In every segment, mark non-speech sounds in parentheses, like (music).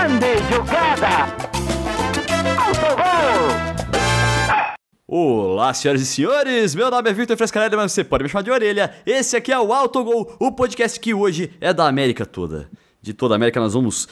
Grande jogada! Autogol! Olá, senhoras e senhores, meu nome é Victor Frescarelli, mas você pode me chamar de orelha. Esse aqui é o Autogol, o podcast que hoje é da América toda. De toda a América nós vamos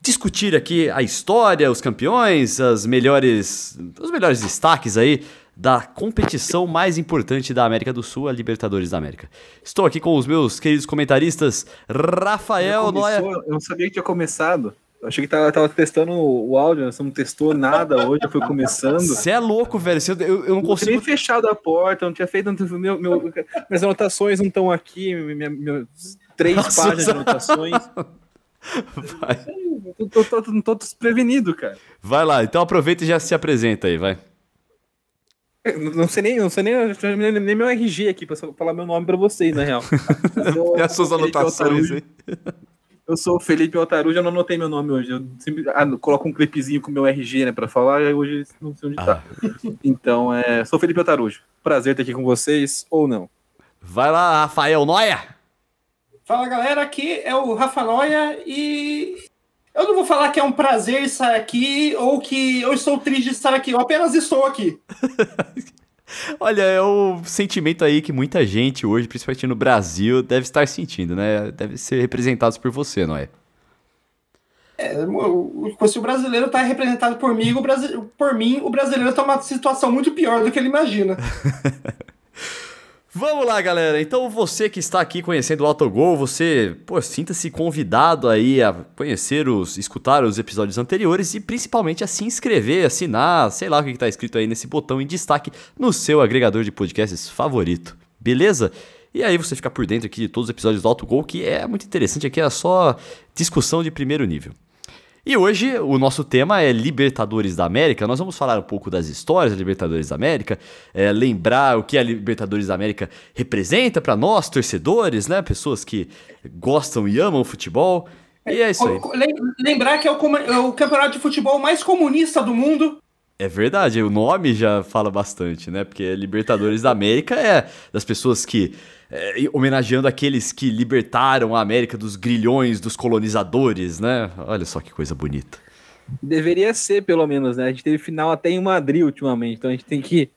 discutir aqui a história, os campeões, as melhores, os melhores destaques aí da competição mais importante da América do Sul, a Libertadores da América. Estou aqui com os meus queridos comentaristas, Rafael Noia. Eu não sabia que tinha começado. Eu achei que tava, tava testando o áudio, você não testou nada hoje, foi começando. Você é louco, velho. Cê- Eu, eu não Não consigo. tinha nem fechado a porta, não tinha feito. Meu, meu- minhas anotações não estão aqui, minha, minha- três Nossa, páginas de anotações. Vai. Eu tô, tô, tô, tô desprevenido, cara. Vai lá, então aproveita e já se apresenta aí, vai. Eu Não sei nem, não sei nem, nem, meu RG aqui pra falar meu nome pra vocês, na real. (laughs) Eu- E as suas eu anotações aí. Eu sou o Felipe Altarujo, eu não anotei meu nome hoje. Eu sempre ah, coloco um clipezinho com o meu RG, né, pra falar, e hoje não sei onde tá. Então, é, sou o Felipe Altarujo. Prazer estar aqui com vocês, ou não. Vai lá, Rafael Noia. Fala galera, aqui é o Rafa Noia e eu não vou falar que é um prazer estar aqui ou que eu estou triste de estar aqui, eu apenas estou aqui. (laughs) (laughs) Olha, é o sentimento aí que muita gente hoje, principalmente no Brasil, deve estar sentindo, né? Deve ser representados por você, Noia. É, o- se o brasileiro está representado por mim, o brasi- por mim, o brasileiro está numa situação muito pior do que ele imagina. (laughs) Vamos lá, galera. Então, você que está aqui conhecendo o Autogol, você, pô, sinta-se convidado aí a conhecer os, escutar os episódios anteriores e principalmente a se inscrever, assinar, sei lá o que está escrito aí nesse botão em destaque no seu agregador de podcasts favorito. Beleza? E aí você fica por dentro aqui de todos os episódios do Autogol, que é muito interessante aqui, é só discussão de primeiro nível. E hoje o nosso tema é Libertadores da América. Nós vamos falar um pouco das histórias da Libertadores da América, é, lembrar o que a Libertadores da América representa para nós, torcedores, né? Pessoas que gostam e amam futebol. E é isso aí. Lem- Lembrar que é o, é o campeonato de futebol mais comunista do mundo. É verdade, o nome já fala bastante, né? Porque Libertadores da América é das pessoas que. É, homenageando aqueles que libertaram a América dos grilhões dos colonizadores, né? Olha só que coisa bonita. Deveria ser, pelo menos, né? A gente teve final até em Madrid ultimamente, então a gente tem que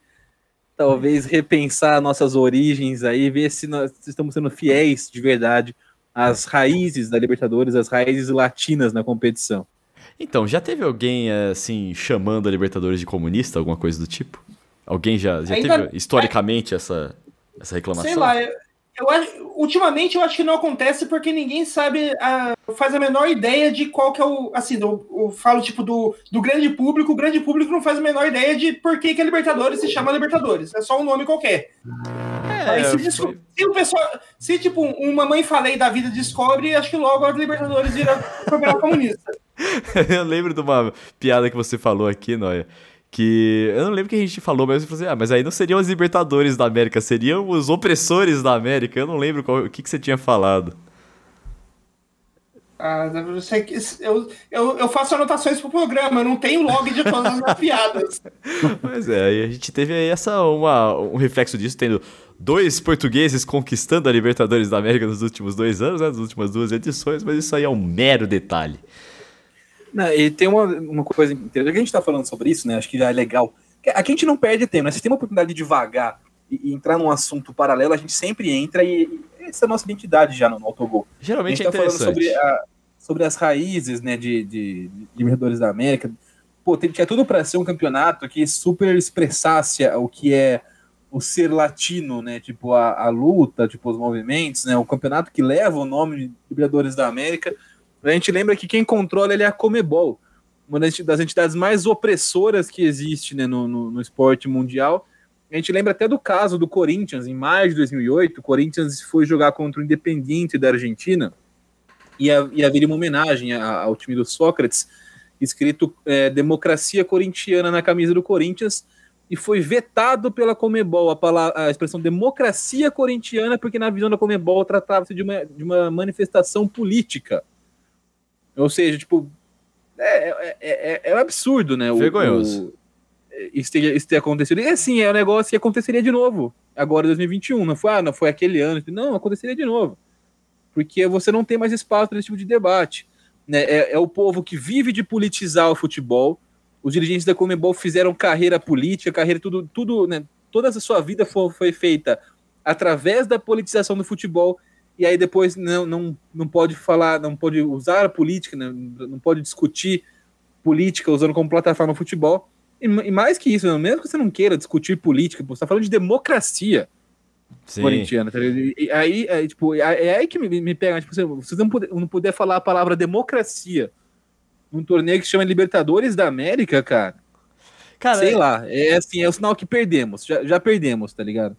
talvez repensar nossas origens aí, ver se nós estamos sendo fiéis de verdade às raízes da Libertadores, às raízes latinas na competição. Então, já teve alguém, eh, assim, chamando a Libertadores de comunista, alguma coisa do tipo? Alguém já, já Ainda- teve, historicamente, essa, essa reclamação? Sei lá, eu, eu ultimamente eu acho que não acontece porque ninguém sabe, a- faz a menor ideia de qual que é o. Assim, eu, eu falo tipo do, do grande público, o grande público não faz a menor ideia de por que, que a Libertadores se chama Libertadores. É só um nome qualquer. Se, É, foi- se o pessoal. Se, tipo, uma mãe falei da vida descobre, acho que logo a Libertadores vira campeonato comunista. (laughs) eu lembro de uma piada que você falou aqui, Noia. Que eu não lembro o que a gente falou, mas você falou assim, ah, mas aí não seriam os libertadores da América, seriam os opressores da América. Eu não lembro qual- o que, que você tinha falado. Ah, eu, sei que- eu, eu, eu faço anotações pro programa, eu não tenho log de todas as piadas. (laughs) Mas é, aí a gente teve aí essa, uma, um reflexo disso, tendo dois portugueses conquistando a Libertadores da América nos últimos dois anos, né, nas últimas duas edições, mas isso aí é um mero detalhe. Não, e tem uma, uma coisa interessante, que a gente tá falando sobre isso, né? Acho que já é legal. Aqui a gente não perde tempo, né? Se tem uma oportunidade de devagar e, entrar num assunto paralelo, a gente sempre entra e, e essa é a nossa identidade já no, no Autogol. A Geralmente gente é tá falando interessante. sobre, a- sobre as raízes, né, de, de, de Libertadores da América. Pô, tem- tinha tudo para ser um campeonato que super expressasse o que é o ser latino, né? Tipo, a, a luta, tipo, os movimentos, né? O campeonato que leva o nome de Libertadores da América. A gente lembra que quem controla ele é a Comebol, uma das entidades mais opressoras que existe né, no, no, no esporte mundial. A gente lembra até do caso do Corinthians, em maio de 2008, o Corinthians foi jogar contra o Independiente da Argentina e, ha- e haveria uma homenagem a- ao time do Sócrates, escrito é, Democracia Corintiana na camisa do Corinthians, e foi vetado pela Comebol a, pala- a expressão democracia corintiana, porque na visão da Comebol tratava-se de uma, de uma manifestação política. Ou seja, tipo, é, é, é, é um absurdo, né? o- Vergonhoso. o- isso, ter, isso ter acontecido. E assim, é um negócio que aconteceria de novo, agora em 2021. Não foi, ah, não foi aquele ano. Não, aconteceria de novo. Porque você não tem mais espaço para esse tipo de debate. né? É, é, o povo que vive de politizar o futebol. Os dirigentes da Comebol fizeram carreira política, carreira tudo, tudo, né? Toda a sua vida foi, foi feita através da politização do futebol. E aí depois não, não, não pode falar, não pode usar a política, né? não pode discutir política usando como plataforma futebol. E, e, mais que isso, mesmo que você não queira discutir política, você está falando de democracia Sim. corintiana. Tá e aí, é, tipo, é, é aí que me, me pega. Tipo, você não puder, não puder falar a palavra democracia num torneio que se chama Libertadores da América, cara. Cara, sei é... lá, é assim, é o sinal que perdemos, já, já perdemos, tá ligado?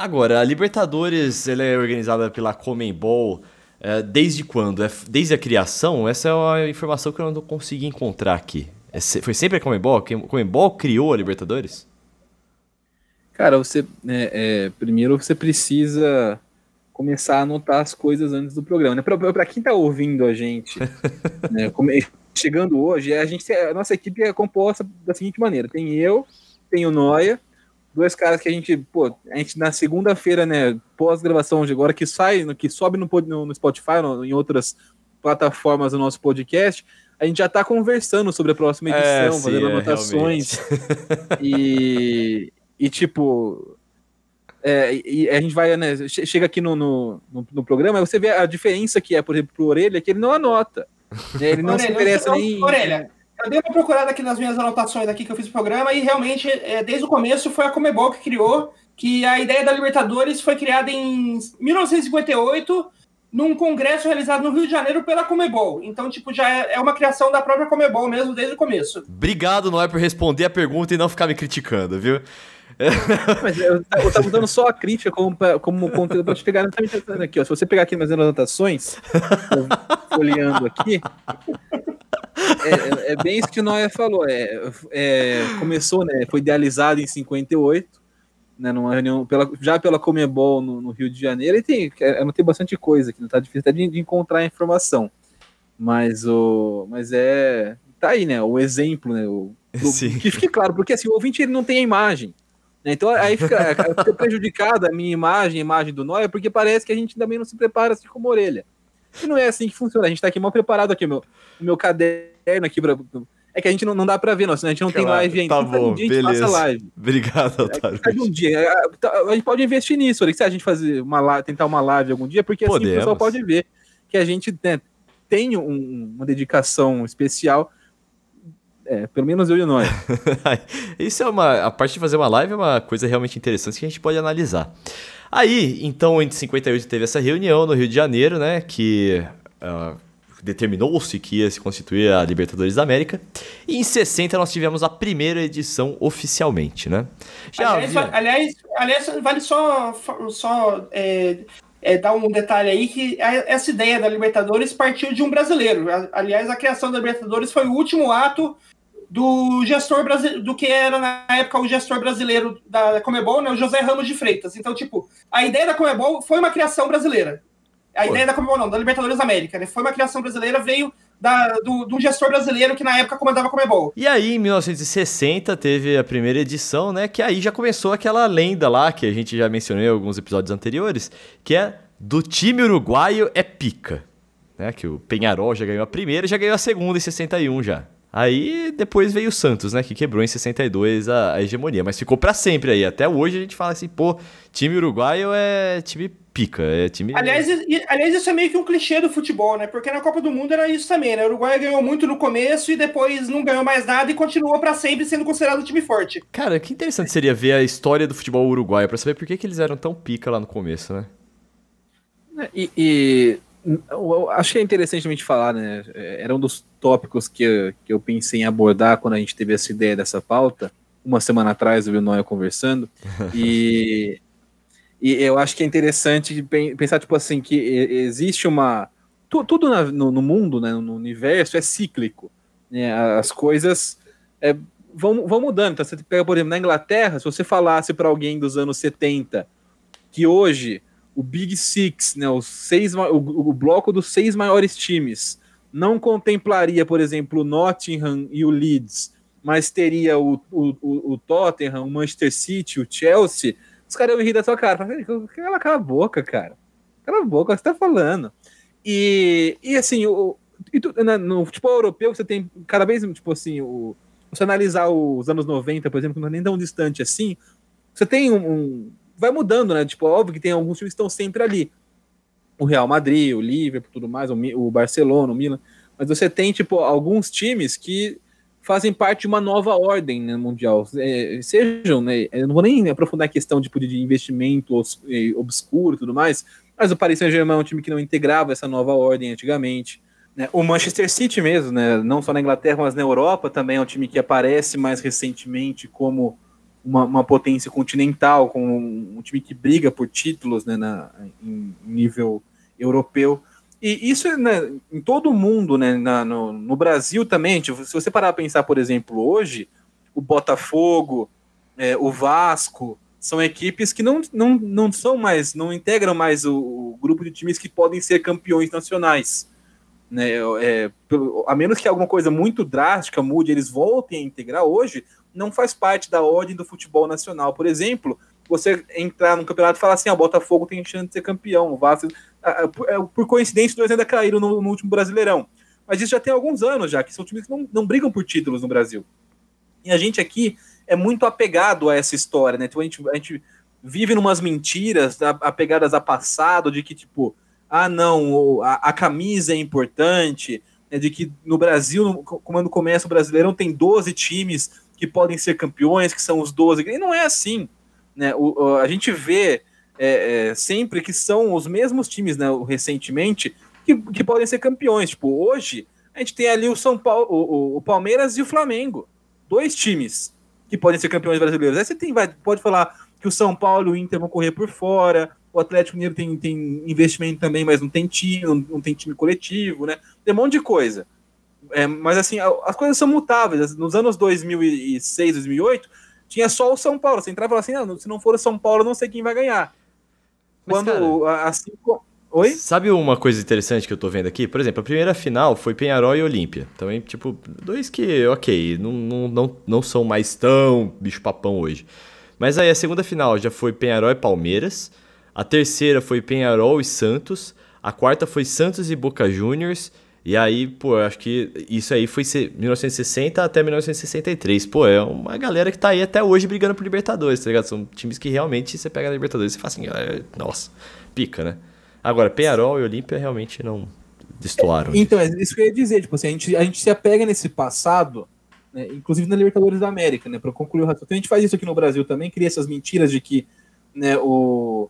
Agora, a Libertadores ela é organizada pela Comembol é, desde quando? É, desde a criação? Essa é uma informação que eu não consegui encontrar aqui. É, foi sempre a Comembol? A Comembol criou a Libertadores? Cara, você é, é, primeiro você precisa começar a anotar as coisas antes do programa. Né? Para quem está ouvindo a gente, (laughs) né, chegando hoje, a gente a nossa equipe é composta da seguinte maneira: tem eu, tem o Noia, dois caras que a gente, pô, a gente na segunda-feira, né, pós-gravação de agora, que sai, que sobe no, no Spotify, no, em outras plataformas do nosso podcast, a gente já está conversando sobre a próxima edição, é, sim, fazendo é, anotações. e, e tipo. É, e a gente vai, né? Chega aqui no, no, no, no programa, você vê a diferença que é, por exemplo, pro Orelha, que ele não anota. (laughs) Né, ele não orelha, se interessa nem. Orelha, eu dei uma procurada aqui nas minhas anotações aqui que eu fiz o programa e realmente, é, desde o começo, foi a Comebol que criou, que a ideia da Libertadores foi criada em 1958 num congresso realizado no Rio de Janeiro pela Comebol. Então, tipo, já é, é uma criação da própria Comebol mesmo desde o começo. Obrigado, Noé, por responder a pergunta e não ficar me criticando, viu? (laughs) Mas eu, eu tava usando só a crítica como, como conteúdo pra te pegar exatamente aqui, ó. Se você pegar aqui nas anotações, folheando aqui, é, é, bem isso que o Noé falou. É, é, começou, né? Foi idealizado em 58, né? Numa reunião pela, já pela Comebol no, no Rio de Janeiro. E tem, é, não tem bastante coisa aqui, não tá difícil até de, de encontrar informação. Mas o. Mas é. Tá aí, né? O exemplo, né? O, (laughs) que fique claro, porque assim, o ouvinte ele não tem a imagem. Né? Então aí fica, (laughs) fica prejudicada a minha imagem, a imagem do Noia, porque parece que a gente também não se prepara assim como orelha. E não é assim que funciona. A gente tá aqui mal preparado aqui, meu, meu caderno aqui pra, é que a gente não, não dá pra ver, não, a gente não claro, tem live ainda. Tá bom, um dia beleza. a gente passa live. Obrigado, Otário. É, um dia. É, tá, a gente pode investir nisso, se a gente fazer uma tentar uma live algum dia, porque Podemos. assim o pessoal pode ver que a gente né, tem um, uma dedicação especial é, pelo menos eu e Noé. (laughs) Isso é uma. A parte de fazer uma live é uma coisa realmente interessante que a gente pode analisar. Aí, então, em 58 teve essa reunião no Rio de Janeiro, né? Que uh, determinou-se que ia se constituir a Libertadores da América. E em 60 nós tivemos a primeira edição oficialmente, né? Já aliás, havia... aliás, aliás, vale só, só é, é, dar um detalhe aí que essa ideia da Libertadores partiu de um brasileiro. Aliás, a criação da Libertadores foi o último ato do gestor brasileiro, do que era na época o gestor brasileiro da Comebol, né, o José Ramos de Freitas. Então, tipo, a ideia da Comebol foi uma criação brasileira. A Pô. ideia da Comebol não, da Libertadores América, né? Foi uma criação brasileira, veio da, do, do gestor brasileiro que na época comandava a Comebol. E aí, em 1960, teve a primeira edição, né? Que aí já começou aquela lenda lá, que a gente já mencionou em alguns episódios anteriores, que é do time uruguaio é pica. Né? Que o Penharol já ganhou a primeira já ganhou a segunda em 61 já. Aí depois veio o Santos, né? Que quebrou em 62 a, a hegemonia. Mas ficou para sempre aí. Até hoje a gente fala assim, pô, time uruguaio é time pica. É time. Aliás, aliás, isso é meio que um clichê do futebol, né? Porque na Copa do Mundo era isso também, né? O Uruguai ganhou muito no começo e depois não ganhou mais nada e continuou para sempre sendo considerado um time forte. Cara, que interessante seria ver a história do futebol uruguaio para saber por que, que eles eram tão pica lá no começo, né? E, e eu acho que é interessante a gente falar, né? Era um dos tópicos que eu, que eu pensei em abordar quando a gente teve essa ideia dessa pauta. Uma semana atrás eu vi o Noé conversando. (laughs) e, e eu acho que é interessante pensar, tipo assim, que existe uma. Tudo no, no mundo, né, no universo, é cíclico. Né? As coisas é, vão, vão mudando. Então, você pega, por exemplo, na Inglaterra, se você falasse para alguém dos anos 70 que hoje o Big Six, né, os seis, o, o bloco dos seis maiores times, não contemplaria, por exemplo, o Nottingham e o Leeds, mas teria o, o, o, Tottenham, o Manchester City, o Chelsea, os caras iam rir da sua cara. Cala, cala a boca, cara. Cala a boca, você tá falando? E, e assim, o, e tu, na, no futebol europeu, você tem cada vez, tipo assim, o, você analisar os anos 90, por exemplo, que não é nem tão distante assim, você tem um, um, Vai mudando, né? Tipo, óbvio que tem alguns times que estão sempre ali. O Real Madrid, o Liverpool, tudo mais, o, Barcelona, o Milan. Mas você tem, tipo, alguns times que fazem parte de uma nova ordem né, mundial. É, sejam, né? Eu não vou nem aprofundar a questão tipo, de investimento obscuro e tudo mais, mas o Paris Saint-Germain é um time que não integrava essa nova ordem antigamente. Né? O Manchester City mesmo, né? não só na Inglaterra, mas na Europa também é um time que aparece mais recentemente como uma, uma potência continental, como um, um, time que briga por títulos né, na, em nível europeu. E isso né, em todo o mundo, né, na, no, no, Brasil também, tipo, se você parar para pensar, por exemplo, hoje, o Botafogo, é, o Vasco, são equipes que não, não, não são mais, não integram mais o, o grupo de times que podem ser campeões nacionais. Né, é, a menos que alguma coisa muito drástica mude, eles voltem a integrar hoje, não faz parte da ordem do futebol nacional. Por exemplo, você entrar num campeonato e falar assim: ah, o Botafogo tem chance de ser campeão, o Vasco. Ah, por coincidência, os dois ainda caíram no, no, último Brasileirão. Mas isso já tem alguns anos já, que são times que não, não brigam por títulos no Brasil. E a gente aqui é muito apegado a essa história, né? Então a gente, a gente vive numas mentiras apegadas a passado, de que, tipo, ah, não, a, a camisa é importante, né, de que no Brasil, quando começa o Brasileirão, tem 12 times que podem ser campeões, que são os 12. E não é assim. Né? O, a gente vê é, é, sempre que são os mesmos times, né, recentemente, que, que podem ser campeões. Tipo, hoje, a gente tem ali o São Paulo, o, o Palmeiras e o Flamengo. Dois times que podem ser campeões brasileiros. Aí você tem, vai, pode falar que o São Paulo e o Inter vão correr por fora, o Atlético Mineiro tem, tem investimento também, mas não tem time, não, não tem time coletivo, né? Tem um monte de coisa. É, mas assim, as coisas são mutáveis. Nos anos 2006, 2008, tinha só o São Paulo. Você entrava e falava assim: ah, se não for o São Paulo, não sei quem vai ganhar. Mas, Quando cara, assim. Oi? Sabe uma coisa interessante que eu tô vendo aqui? Por exemplo, a primeira final foi Penharol e Olímpia. Também, tipo, dois que, ok, não, não, não, não são mais tão bicho-papão hoje. Mas aí a segunda final já foi Penharol e Palmeiras. A terceira foi Penharol e Santos. A quarta foi Santos e Boca Juniors. E aí, pô, eu acho que isso aí foi 1960 até 1963. Pô, é uma galera que tá aí até hoje brigando por Libertadores, tá ligado? São times que realmente você pega na Libertadores e fala assim, é, nossa, pica, né? Agora, Penharol e Olímpia realmente não destoaram. Então, é isso que eu ia dizer, tipo assim, a gente, a gente se apega nesse passado, né, inclusive na Libertadores da América, né, para concluir o raciocínio. Então, a gente faz isso aqui no Brasil também, cria essas mentiras de que né, o,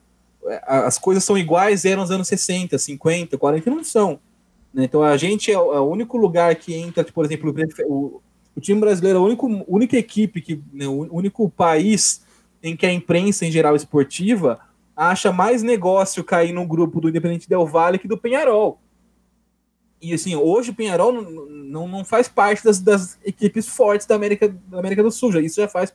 as coisas são iguais, eram nos anos 60, 50, 40, não são. Né? Então a gente é, é o único lugar que entra, tipo, por exemplo, o, o time brasileiro é a única, única equipe, que, né, o único país em que a imprensa em geral esportiva acha mais negócio cair no grupo do Independente Del Valle que do Penharol. E assim, hoje o Penharol não, não, não faz parte das, das, equipes fortes da América, da América do Sul. Já, isso já faz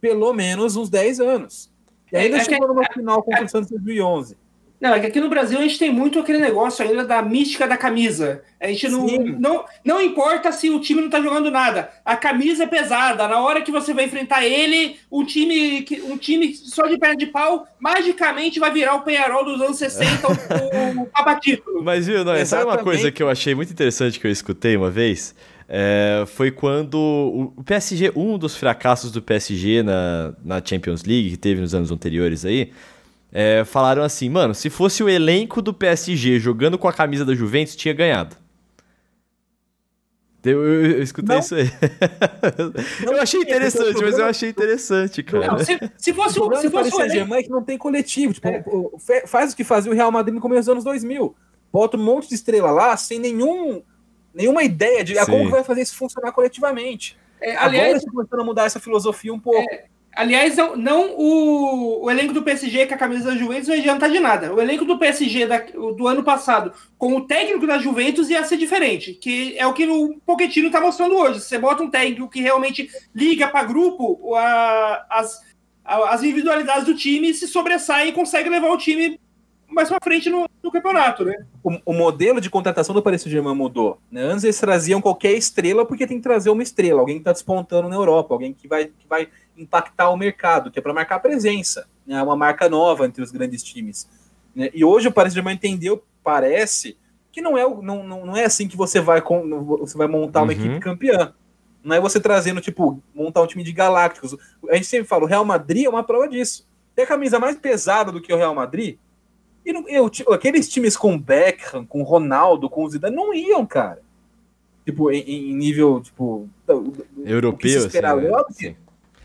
pelo menos uns 10 anos. E ainda é, é chegou numa final contra o Santos em 2011. Não, é que aqui no Brasil a gente tem muito aquele negócio ainda da mística da camisa. A gente não, não, não importa se o time não tá jogando nada. A camisa é pesada. Na hora que você vai enfrentar ele, um time, um time só de perna de pau, magicamente vai virar o Penharol dos anos 60, o, o. Mas viu, não, é, sabe uma coisa que eu achei muito interessante que eu escutei uma vez? É, foi quando o PSG, um dos fracassos do PSG na, na Champions League, que teve nos anos anteriores aí, é, falaram assim, mano, se fosse o elenco do PSG jogando com a camisa da Juventus, tinha ganhado. Eu, eu, eu escutei não. isso aí. Não, (laughs) eu achei interessante, mas eu achei interessante, cara. Não, se, se fosse o se fosse o Germain que não tem coletivo, tipo, é. faz o que fazia o Real Madrid no começo dos anos 2000. Bota um monte de estrela lá sem nenhum nenhuma ideia de ah, como vai fazer isso funcionar coletivamente. É, aliás, Agora começando a mudar essa filosofia um pouco. É, Aliás, não, não o, o, elenco do PSG com a camisa da Juventus não adianta de nada. O elenco do PSG da, do ano passado com o técnico da Juventus ia ser diferente, que é o que o Pochettino está mostrando hoje. Você bota um técnico que realmente liga para grupo a, as, a, as individualidades do time, se sobressai e consegue levar o time mais para frente no, no, campeonato, né? O, o, modelo de contratação do Paris Saint-Germain mudou. Né? Antes eles traziam qualquer estrela porque tem que trazer uma estrela, alguém que está despontando na Europa, alguém que vai, que vai impactar o mercado, que é para marcar presença, né? uma marca nova entre os grandes times. Né? E hoje o Paris Saint-Germain entendeu, parece, que não é, não, não, é assim que você vai, você vai montar uma Uhum. equipe campeã. Não é você trazendo, tipo, montar um time de galácticos. A gente sempre fala, o Real Madrid é uma prova disso. Tem a camisa mais pesada do que o Real Madrid. E não, eu, aqueles times com Beckham, com Ronaldo, com Zidane, não iam, cara. Tipo, em, em nível, tipo... Europeu, assim, né? Óbvio.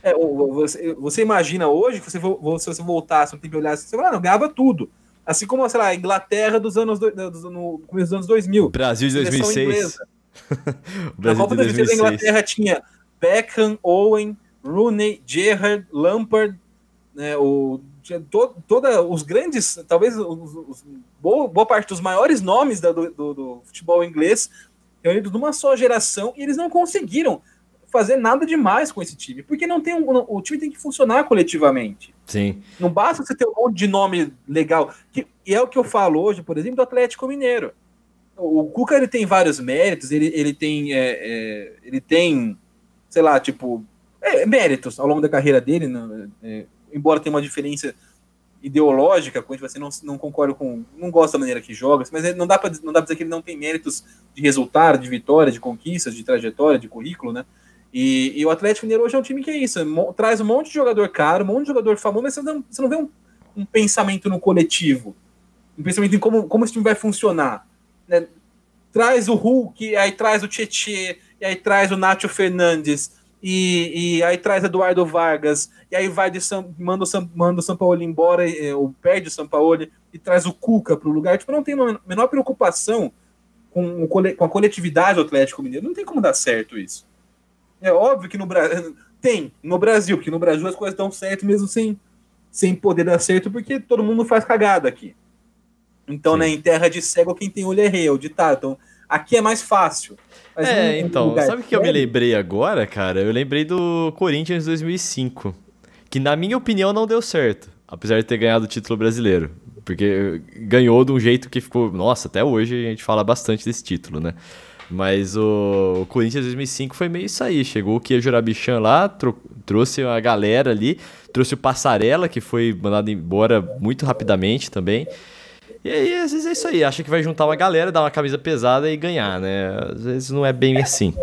É, você, você imagina hoje que você, vo- se você voltasse, não tem que olhar assim, você fala, ah, não, ganhava tudo. Assim como, sei lá, a Inglaterra dos anos, do- no começo dos anos 2000. Brasil de Seleção 2006. inglesa. (laughs) O Na Copa de 2006 a 2006. Inglaterra tinha Beckham, Owen, Rooney, Gerrard, Lampard, né, o, to, toda os grandes, talvez os, os- boa, boa parte dos maiores nomes da- do, do- do futebol inglês reunidos numa só geração e eles não conseguiram fazer nada demais com esse time, porque não tem um, o time tem que funcionar coletivamente. Sim. Não basta você ter um monte de nome legal. Que, e é o que eu falo hoje, por exemplo, do Atlético Mineiro. O Cuca ele tem vários méritos, ele, ele tem. é, é, ele tem, sei lá, tipo, é, méritos ao longo da carreira dele, não- é, embora tenha uma diferença ideológica, com você não, não concorda com. não gosta da maneira que joga, mas ele- não dá para não dá pra dizer que ele não tem méritos de resultado, de vitória, de conquistas, de trajetória, de currículo, né? E, e o Atlético Mineiro hoje é um time que é isso, mo- traz um monte de jogador caro, um monte de jogador famoso, mas você não, você não vê um, um pensamento no coletivo, um pensamento em como, como esse time vai funcionar. né? Traz o Hulk, aí traz o Tietê, e aí traz o Nacho Fernandes, e, e aí traz Eduardo Vargas, e aí vai de São, manda o São, manda o São Paulo embora, ou perde o São Paulo, e traz o Cuca para o lugar. Tipo, não tem a menor preocupação com, o com a coletividade do Atlético Mineiro. Não tem como dar certo isso. É óbvio que no Brasil. (laughs) Tem, no Brasil, porque no Brasil as coisas dão certo mesmo sem, sem poder dar certo, porque todo mundo faz cagada aqui. Então, Sim. né, em terra de cego, quem tem olho é rei, é o ditado. Então, aqui é mais fácil. Mas É, então, sabe o que eu me lembrei agora, cara? Eu lembrei do Corinthians 2005, que na minha opinião não deu certo, apesar de ter ganhado o título brasileiro, porque ganhou de um jeito que ficou, nossa, até hoje a gente fala bastante desse título, né? Mas o, o Corinthians 2005 foi meio isso aí, chegou o Kia Jurabichan lá, tro- trouxe a galera ali, trouxe o Passarela, que foi mandado embora muito rapidamente também. E aí, às vezes é isso aí, acha que vai juntar uma galera, dar uma camisa pesada e ganhar, né? Às vezes não é bem assim.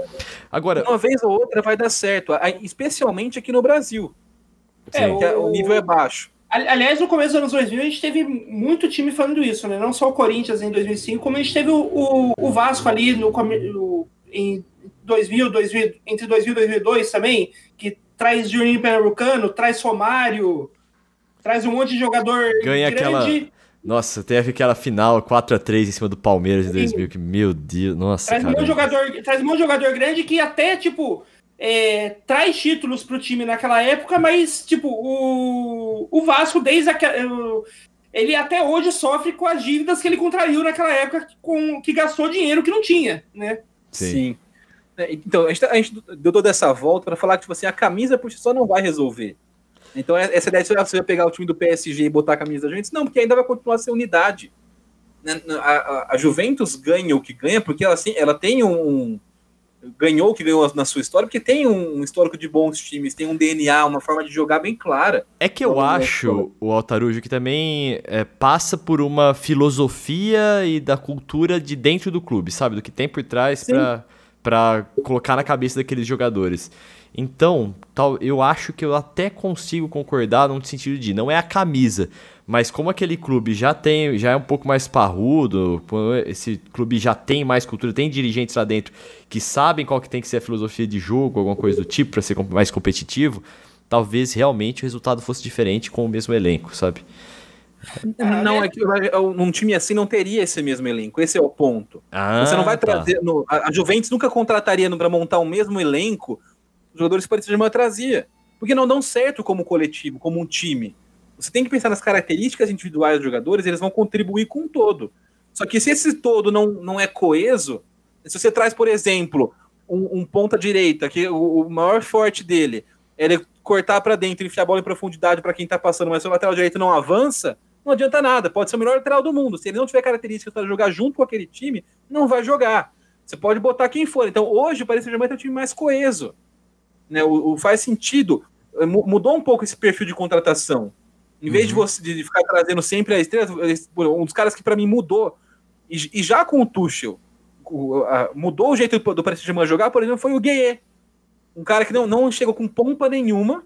Agora, Uma vez ou outra vai dar certo, especialmente aqui no Brasil, É, sim. que o nível é baixo. Ali- Aliás, no começo dos anos 2000, a gente teve muito time falando isso, né? Não só o Corinthians em 2005, como a gente teve o, o, o Vasco ali no, no- em 2000, 2000, entre 2000 e 2002 também, que traz Juninho Pernambucano, traz Somário, traz um monte de jogador Ganha aquela- grande, Nossa, teve aquela final 4x3 em cima do Palmeiras em 2000, que, meu Deus, nossa, traz monte cara. de jogador, traz um monte de jogador grande que até, tipo, é, traz títulos pro time naquela época, mas, tipo, o, o Vasco, desde aquela. Ele até hoje sofre com as dívidas que ele contraiu naquela época, com, que gastou dinheiro que não tinha, né? Sim. É, Então, a gente, tá- a gente deu toda essa volta para falar que tipo assim, a camisa por si só não vai resolver. Então, é- essa ideia de você vai pegar o time do PSG e botar a camisa da Juventus, não, porque ainda vai continuar a ser unidade. Né, A, a- a Juventus ganha o que ganha porque ela, assim, ela tem um. Ganhou o que ganhou na sua história, porque tem um histórico de bons times, tem um DNA, uma forma de jogar bem clara. É que eu Não, não, acho, o Altarujo, que também é, passa por uma filosofia e da cultura de dentro do clube, sabe? Do que tem por trás pra colocar na cabeça daqueles jogadores. Então, tal, eu acho que eu até consigo concordar num sentido de não é a camisa, mas como aquele clube já tem, já é um pouco mais parrudo, esse clube já tem mais cultura, tem dirigentes lá dentro que sabem qual que tem que ser a filosofia de jogo, alguma coisa do tipo para ser mais competitivo, talvez realmente o resultado fosse diferente com o mesmo elenco, sabe? Ah, não, né? é que eu- num time assim não teria esse mesmo elenco, esse é o ponto. Ah, Você não vai tá. trazer. no- a, Juventus nunca contrataria para montar o mesmo elenco jogadores que o Paris Saint-Germain trazia. Porque não dão certo como coletivo, como um time. Você tem que pensar nas características individuais dos jogadores, eles vão contribuir com o todo. Só que se esse todo não, não é coeso, se você traz, por exemplo, um, um ponta-direita, que o, o maior forte dele é ele cortar para dentro, enfiar a bola em profundidade para quem tá passando, mas o lateral direito não avança, não adianta nada. Pode ser o melhor lateral do mundo. Se ele não tiver características para jogar junto com aquele time, não vai jogar. Você pode botar quem for. Então, hoje, o Paris Saint-Germain tem um time mais coeso. Né? O, o- faz sentido. Mu- Mudou um pouco esse perfil de contratação. Em vez de Uhum. você de ficar trazendo sempre a estrela, um dos caras que para mim mudou E, e já com o Tuchel, o, a, mudou o jeito do Paris Saint-Germain jogar, por exemplo, foi o Gueye. Um cara que não, não chegou com pompa nenhuma,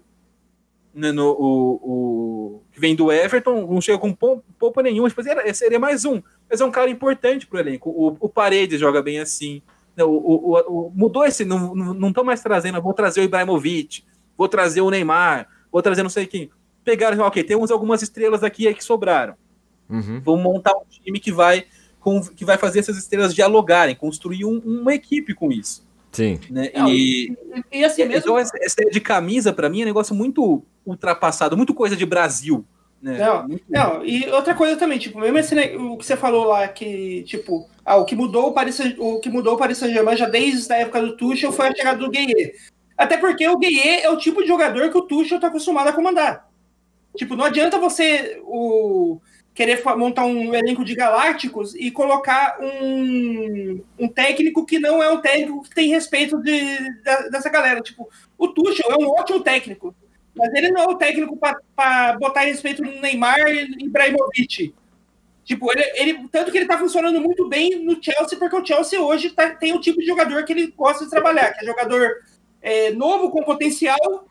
né, no, o, o, que vem do Everton, não chega com pompa nenhuma, tipo, era, seria mais um. Mas é um cara importante pro elenco. O, o Paredes joga bem assim. O, o, mudou esse, não estão mais trazendo, vou trazer o Ibrahimovic, vou trazer o Neymar, vou trazer não sei quem. Pegaram, ok, temos algumas estrelas aqui aí que sobraram. Uhum. Vamos montar um time que vai, com, que vai fazer essas estrelas dialogarem, construir um, uma equipe com isso. Sim. Né? Não, e, e, e, assim mesmo. Então, essa, essa de camisa, para mim, é um negócio muito ultrapassado, muito coisa de Brasil. Né? Não, não, e outra coisa também, tipo, mesmo esse, o que você falou lá, que, tipo, ah, o que mudou o Paris, o que mudou o Paris Saint-Germain já desde a época do Tuchel foi a chegada do Gueye. Até porque o Gueye é o tipo de jogador que o Tuchel tá acostumado a comandar. Tipo, não adianta você o, querer montar um elenco de galácticos e colocar um, um técnico que não é um técnico que tem respeito de, dessa galera. Tipo, o Tuchel é um ótimo técnico, mas ele não é o técnico para botar respeito no Neymar e Ibrahimovic. Tipo, ele, ele, tanto que ele tá funcionando muito bem no Chelsea, porque o Chelsea hoje tá, tem o tipo de jogador que ele gosta de trabalhar, que é jogador é, novo, com potencial,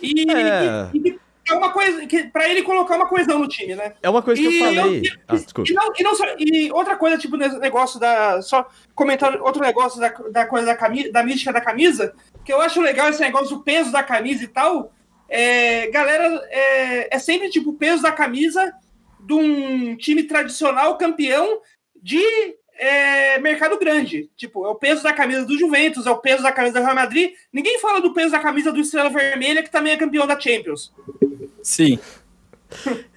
e, é. e, e é uma coisa que para ele colocar uma coesão no time, né? É uma coisa que e eu falei. Eu, ah, desculpa. E, não, e, não só, e outra coisa, tipo, negócio da. Só comentar outro negócio da, da coisa da camisa, da mística da camisa, que eu acho legal esse negócio do peso da camisa e tal. É, galera, é, é sempre tipo o peso da camisa de um time tradicional campeão de é, mercado grande. Tipo, é o peso da camisa do Juventus, é o peso da camisa do Real Madrid. Ninguém fala do peso da camisa do Estrela Vermelha, que também é campeão da Champions. Sim. (laughs)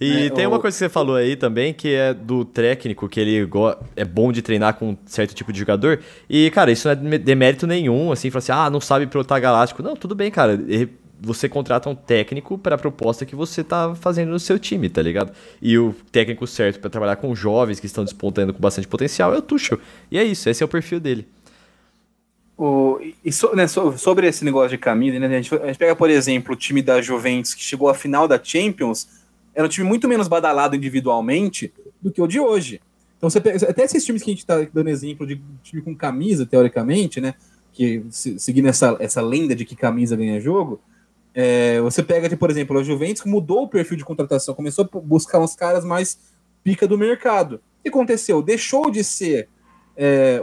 E é, tem uma coisa que você falou aí também, que é do técnico, que ele é bom de treinar com um certo tipo de jogador. E, cara, isso não é demérito nenhum, assim, falar assim, ah, não sabe pilotar galáctico. Não, tudo bem, cara você contrata um técnico para a proposta que você tá fazendo no seu time, tá ligado? E o técnico certo para trabalhar com jovens que estão despontando com bastante potencial é o Tuchel. E é isso, esse é o perfil dele. O, e so, né, so, sobre esse negócio de camisa, né, a, gente, a gente pega, por exemplo, o time da Juventus que chegou à final da Champions, era um time muito menos badalado individualmente do que o de hoje. Então, você pega, até esses times que a gente está dando exemplo de time com camisa, teoricamente, né, que seguindo essa, essa lenda de que camisa ganha jogo, é, você pega, por exemplo, a Juventus mudou o perfil de contratação, começou a buscar uns caras mais pica do mercado. O que aconteceu? Deixou de ser é,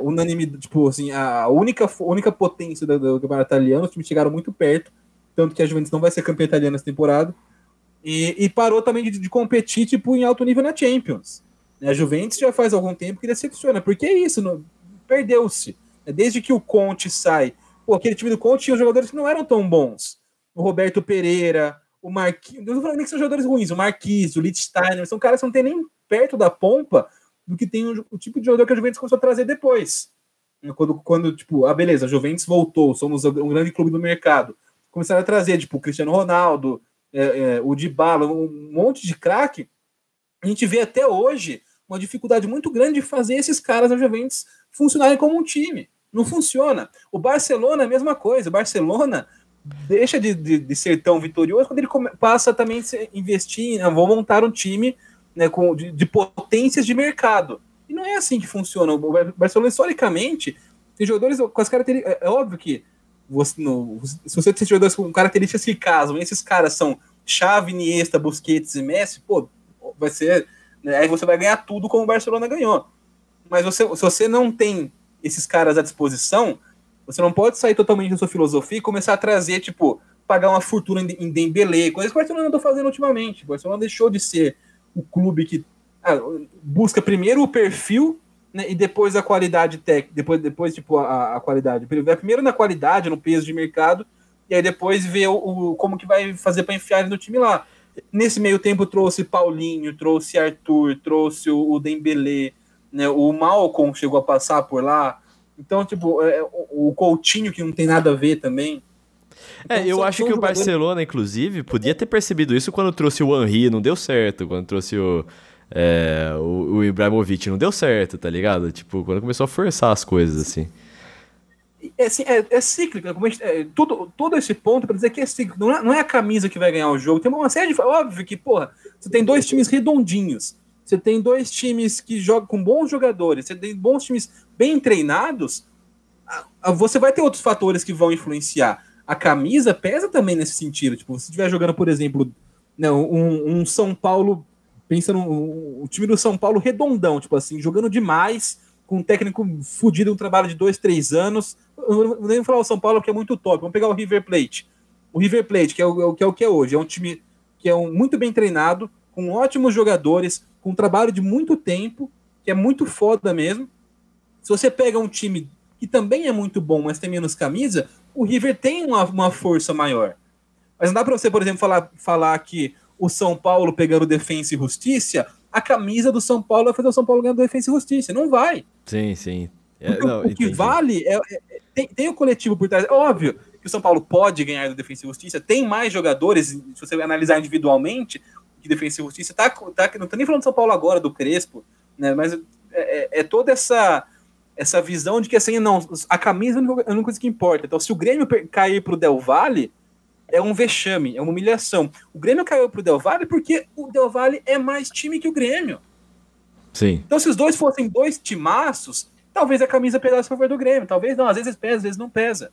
tipo assim, a única, única potência do, do campeonato italiano, os times chegaram muito perto, tanto que a Juventus não vai ser campeã italiana nessa temporada, e, e parou também de, de, competir tipo, em alto nível na Champions. A Juventus já faz algum tempo que decepciona, porque é isso, perdeu-se. Desde que o Conte sai, pô, aquele time do Conte tinha jogadores que não eram tão bons o Roberto Pereira, o Marquinhos. Não falando nem que são jogadores ruins, o Marquinhos, o Littsteiner, são caras que não tem nem perto da pompa do que tem o, o, tipo de jogador que a Juventus começou a trazer depois. Quando, quando, tipo, ah, beleza, a Juventus voltou, somos um grande clube do mercado. Começaram a trazer, tipo, o Cristiano Ronaldo, é, é, o Dybala, um monte de craque. A gente vê até hoje uma dificuldade muito grande de fazer esses caras da Juventus funcionarem como um time. Não funciona. O Barcelona é a mesma coisa. O Barcelona deixa de, de, de, ser tão vitorioso quando ele come, passa também a investir, né, vou montar um time né, com, de, de, potências de mercado. E não é assim que funciona. O Barcelona, historicamente, tem jogadores com as características. É, é óbvio que você, no, se você tem jogadores com características que casam, esses caras são Xavi, Iniesta, Busquets e Messi, pô, vai ser. Né, aí você vai ganhar tudo como o Barcelona ganhou. Mas você, se você não tem esses caras à disposição, você não pode sair totalmente da sua filosofia e começar a trazer, tipo, pagar uma fortuna em Dembele, coisas que o Barcelona está fazendo ultimamente. O Barcelona deixou de ser o clube que ah, busca primeiro o perfil né, e depois a qualidade técnica, depois, depois tipo, a, a qualidade. Primeiro na qualidade, no peso de mercado, e aí depois ver o, o como que vai fazer para enfiar ele no time lá. Nesse meio tempo trouxe Paulinho, trouxe Arthur, trouxe o, o Dembele, né, o Malcolm chegou a passar por lá, então, tipo, é, o Coutinho, que não tem nada a ver também. É, então, eu acho que o Barcelona, inclusive, podia ter percebido isso quando trouxe o Henry, não deu certo. Quando trouxe o, é, o, o Ibrahimovic, não deu certo, tá ligado? Tipo, quando começou a forçar as coisas, assim. É, assim, é, é cíclico, né? é, tudo, todo esse ponto para dizer que é cíclico. Não é, não é, a camisa que vai ganhar o jogo. Tem uma série de. Óbvio que, porra, você tem dois times redondinhos. Você tem dois times que jogam com bons jogadores, você tem bons times bem treinados, você vai ter outros fatores que vão influenciar. A camisa pesa também nesse sentido. Tipo, se estiver jogando, por exemplo, né, um, um São Paulo, pensa no um time do São Paulo redondão, tipo assim, jogando demais, com um técnico fudido, um trabalho de dois, três anos. Eu não vou falar o São Paulo que é muito top. Vamos pegar o River Plate. O River Plate, que é o, que é o que é hoje, é um time que é um, muito bem treinado, com ótimos jogadores, com um trabalho de muito tempo, que é muito foda mesmo. Se você pega um time que também é muito bom, mas tem menos camisa, o River tem uma, uma força maior. Mas não dá para você, por exemplo, falar, falar que o São Paulo pegando Defensa e Justiça, a camisa do São Paulo vai fazer o São Paulo ganhando Defensa e Justiça. Não vai. Sim, sim. É, não, o, que vale é, é, tem, tem o coletivo por trás. É óbvio que o São Paulo pode ganhar do Defensa e Justiça, tem mais jogadores, se você analisar individualmente, que Defensa e Justiça. Tá, tá, não tô nem falando do São Paulo agora, do Crespo, né? Mas é, é, é toda essa essa visão de que assim, não, a camisa é a única coisa que importa. Então, se o Grêmio cair pro Del Valle, é um vexame, é uma humilhação. O Grêmio caiu pro Del Valle porque o Del Valle é mais time que o Grêmio. Sim. Então, se os dois fossem dois timaços, talvez a camisa pesasse a favor do Grêmio. Talvez não, às vezes pesa, às vezes não pesa.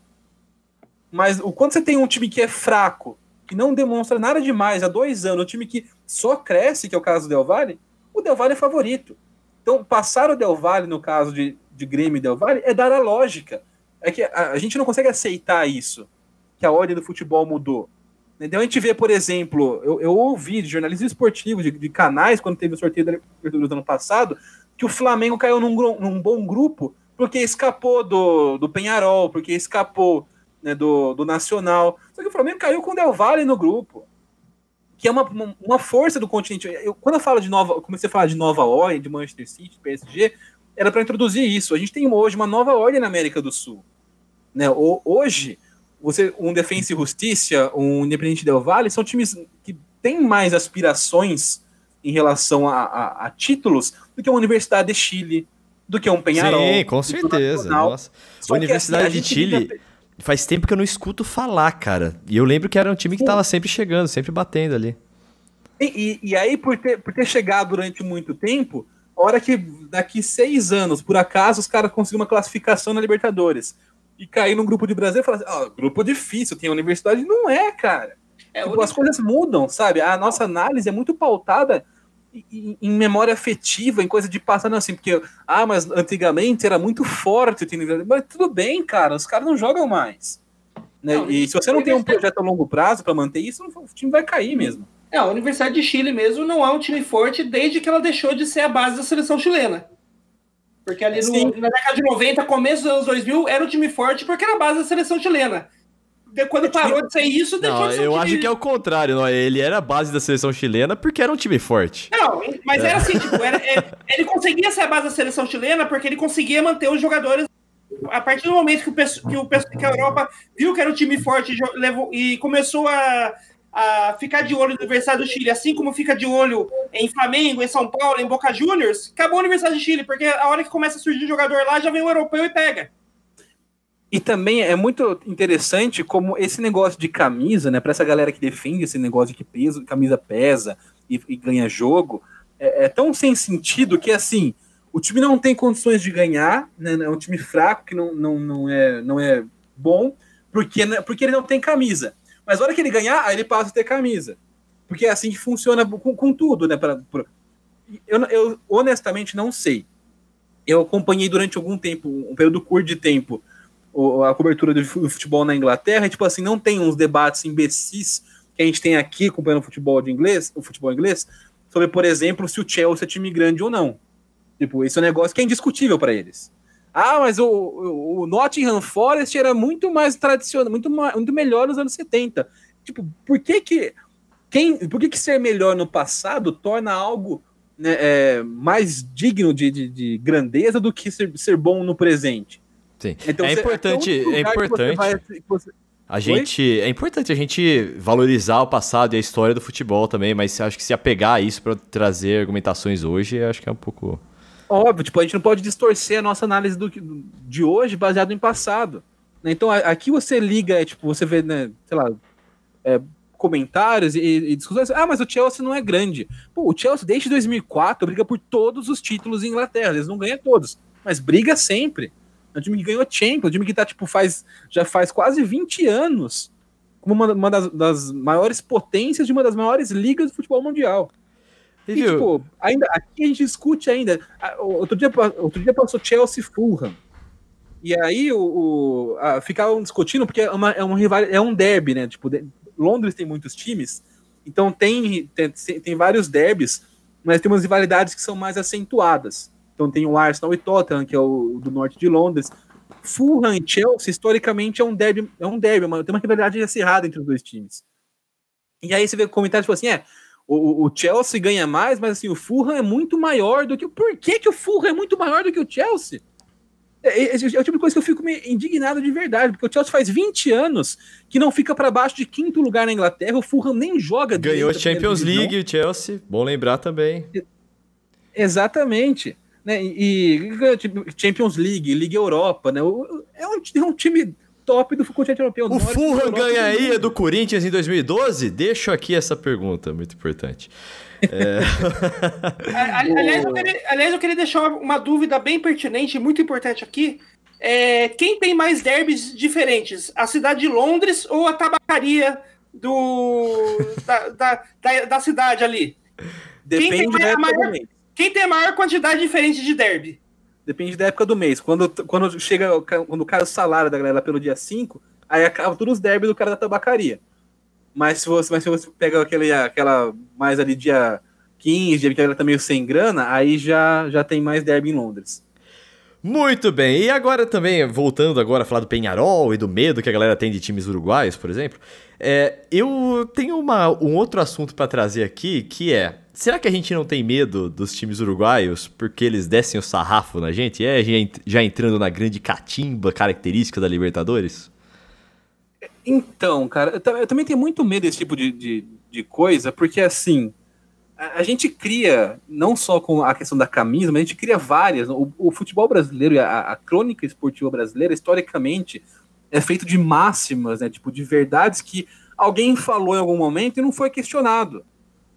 Mas o quando você tem um time que é fraco, que não demonstra nada demais há dois anos, um time que só cresce, que é o caso do Del Valle, o Del Valle é favorito. Então, passar o Del Valle, no caso de, de Grêmio e Del Valle, é dar a lógica. É que a, a gente não consegue aceitar isso que a ordem do futebol mudou. Então a gente vê, por exemplo, eu, eu ouvi de jornalistas esportivos, de, de, canais, quando teve o sorteio da Libertadores do ano passado, que o Flamengo caiu num, num bom grupo porque escapou do, do Penharol, porque escapou né, do, do Nacional. Só que o Flamengo caiu com o Del Valle no grupo, que é uma, uma, força do continente. Eu, quando eu falo de nova, comecei a falar de nova ordem, de Manchester City, PSG, era para introduzir isso. A gente tem hoje uma nova ordem na América do Sul. Né? Hoje você um Defensa e Justiça, um Independente Del Valle, são times que têm mais aspirações em relação a, a, a títulos do que uma Universidade de Chile, do que um Penharol. Sim, com certeza. Nossa. A Universidade assim, de Chile faz tempo que eu não escuto falar, cara. E eu lembro que era um time que estava sempre chegando, sempre batendo ali. E, e, e, aí, por ter, por ter chegado durante muito tempo, a hora que daqui seis anos, por acaso, os caras conseguiram uma classificação na Libertadores e cair num grupo de Brasil e falar assim, oh, grupo difícil, tem universidade. Não é, cara. É, tipo, as coisas mudam, sabe? A nossa análise é muito pautada em, em memória afetiva, em coisa de passar, assim, porque, ah, mas antigamente era muito forte, mas tudo bem, cara, os caras não jogam mais. Né? Não, e se você não tem um projeto a longo prazo para manter isso, o time vai cair mesmo. É, a Universidade de Chile mesmo não é um time forte desde que ela deixou de ser a base da seleção chilena. Porque ali no, na década de 90, começo dos anos 2000, era um time forte porque era a base da seleção chilena. Quando parou de ser isso, deixou não, de ser Eu um acho que é o contrário, não. Ele era a base da seleção chilena porque era um time forte. Não, mas é. era assim, tipo, era, ele, (laughs) ele conseguia ser a base da seleção chilena porque ele conseguia manter os jogadores a partir do momento que, o, que, o, que a Europa viu que era um time forte levou, e começou a, a ficar de olho no Universidade do Chile, assim como fica de olho em Flamengo, em São Paulo, em Boca Juniors, acabou a Universidade do Chile, porque a hora que começa a surgir jogador lá, já vem o europeu e pega. E também é muito interessante como esse negócio de camisa, né, para essa galera que defende esse negócio de que peso, camisa pesa e, e ganha jogo, é, é, tão sem sentido que assim, o time não tem condições de ganhar, né, é um time fraco que não, não, não, é, não é bom, porque, porque ele não tem camisa. Mas na hora que ele ganhar, aí ele passa a ter camisa. Porque é assim que funciona com, com tudo, né? Pra, pra... Eu, eu, honestamente não sei. Eu acompanhei durante algum tempo, um período curto de tempo, a cobertura do futebol na Inglaterra, e, tipo assim, não tem uns debates imbecis que a gente tem aqui acompanhando o futebol de inglês, o futebol inglês, sobre, por exemplo, se o Chelsea é time grande ou não. Tipo, esse é um negócio que é indiscutível para eles. Ah, mas o, o, Nottingham Forest era muito mais tradicional, muito, muito melhor nos anos 70. Tipo, por que que, quem, por que, que ser melhor no passado torna algo né, é, mais digno de, de, de, grandeza do que ser, ser bom no presente? Sim. Então, é, importante, é importante. Vai, você... A gente, é importante a gente valorizar o passado e a história do futebol também, mas acho que se apegar a isso para trazer argumentações hoje, acho que é um pouco Óbvio, tipo, a gente não pode distorcer a nossa análise do, de hoje baseado em passado. Né? Então, aqui você liga, é, tipo, você vê, né, sei lá, é, comentários e, e, discussões. Ah, mas o Chelsea não é grande. Pô, o Chelsea desde 2004 briga por todos os títulos em Inglaterra. Eles não ganham todos, mas briga sempre. É um time que ganhou Champions, um time que tá, tipo, faz, já faz quase 20 anos como uma, uma das, das, maiores potências de uma das maiores ligas do futebol mundial. E, e tipo, ainda, aqui a gente discute ainda. Outro dia, outro dia passou Chelsea Fulham. E aí o, o a, ficavam discutindo, porque é, uma, é, um rival, é um derby, né? Tipo, de, Londres tem muitos times, então tem, tem, tem vários derbys, mas tem umas rivalidades que são mais acentuadas. Então tem o Arsenal e Tottenham, que é o do norte de Londres. Fulham e Chelsea, historicamente, é um derby, é um derby, uma, tem uma rivalidade acirrada entre os dois times. E aí você vê comentários tipo assim, é, o, o, Chelsea ganha mais, mas assim, o Fulham é muito maior do que... Por que, que o Fulham é muito maior do que o Chelsea? É, é, é, o tipo de coisa que eu fico indignado de verdade, porque o Chelsea faz 20 anos que não fica para baixo de quinto lugar na Inglaterra, o Fulham nem joga Ganhou a Champions League, o Chelsea, bom lembrar também. Exatamente né? E, Champions League, Liga Europa, né? É um, é um time top do continente europeu. O Fulham ganha aí do Corinthians em 2012? Deixo aqui essa pergunta, muito importante. É... (laughs) aliás, eu queria, aliás, eu queria deixar uma, uma dúvida bem pertinente, muito importante aqui. É, quem tem mais derbys diferentes? A cidade de Londres ou a tabacaria do, da, da, da, da cidade ali? Depende quem tem maior, quem tem a maior quantidade diferente de derby? Depende da época do mês. Quando, quando chega, quando cai o salário da galera pelo dia 5, aí acaba todos os derbys do cara da tabacaria. Mas se você, mas se você pega aquele, aquela mais ali dia 15, dia que a galera tá meio sem grana, aí já, já tem mais derby em Londres. Muito bem, e agora também, voltando agora a falar do Penharol e do medo que a galera tem de times uruguaios, por exemplo, é, eu tenho uma, um outro assunto para trazer aqui, que é, será que a gente não tem medo dos times uruguaios porque eles descem o sarrafo na gente? É, já entrando na grande catimba característica da Libertadores? Então, cara, eu, também tenho muito medo desse tipo de, de, de coisa, porque assim, a, gente cria, não só com a questão da camisa, mas a gente cria várias. O, o futebol brasileiro e a, a, crônica esportiva brasileira, historicamente, é feito de máximas, né? Tipo, de verdades que alguém falou em algum momento e não foi questionado.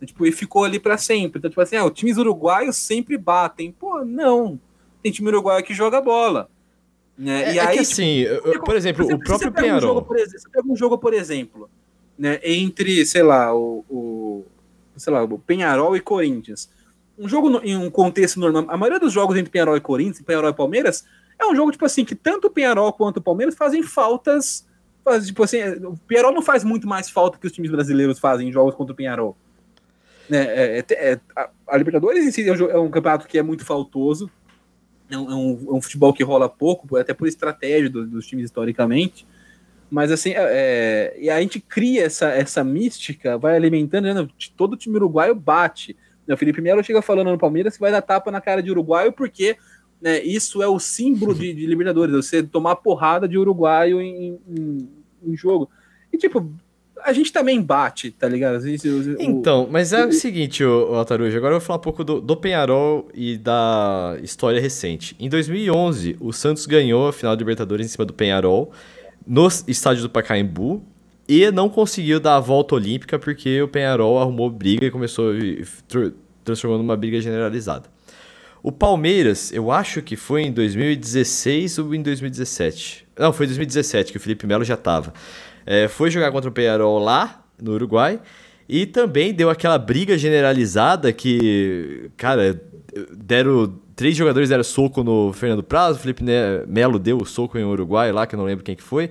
Tipo, e ficou ali para sempre. Então, tipo assim, ah, os times uruguaios sempre batem. Pô, não. Tem time uruguaio que joga bola. Né? É, e é aí, que assim, tipo, por exemplo, o próprio Penharol... Um você pega um jogo, por exemplo, né, entre, sei lá, o, o sei lá, o Penharol e Corinthians. Um jogo no, em um contexto normal, a maioria dos jogos entre Penharol e Corinthians, Penharol e Palmeiras, é um jogo, tipo assim, que tanto o Penharol quanto o Palmeiras fazem faltas. Faz, tipo assim, o Penharol não faz muito mais falta que os times brasileiros fazem em jogos contra o Penharol. Né, é, é, é, a, a, Libertadores em si é um, é um, campeonato que é muito faltoso. É um, é um, é futebol que rola pouco, até por estratégia do, dos times historicamente. Mas assim, é, e a gente cria essa, essa mística, vai alimentando, né? todo time uruguaio bate. O Felipe Melo chega falando no Palmeiras que vai dar tapa na cara de uruguaio, porque né, isso é o símbolo de, de Libertadores, você tomar porrada de uruguaio em, em, em, jogo. E tipo, a gente também bate, tá ligado? então, mas é o, o seguinte, o, o Altarujo, agora eu vou falar um pouco do, do Penharol e da história recente. Em 2011, o Santos ganhou a final de Libertadores em cima do Penharol no estádio do Pacaembu e não conseguiu dar a volta olímpica porque o Penharol arrumou briga e começou transformando numa briga generalizada. O Palmeiras, eu acho que foi em 2016 ou em 2017. Não, foi em 2017 que o Felipe Melo já estava. É, foi jogar contra o Penharol lá no Uruguai e também deu aquela briga generalizada que, cara, deram três jogadores deram soco no Fernando Prazo, o Felipe Melo deu o soco em Uruguai lá, que eu não lembro quem que foi.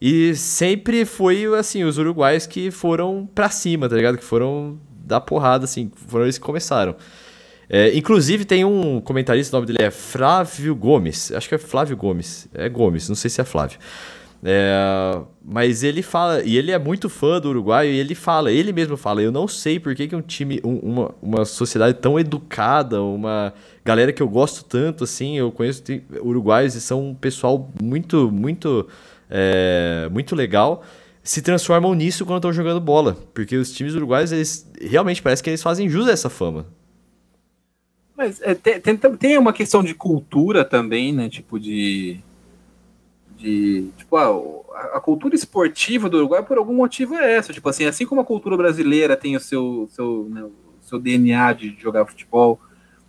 E sempre foi, assim, os uruguaios que foram pra cima, tá ligado? Que foram dar porrada, assim, foram eles que começaram. É, inclusive tem um comentarista, o nome dele é Flávio Gomes, acho que é Flávio Gomes, é Gomes, não sei se é Flávio. É, mas ele fala, e ele é muito fã do Uruguai, e ele fala, ele mesmo fala, eu não sei por que, que um time, um, uma, uma sociedade tão educada, uma galera que eu gosto tanto, assim, eu conheço uruguaios e são um pessoal muito, muito, é, muito legal, se transformam nisso quando estão jogando bola, porque os times uruguaios, eles realmente parece que eles fazem jus a essa fama. Mas é, tem, tem, uma questão de cultura também, né, tipo de de tipo, ah, a cultura esportiva do Uruguai, por algum motivo, é essa. Tipo assim, assim como a cultura brasileira tem o seu, seu, né, o seu DNA de jogar futebol,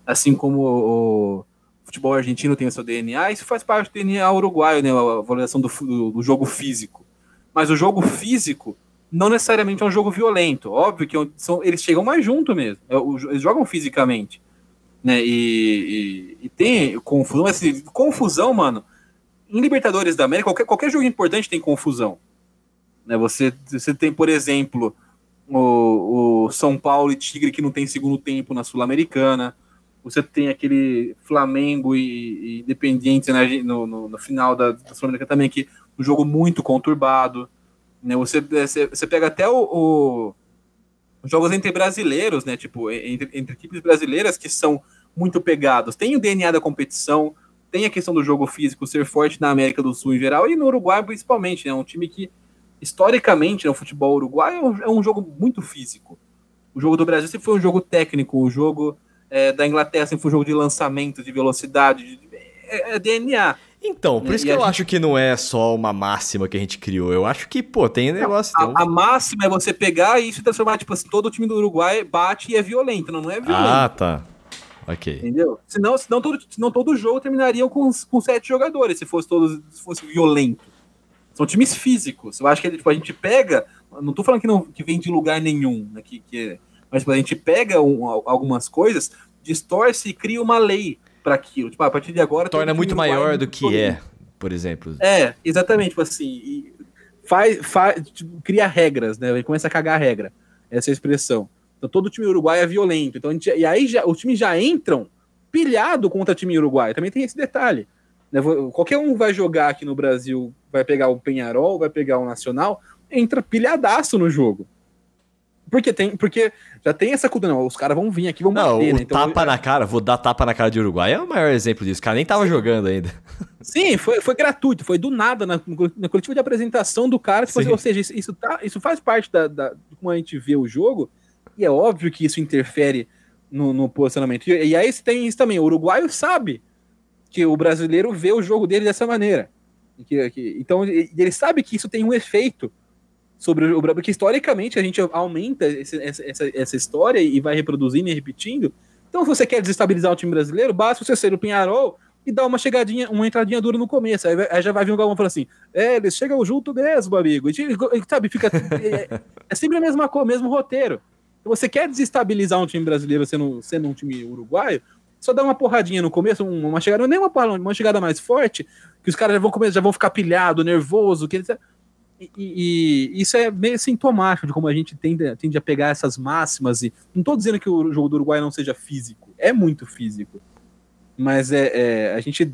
assim como o, futebol argentino tem o seu DNA, isso faz parte do DNA uruguaio, né? A valorização do, do, do jogo físico. Mas o jogo físico não necessariamente é um jogo violento. Óbvio que são, eles chegam mais junto mesmo. É, eles jogam fisicamente. Né? E, e, e tem confusão. Assim, confusão, mano. Em Libertadores da América, qualquer, qualquer jogo importante tem confusão. Né? Você, você tem, por exemplo, o, o São Paulo e Tigre que não tem segundo tempo na Sul-Americana. Você tem aquele Flamengo e, e Independiente né, no, no, no, final da, da Sul-Americana também, que um jogo muito conturbado. Né? Você, você, pega até o, o, os jogos entre brasileiros, né? Tipo, entre, entre equipes brasileiras que são muito pegados. Tem o DNA da competição, tem a questão do jogo físico ser forte na América do Sul em geral e no Uruguai principalmente, né? Um time que, historicamente, no né, futebol uruguaio é um, é um jogo muito físico. O jogo do Brasil sempre foi um jogo técnico, o jogo é, da Inglaterra sempre foi um jogo de lançamento, de velocidade, de, é, é, DNA. Então, por isso e que eu gente... acho que não é só uma máxima que a gente criou. Eu acho que, pô, tem negócio. Não, a, a, máxima é você pegar e se transformar, tipo assim, todo o time do Uruguai bate e é violento, não, não é violento. Ah, tá. Ok. Entendeu? Senão, senão, todo, senão todo jogo terminaria com, com sete jogadores, se fosse todos se fosse violento. São times físicos. Eu acho que tipo, a gente pega. Não tô falando que, não, que vem de lugar nenhum, né, que, que mas tipo, a gente pega um, algumas coisas, distorce e cria uma lei para aquilo. Tipo, a partir de agora. Torna muito maior do que é, por exemplo. É, exatamente. Tipo assim, faz, faz, tipo, cria regras, né? Ele começa a cagar a regra. Essa é a expressão. Então todo time uruguai é violento. Então, gente, e aí já, os times já entram pilhado contra o time uruguai. Também tem esse detalhe. Né? Qualquer um vai jogar aqui no Brasil, vai pegar o Penharol, vai pegar o Nacional, entra pilhadaço no jogo. Porque tem, porque já tem essa cultura, não, os caras vão vir aqui, vão não, bater, o né? Então, tapa eu... na cara, vou dar tapa na cara de Uruguai é o maior exemplo disso. O cara nem tava Sim. jogando ainda. Sim, foi, foi gratuito, foi do nada na, na coletiva de apresentação do cara. Tipo, ou seja, isso, isso, tá, isso faz parte da, da, de como a gente vê o jogo, e é óbvio que isso interfere no, no posicionamento. E, e aí tem isso também, o uruguaio sabe que o brasileiro vê o jogo dele dessa maneira. Que, que, então ele sabe que isso tem um efeito sobre o Brasil, porque historicamente a gente aumenta esse, essa, essa história e vai reproduzindo e repetindo. Então, se você quer desestabilizar o time brasileiro, basta você ser o Pinharol e dar uma chegadinha, uma entradinha dura no começo. Aí, aí já vai vir um Galvão falando assim: é, eles chegam junto mesmo, amigo. E, sabe, fica. (laughs) É, é sempre a mesma coisa, mesmo roteiro. Você quer desestabilizar um time brasileiro sendo, sendo um time uruguaio, só dá uma porradinha no começo, uma chegada, nem uma, uma chegada mais forte, que os caras já vão começar, já vão ficar pilhado, nervoso, que eles e, e, isso é meio sintomático de como a gente tende, tende a pegar essas máximas. E não estou dizendo que o jogo do Uruguai não seja físico, é muito físico, mas é, é a gente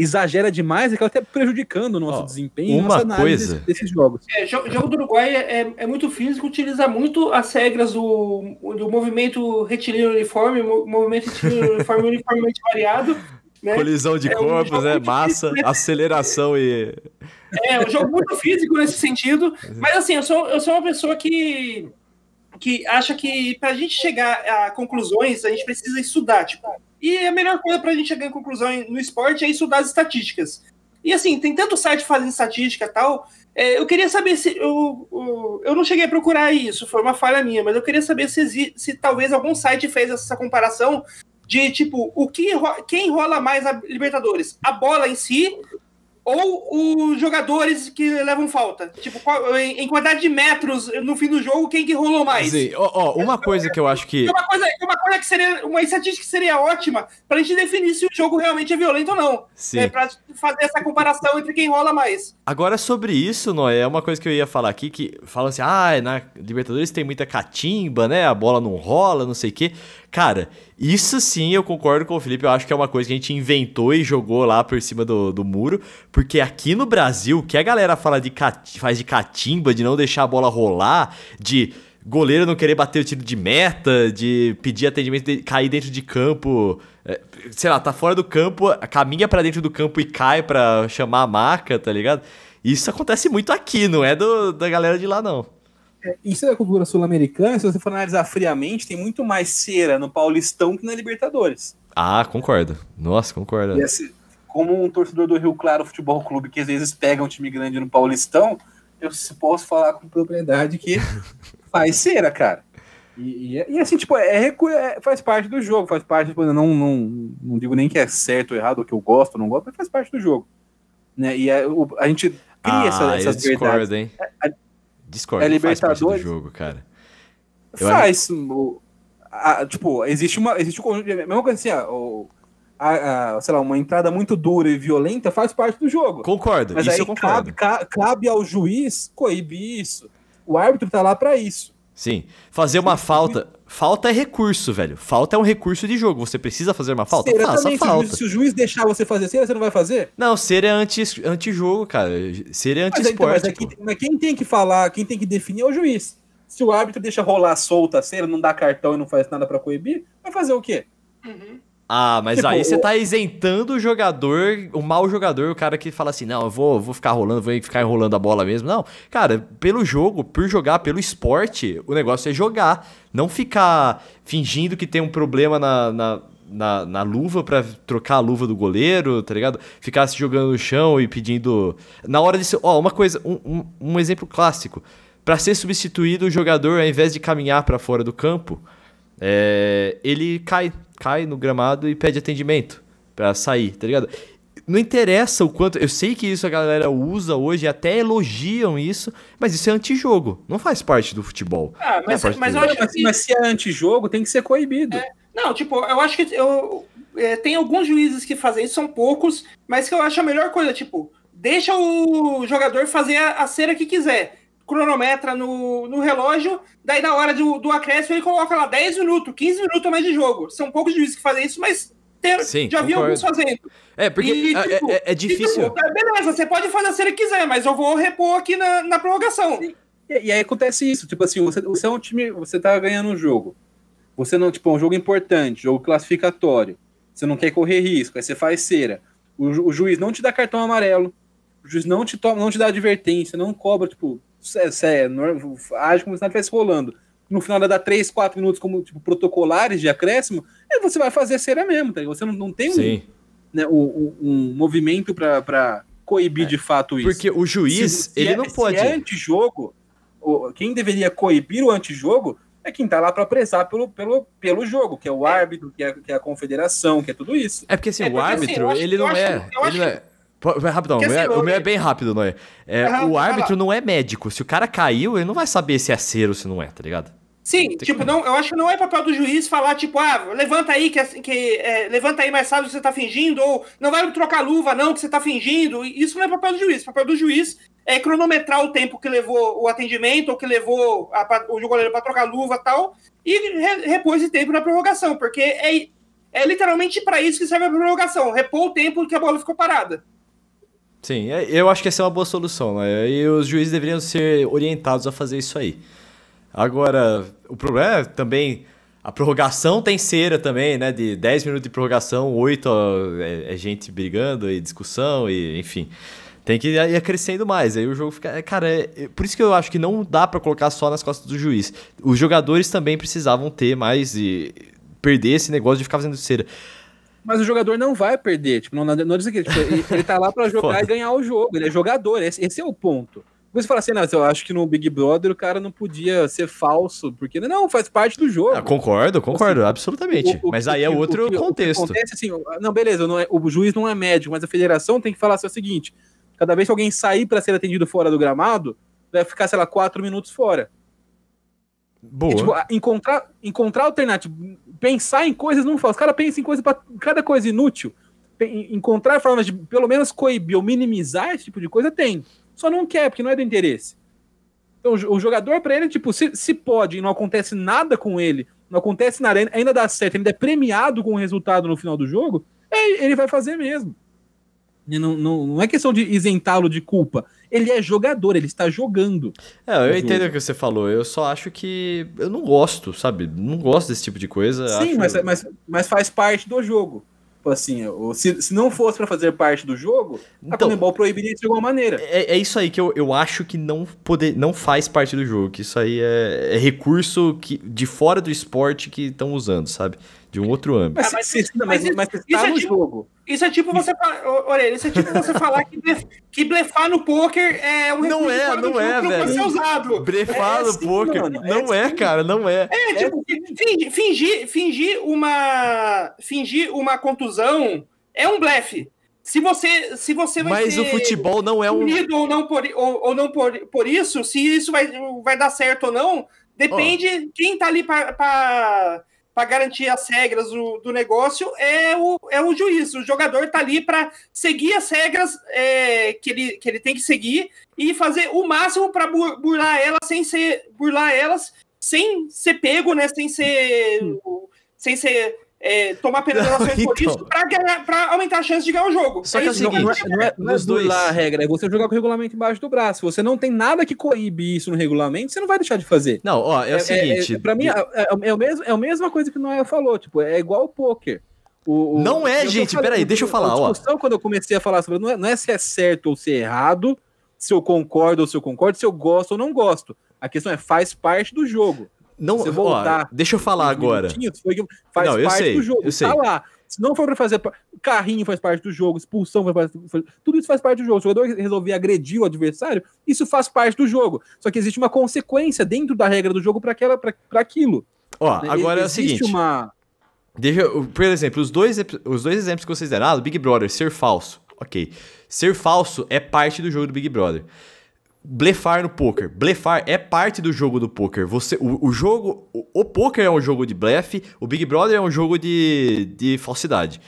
exagera demais e acaba até prejudicando o nosso oh, desempenho uma nossa coisa desses jogos. É, jogo, jogo do Uruguai é, é, é, muito físico, utiliza muito as regras do, do movimento retilíneo uniforme, movimento retilíneo uniforme (laughs) uniformemente variado. Né? Colisão de é corpos, um né? Massa, difícil, aceleração e. É, um jogo muito físico nesse sentido. Mas assim, eu sou, eu sou uma pessoa que, que acha que para a gente chegar a conclusões, a gente precisa estudar. Tipo, e a melhor coisa para a gente chegar em conclusão no esporte é estudar as estatísticas. E assim, tem tanto site fazendo estatística e tal. É, eu queria saber se. Eu, eu, eu, não cheguei a procurar isso, foi uma falha minha, mas eu queria saber se, se talvez algum site fez essa comparação de tipo, o que quem rola mais a Libertadores? A bola em si ou os jogadores que levam falta? Tipo, em, quantidade de metros no fim do jogo, quem que rolou mais? Sim, ó, ó, uma coisa que eu acho que. Uma coisa, uma coisa que seria. Uma estatística que seria ótima pra gente definir se o jogo realmente é violento ou não. Sim. É, pra fazer essa comparação entre quem rola mais. Agora, sobre isso, Noé, é uma coisa que eu ia falar aqui, que fala assim, ah, na Libertadores tem muita catimba, né? A bola não rola, não sei o quê. Cara, isso sim eu concordo com o Felipe. Eu acho que é uma coisa que a gente inventou e jogou lá por cima do, do muro. Porque aqui no Brasil, que a galera fala de faz de catimba, de não deixar a bola rolar, de goleiro não querer bater o tiro de meta, de pedir atendimento, de cair dentro de campo, é, sei lá, tá fora do campo, caminha para dentro do campo e cai para chamar a marca, tá ligado? Isso acontece muito aqui, não é do, da galera de lá, não. É, isso é da cultura sul-americana, se você for analisar friamente, tem muito mais cera no Paulistão que na Libertadores. Ah, concordo. Nossa, concordo. Assim, como um torcedor do Rio Claro Futebol Clube, que às vezes pega um time grande no Paulistão, eu posso falar com propriedade que (laughs) faz cera, cara. E, e, e assim, tipo, é, é, faz parte do jogo, faz parte, tipo, eu não, não, não digo nem que é certo ou errado, ou que eu gosto ou não gosto, mas faz parte do jogo. Né? E a, o, a gente cria ah, essa, essas eu discordo, verdades. hein? A, a, discordo, é não faz parte do Libertadores. jogo, cara. Eu faz. O, a, tipo, existe uma. Existe um conjunto. Mesma coisa assim, ó, a, a, sei lá, uma entrada muito dura e violenta faz parte do jogo. Concordo, Mas isso aí cabe, concordo. ca- cabe ao juiz coibir isso. O árbitro tá lá pra isso. Sim. Fazer uma falta. Falta é recurso, velho. Falta é um recurso de jogo. Você precisa fazer uma falta? Cera Faça também, se o, falta. juiz, se o juiz deixar você fazer cera, você não vai fazer? Não, ser é anti- anti-jogo, cara. Ser é Mas, aí, então, mas, anti-esporte. é mas quem tem que falar, quem tem que definir é o juiz. Se o árbitro deixa rolar solta a cera, não dá cartão e não faz nada pra coibir, vai fazer o quê? Ah, mas Tipo, aí você tá isentando o jogador, o mau jogador, o cara que fala assim, não, eu vou, vou ficar rolando, vou ficar enrolando a bola mesmo. Não, cara, pelo jogo, por jogar, pelo esporte, o negócio é jogar. Não ficar fingindo que tem um problema na, na, na, na luva pra trocar a luva do goleiro, tá ligado? Ficar se jogando no chão e pedindo... Na hora de... ser- Ó, uma coisa, um, um, um exemplo clássico. Pra ser substituído, o jogador, ao invés de caminhar pra fora do campo, é, ele cai, cai no gramado e pede atendimento pra sair, tá ligado? Não interessa o quanto. Eu sei que isso a galera usa hoje, até elogiam isso, mas isso é antijogo. Não faz parte do futebol. Ah, Não é mas, mas do eu jogo. acho Mas, que. mas se é antijogo, tem que ser coibido. Não, tipo, eu acho que eu, é, tem alguns juízes que fazem isso, são poucos, mas que eu acho a melhor coisa, tipo, deixa o jogador fazer a, a cera que quiser. Cronometra no, no relógio, daí na hora do, do acréscimo ele coloca lá 10 minutos, 15 minutos mais de jogo. São poucos juízes que fazem isso, mas tem- Sim, já vi concordo. alguns fazendo. É, porque E, é- tipo, é, é E, difícil. tipo, tá, beleza, você pode fazer a cera que quiser, mas eu vou repor aqui na, na prorrogação. E, e aí acontece isso, tipo assim, você, você é um time, você tá ganhando um jogo. Você não, tipo, é um jogo importante, jogo classificatório. Você não quer correr risco, aí você faz cera. O, ju- o juiz não te dá cartão amarelo. O juiz não te toma, não te dá advertência, não cobra, tipo, sé- nor- age como se nada estivesse rolando. No final dá 3, 4 minutos como tipo, protocolares de acréscimo, aí você vai fazer cera mesmo, tá? Você não, não tem um, né, um, um- movimento pra coibir de fato isso. Porque o juiz, Se- se ele é- não se pode. é antijogo, o- quem deveria coibir o antijogo é quem tá lá para prezar pelo, pelo, pelo jogo, que é o árbitro, que é, que é a confederação, que é tudo isso. É porque assim, É o porque, assim, árbitro, eu acho- ele não acho- é. eu ele acho não é... Rapidão, Porque, o meu é- assim, o meu é bem rápido, não é? É, o vai árbitro lá. não é médico. Se o cara caiu, ele não vai saber se é cera ou se não é, tá ligado? Sim, tipo, que- não, eu acho que não é papel do juiz falar, tipo, ah, levanta aí, que, é- que é, levanta aí, mas sabe que você tá fingindo, ou não vai trocar luva, não, que você tá fingindo. Isso não é papel do juiz. O papel do juiz é cronometrar o tempo que levou o atendimento, ou que levou a, o goleiro para trocar luva e tal, e re, repor esse tempo na prorrogação, porque é, é literalmente para isso que serve a prorrogação, repor o tempo que a bola ficou parada. Sim, é- eu acho que essa é uma boa solução, né? E os juízes deveriam ser orientados a fazer isso aí. Agora, o problema é também. A prorrogação tem cera também, né? De 10 minutos de prorrogação, 8 é, é gente brigando e discussão, e enfim. Tem que ir acrescendo mais. Aí o jogo fica. é, Cara, é- é- por isso que eu acho que não dá pra colocar só nas costas do juiz. Os jogadores também precisavam ter mais e perder esse negócio de ficar fazendo cera. Mas o jogador não vai perder. Tipo, não, não, não diz aqui, tipo, ele, ele tá lá para (laughs) jogar e ganhar o jogo. Ele é jogador, esse, esse é o ponto. Você fala assim, não, eu acho que no Big Brother o cara não podia ser falso, porque não, faz parte do jogo. Ah, concordo, concordo, Assim, absolutamente. O- o- mas aí é outro o que contexto. acontece assim, não, beleza, não é- o juiz não é médico, mas a federação tem que falar assim, o seguinte: cada vez que alguém sair para ser atendido fora do gramado, vai ficar, sei lá, quatro minutos fora. Boa. E, tipo, encontrar, encontrar alternativa, pensar em coisas não faz. Os caras pensam em coisas para cada coisa inútil. Encontrar formas de pelo menos coibir ou minimizar esse tipo de coisa tem. Só não quer, porque não é do interesse. Então, o jo- o jogador, para ele, tipo, se, se pode e não acontece nada com ele, não acontece nada, ainda- dá certo, ainda é premiado com o resultado no final do jogo, é, ele vai fazer mesmo. Não, não, não é questão de isentá-lo de culpa. Ele é jogador, ele está jogando. É, eu o entendo o que você falou. Eu só acho que. Eu não gosto, sabe? Não gosto desse tipo de coisa. Sim, acho- mas, mas, mas faz parte do jogo. Tipo assim, se, se não fosse para fazer parte do jogo, a Então- Comebol proibiria isso de alguma maneira. É, é isso aí que eu, eu acho que não, poder, não faz parte do jogo. Que isso aí é, é recurso que, de fora do esporte que estão usando, sabe? De um outro âmbito. Mas, mas você, isso- mas, mas mas, isso- você tá isso é no tipo- jogo. Isso é tipo você falar. Orelha, isso é tipo você falar que, blef- que blefar no poker é um Não é, não é, não pode velho. ser usado. Brefar É no sim, poker. mano, não é é, sim. cara, não é. É, tipo, fingir, fingir, fingir uma. Fingir uma contusão é um blefe. Se você, se você vai Mas ser o futebol não é um. ou não por, ou, ou não por, por isso, se isso vai, vai dar certo ou não, depende quem tá ali para garantir as regras do, do negócio é o, é o juiz. O jogador tá ali para seguir as regras é, que, ele, que ele tem que seguir e fazer o máximo para burlar elas sem ser burlar elas sem ser pego, né? Sem ser sem ser é, tomar penalizações Não, por então. isso para ganhar para aumentar a chance de ganhar o jogo. Só que é isso assim, Não, não é, que- não é, não é dois. burlar a regra, é você jogar com o regulamento embaixo do braço. Se você não tem nada que coíbe isso no regulamento, você não vai deixar de fazer. Não, ó, é o seguinte. É, pra mim, é, é, é o mesmo, é a mesma coisa que o Noel falou, tipo, é igual o poker. O, o- Não é, o que gente, falei, peraí, deixa eu falar, A ó. discussão, quando eu comecei a falar sobre. Não é, não é se é certo ou se é errado, se eu concordo ou se eu concordo, se eu gosto ou não gosto. A questão é, faz parte do jogo. Não, você ó, voltar deixa eu falar agora. foi faz Não, eu parte sei, do jogo. eu sei. Tá lá. Se não for pra fazer. Carrinho faz parte do jogo, expulsão faz parte. faz- Tudo isso faz parte do jogo. Se o jogador resolver agredir o adversário, isso faz parte do jogo. Só que existe uma consequência dentro da regra do jogo para aquilo. Ó, né? agora é o seguinte. Uma... Deixa, por exemplo, os dois, os dois exemplos que vocês deram, ah, do Big Brother, ser falso. Ok. Ser falso é parte do jogo do Big Brother. Blefar no poker. Blefar é parte do jogo do poker. Você, o, o jogo. O, o poker é um jogo de blefe, o Big Brother é um jogo de, de falsidade.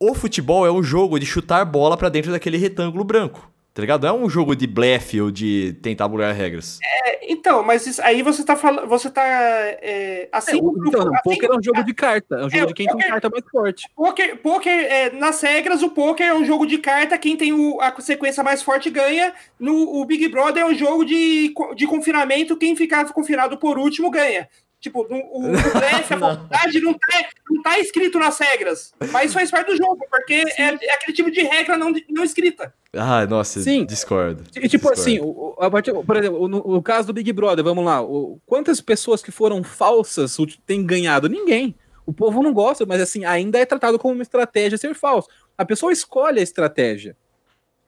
O futebol é um jogo de chutar bola pra dentro daquele retângulo branco. Tá ligado? Não é um jogo de blefe ou de tentar burlar regras. Então, mas isso- aí você tá falando. Você tá. É, assim, É, o, então, assim poker é um jogo de carta. É um jogo É, de quem tem poker- carta mais forte. Poker, poker é, nas regras, o poker é um jogo de carta. Quem tem o- a sequência mais forte ganha. No o Big Brother é um jogo de, de confinamento. Quem ficar confinado por último ganha. Tipo, o, o (laughs) a vontade não tá, não tá escrito nas regras. Mas faz parte do jogo, porque é, é aquele tipo de regra não, não escrita. Ah, nossa, Sim. discordo. E, tipo discordo. assim, o- a partir- por exemplo, no, no caso do Big Brother, vamos lá. o- quantas pessoas que foram falsas têm ganhado? Ninguém. O povo não gosta, mas assim, ainda é tratado como uma estratégia ser falso. A pessoa escolhe a estratégia.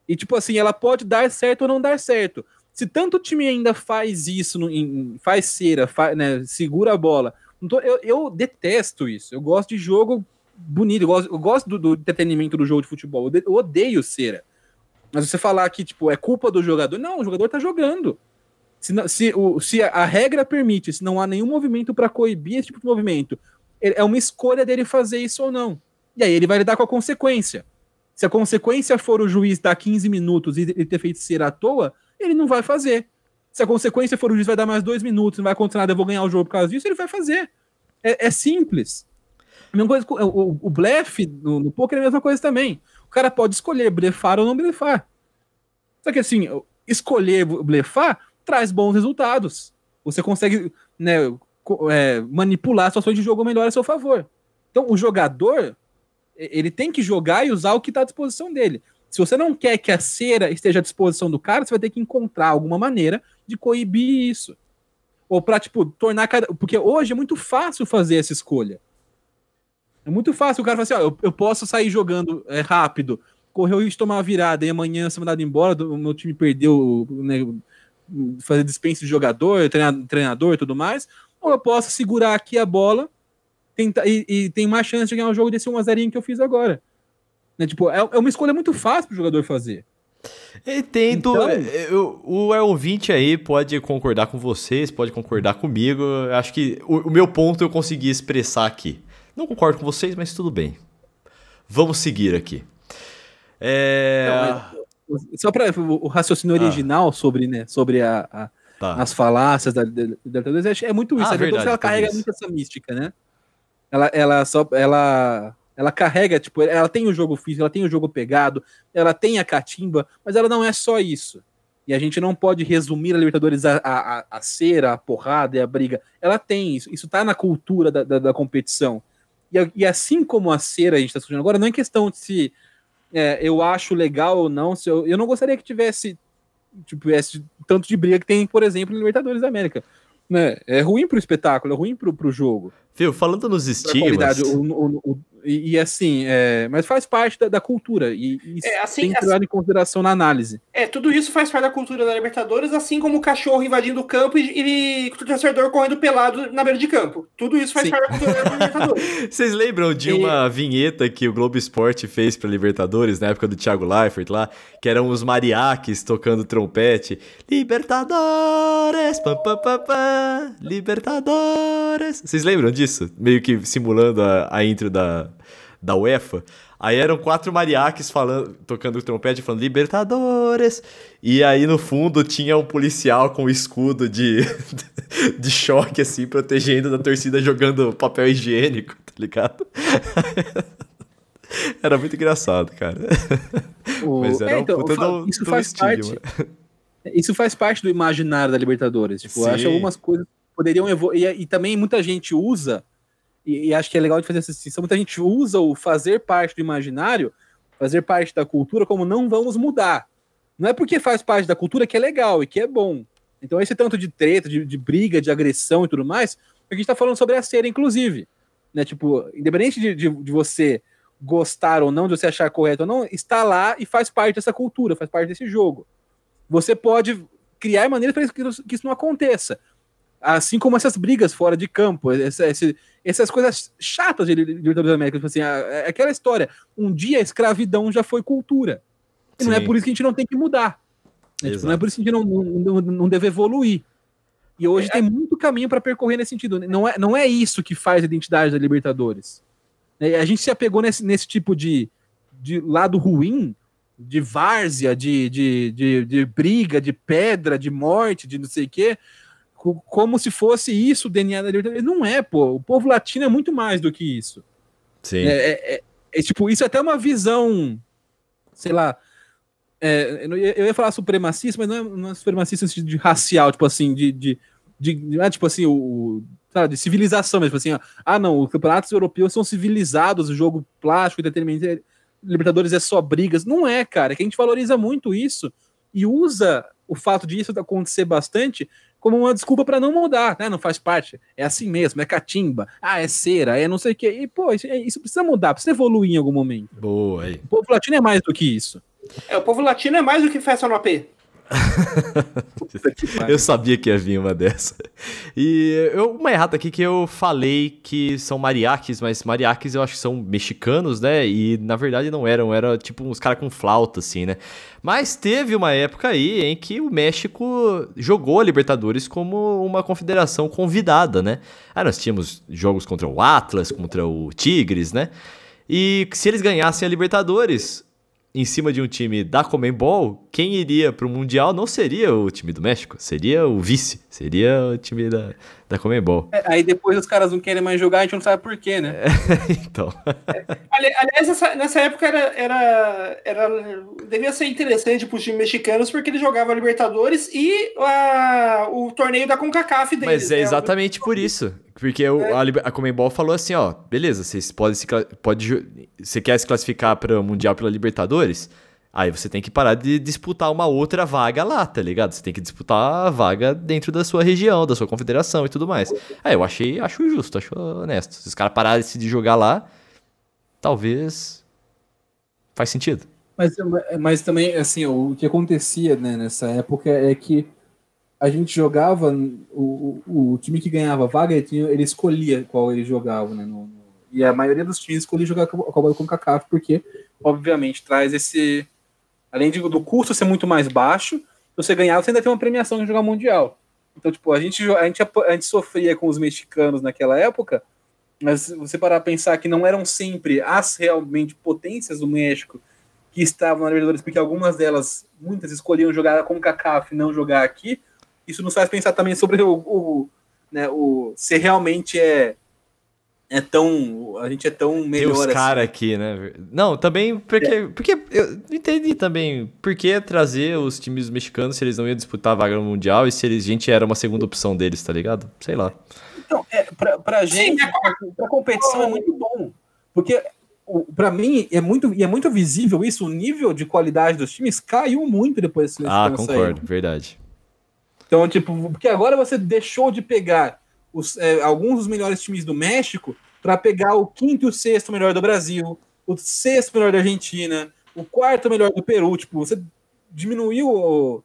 E, tipo assim, ela pode dar certo ou não dar certo. Se tanto time ainda faz isso, no- em- faz cera, fa- né, segura a bola. eu, eu detesto isso. Eu gosto de jogo bonito, eu gosto, eu gosto do, do entretenimento do jogo de futebol. Eu, de- eu odeio cera. Mas você falar que, tipo, é culpa do jogador. Não, o jogador tá jogando. Se, se, o, se a, regra permite, se não há nenhum movimento para coibir esse tipo de movimento, ele- é uma escolha dele fazer isso ou não. E aí ele vai lidar com a consequência. Se a consequência for o juiz dar 15 minutos e ele ter feito ser à toa, ele não vai fazer. Se a consequência for o juiz vai dar mais dois minutos, não vai acontecer nada, eu vou ganhar o jogo por causa disso, ele vai fazer. É, é simples. A mesma coisa com o, o, blefe no, no poker é a mesma coisa também. O cara pode escolher blefar ou não blefar. Só que assim, escolher blefar traz bons resultados. Você consegue né, é, manipular situações de jogo melhor a seu favor. Então, o jogador, ele tem que jogar e usar o que está à disposição dele. Se você não quer que a cera esteja à disposição do cara, você vai ter que encontrar alguma maneira de coibir isso. Ou para, tipo, tornar cada. Porque hoje é muito fácil fazer essa escolha. É muito fácil. O cara fala assim: ó, eu, eu posso sair jogando é, rápido, correr o risco de tomar uma virada e amanhã ser mandado embora, o meu time perdeu, né, fazer dispensa de jogador, treina- treinador e tudo mais. Ou eu posso segurar aqui a bola tentar, e, e tem mais chance de ganhar o jogo desse 1x0 que eu fiz agora. Né, tipo, é, é uma escolha muito fácil pro jogador fazer. Entendo. Então- é, eu- o ouvinte aí pode concordar com vocês, pode concordar comigo. Eu Acho que o, o meu ponto eu consegui expressar aqui. Não concordo com vocês, mas tudo bem. Vamos seguir aqui. É. Só para o, o raciocínio Ah. original sobre, né, sobre a, a- tá. as falácias da, Libertadores, é muito isso. Ah, a Libertadores verdade, ela carrega isso. muito essa mística, né? Ela, ela só ela ela carrega, tipo, ela tem o jogo físico, ela tem o jogo pegado, ela tem a catimba, mas ela não é só isso. E a gente não pode resumir a Libertadores a, a, a- cera, a porrada e a briga. Ela tem isso, isso tá na cultura da, da, da competição. E, e assim como a cera a gente está discutindo agora, não é questão de se é, eu acho legal ou não, se eu, eu não gostaria que tivesse, tipo, tivesse tanto de briga que tem, por exemplo, no Libertadores da América. Né? É ruim pro espetáculo, é ruim pro, pro jogo. Viu, falando nos estigmas. O, o, o, e, e, assim, é, mas faz parte da, da cultura e, e é, assim, tem que assim, em consideração na análise. É, tudo isso faz parte da cultura da Libertadores, assim como o cachorro invadindo o campo e, e o torcedor correndo pelado na beira de campo. Tudo isso faz Sim. parte da cultura da Libertadores. (laughs) Vocês lembram de e... uma vinheta que o Globo Esporte fez para Libertadores, na época do Thiago Leifert lá, que eram os mariachis tocando trompete? Libertadores, pam, pam, pam, pam, Libertadores. Vocês lembram disso? Meio que simulando a, a intro da da UEFA. Aí eram quatro mariaques falando, tocando trompete, falando Libertadores. E aí no fundo tinha um policial com escudo de, (laughs) de choque, assim, protegendo da torcida jogando papel higiênico, tá ligado? (laughs) era muito engraçado, cara. O... Mas era é, então, um puta do, isso do faz parte. Isso faz parte do imaginário da Libertadores. Tipo, eu acho algumas coisas poderiam evoluir. E, e também muita gente usa e, e, acho que é legal de fazer essa distinção. Muita gente usa o fazer parte do imaginário, fazer parte da cultura, como não vamos mudar. Não é porque faz parte da cultura que é legal e que é bom. Então, esse tanto de treta, de, de briga, de agressão e tudo mais, a gente está falando sobre a cera, inclusive. Né? Tipo, independente de, de, de, você gostar ou não, de você achar correto ou não, está lá e faz parte dessa cultura, faz parte desse jogo. Você pode criar maneiras para que, que isso não aconteça. Assim como essas brigas fora de campo, essa, esse, essas coisas chatas de Libertadores da América, tipo assim, é aquela história, um dia a escravidão já foi cultura. E não é por isso que a gente não tem que mudar. Né? Tipo, não é por isso que a gente não, não, não deve evoluir. E hoje é, tem muito caminho para percorrer nesse sentido. Não é, não é isso que faz a identidade da Libertadores. É, a gente se apegou nesse, nesse tipo de, de lado ruim, de várzea, de, de, de, de briga, de pedra, de morte, de não sei o quê, como se fosse isso o DNA da Libertadores. Não é, pô. O povo latino é muito mais do que isso. Sim. É, é, é, é tipo, isso é até uma visão, sei lá. É, eu ia falar supremacista, mas não é, não é supremacista de racial, tipo assim, de. de, de, de ah, tipo assim, o, sabe, de civilização mesmo. Assim, ah, não, os campeonatos europeus são civilizados, o jogo plástico, entretenimento. Libertadores é só brigas. Não é, cara. É que a gente valoriza muito isso e usa o fato de isso acontecer bastante como uma desculpa para não mudar, né? Não faz parte. É assim mesmo, é catimba, ah, é cera, é não sei o quê. E, pô, isso, é, isso precisa mudar, precisa evoluir em algum momento. Boa, aí. O povo latino é mais do que isso. É, o povo latino é mais do que festa no AP. (laughs) eu sabia que ia vir uma dessa. E eu, uma errata aqui que eu falei que são mariachis, mas mariachis eu acho que são mexicanos, né? E na verdade não eram, era tipo uns caras com flauta, assim, né? Mas teve uma época aí em que o México jogou a Libertadores como uma confederação convidada, né? Aí nós tínhamos jogos contra o Atlas, contra o Tigres, né? E se eles ganhassem a Libertadores, em cima de um time da Comembol, quem iria para o Mundial não seria o time do México, seria o vice, seria o time da, da Comembol. É, aí depois os caras não querem mais jogar, a gente não sabe por quê, né? É, (laughs) então. É, aliás, essa, nessa época era, era, era. Devia ser interessante para os times mexicanos, porque eles jogavam a Libertadores e a, o torneio da CONCACAF deles. Mas é né? exatamente por isso. Porque o, a, a Comembol falou assim, ó, beleza, vocês podem se pode você quer se classificar para o mundial pela Libertadores? Aí você tem que parar de disputar uma outra vaga lá, tá ligado? Você tem que disputar a vaga dentro da sua região, da sua confederação e tudo mais. Aí eu achei, acho justo, acho honesto. Se os caras parassem de jogar lá, talvez faz sentido. Mas, mas também, assim, o que acontecia né, nessa época é que a gente jogava, o, o, o time que ganhava vaga, ele, escolhia qual ele jogava, né? No, no, e a maioria dos times escolhia jogar a Copa do CONCACAF, porque, obviamente, traz esse... Além de, do custo ser muito mais baixo, você ganhar, você ainda tem uma premiação de jogar Mundial. Então, tipo, a gente, a gente, a gente sofria com os mexicanos naquela época, mas você parar a pensar que não eram sempre as realmente potências do México que estavam na Libertadores, porque algumas delas, muitas escolhiam jogar com o CACAF e não jogar aqui, isso nos faz pensar também sobre o, o, né, o se realmente é é tão a gente é tão melhor Tem os assim. cara aqui, né? Não, também porque é. porque eu entendi também por que trazer os times mexicanos se eles não iam disputar a vaga no mundial e se eles, a gente era uma segunda opção deles, tá ligado? Sei lá. Então, é, pra, pra gente, pra, pra competição é muito bom. Porque para mim é muito e é muito visível isso, o nível de qualidade dos times caiu muito depois desse Ah, concordo, verdade. Então, tipo, porque agora você deixou de pegar os, é, alguns dos melhores times do México para pegar o quinto e o sexto melhor do Brasil, o sexto melhor da Argentina, o quarto melhor do Peru. Tipo, você diminuiu o,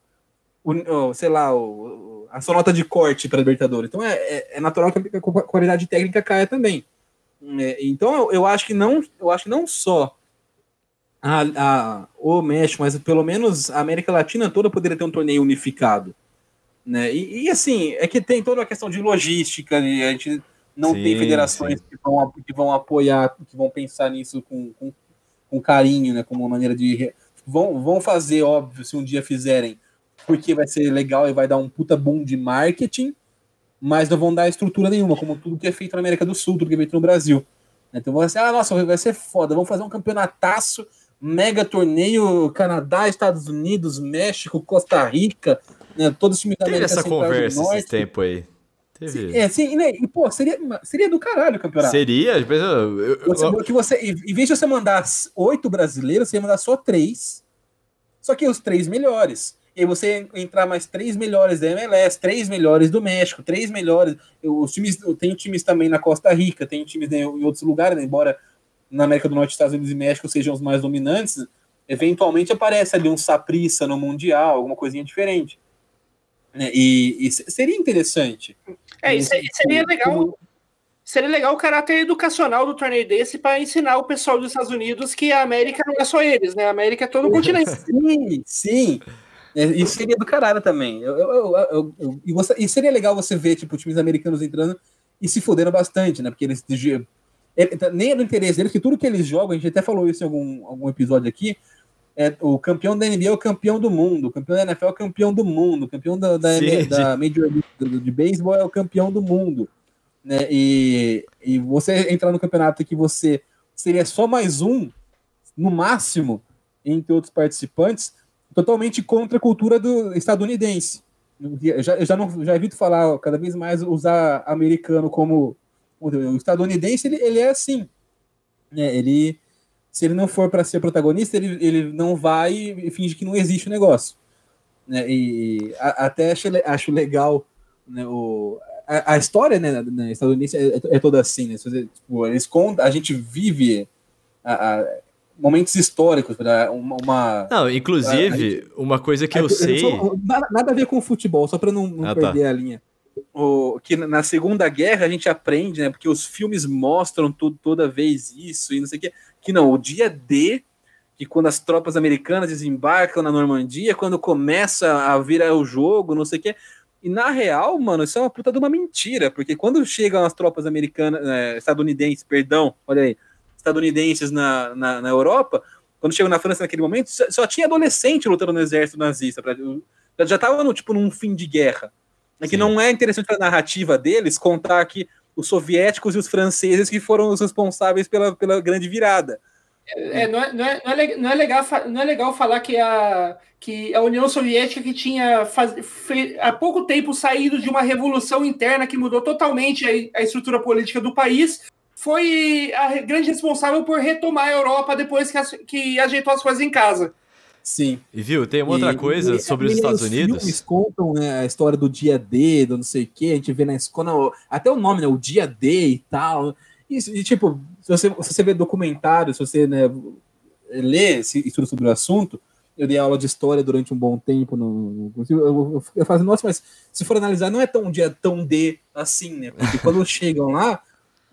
o, o sei lá, o, a sua nota de corte para Libertadores. Então é, é, é, natural que a qualidade técnica caia também. É, então eu, eu, acho que não, eu acho que não só a, a, o México, mas pelo menos a América Latina toda poderia ter um torneio unificado. Né? E, e, assim, é que tem toda uma questão de logística, né? a gente não sim, tem federações que vão, que vão apoiar, que vão pensar nisso com, com, com carinho, né? como uma maneira de. Vão, vão fazer, óbvio, se um dia fizerem, porque vai ser legal e vai dar um puta boom de marketing, mas não vão dar estrutura nenhuma, como tudo que é feito na América do Sul, tudo que é feito no Brasil. Então vão ser, ah, nossa, vai ser foda, vamos fazer um campeonataço mega torneio Canadá, Estados Unidos, México, Costa Rica, né, todos os times da América essa Central conversa esse tempo aí. Teve. É, sim, né, e, pô, seria, seria do caralho o campeonato. Seria? Eu, eu, você, que você, em vez de você mandar oito brasileiros, você ia mandar só três, só que os três melhores. E você entrar mais três melhores da MLS, três melhores do México, três melhores. Os times, tem times também na Costa Rica, tem times em outros lugares, né, embora na América do Norte, Estados Unidos e México sejam os mais dominantes, eventualmente aparece ali um Saprissa no Mundial, alguma coisinha diferente. Né? E, e, seria interessante. É, e seria legal. Seria legal o caráter educacional do torneio desse para ensinar o pessoal dos Estados Unidos que a América não é só eles, né? A América é todo o continente. (laughs) Sim, sim. É, isso seria do caralho também. Eu, eu, eu, e, você, e seria legal você ver, tipo, times americanos entrando e se fodendo bastante, né? Porque eles ele, tá, nem é do interesse deles, que tudo que eles jogam, a gente até falou isso em algum, algum episódio aqui, é, o campeão da NBA é o campeão do mundo, o campeão da NFL é o campeão do mundo, o campeão da, da, sim, da Major League de, de Baseball é o campeão do mundo. Né? E, e você entrar no campeonato que você seria só mais um, no máximo, entre outros participantes, totalmente contra a cultura do estadunidense. Eu já, eu já, não, já evito falar cada vez mais usar americano como o estadunidense, ele, ele é assim. Né? Ele, se ele não for para ser protagonista, ele, ele não vai e finge que não existe o negócio. Né? E a, até acho, acho legal né, o, a, a história né, né, estadunidense é, é, toda assim. Né? Tipo, eles contam, a gente vive a, a, momentos históricos. Uma, uma, não, inclusive, gente, uma coisa que eu sei. Só, nada, nada, a ver com futebol, só para não, não ah, perder tá. a linha o, que na Segunda Guerra a gente aprende, né? Porque os filmes mostram tudo, toda vez isso e não sei o quê. Que não, o dia D, que quando as tropas americanas desembarcam na Normandia, quando começa a virar o jogo, não sei o quê. E na real, mano, isso é uma puta de uma mentira, porque quando chegam as tropas americanas, é, estadunidenses, perdão, olha aí, estadunidenses na, na, na, Europa, quando chegam na França naquele momento, só, só tinha adolescente lutando no exército nazista. Pra, já tava no, tipo num fim de guerra. É que Sim. não é interessante para a narrativa deles contar que os soviéticos e os franceses que foram os responsáveis pela, pela grande virada. É, não, é, não, é, não, é, legal, não é legal falar que a, que a União Soviética, que tinha faz, fe, há pouco tempo saído de uma revolução interna que mudou totalmente a, a estrutura política do país, foi a grande responsável por retomar a Europa depois que, que ajeitou as coisas em casa. Sim. E viu, tem uma outra e, coisa e, sobre os Estados Unidos. Os filmes contam né, a história do dia D, do não sei o que, a gente vê na escola, até o nome, né, o dia D e tal. E, e tipo, se você, se você vê documentário, se você né, lê, se estuda sobre o assunto, eu dei aula de história durante um bom tempo no, no eu, eu, eu falo, nossa, mas se for analisar, não é tão dia tão D assim, né? Porque (laughs) quando chegam lá,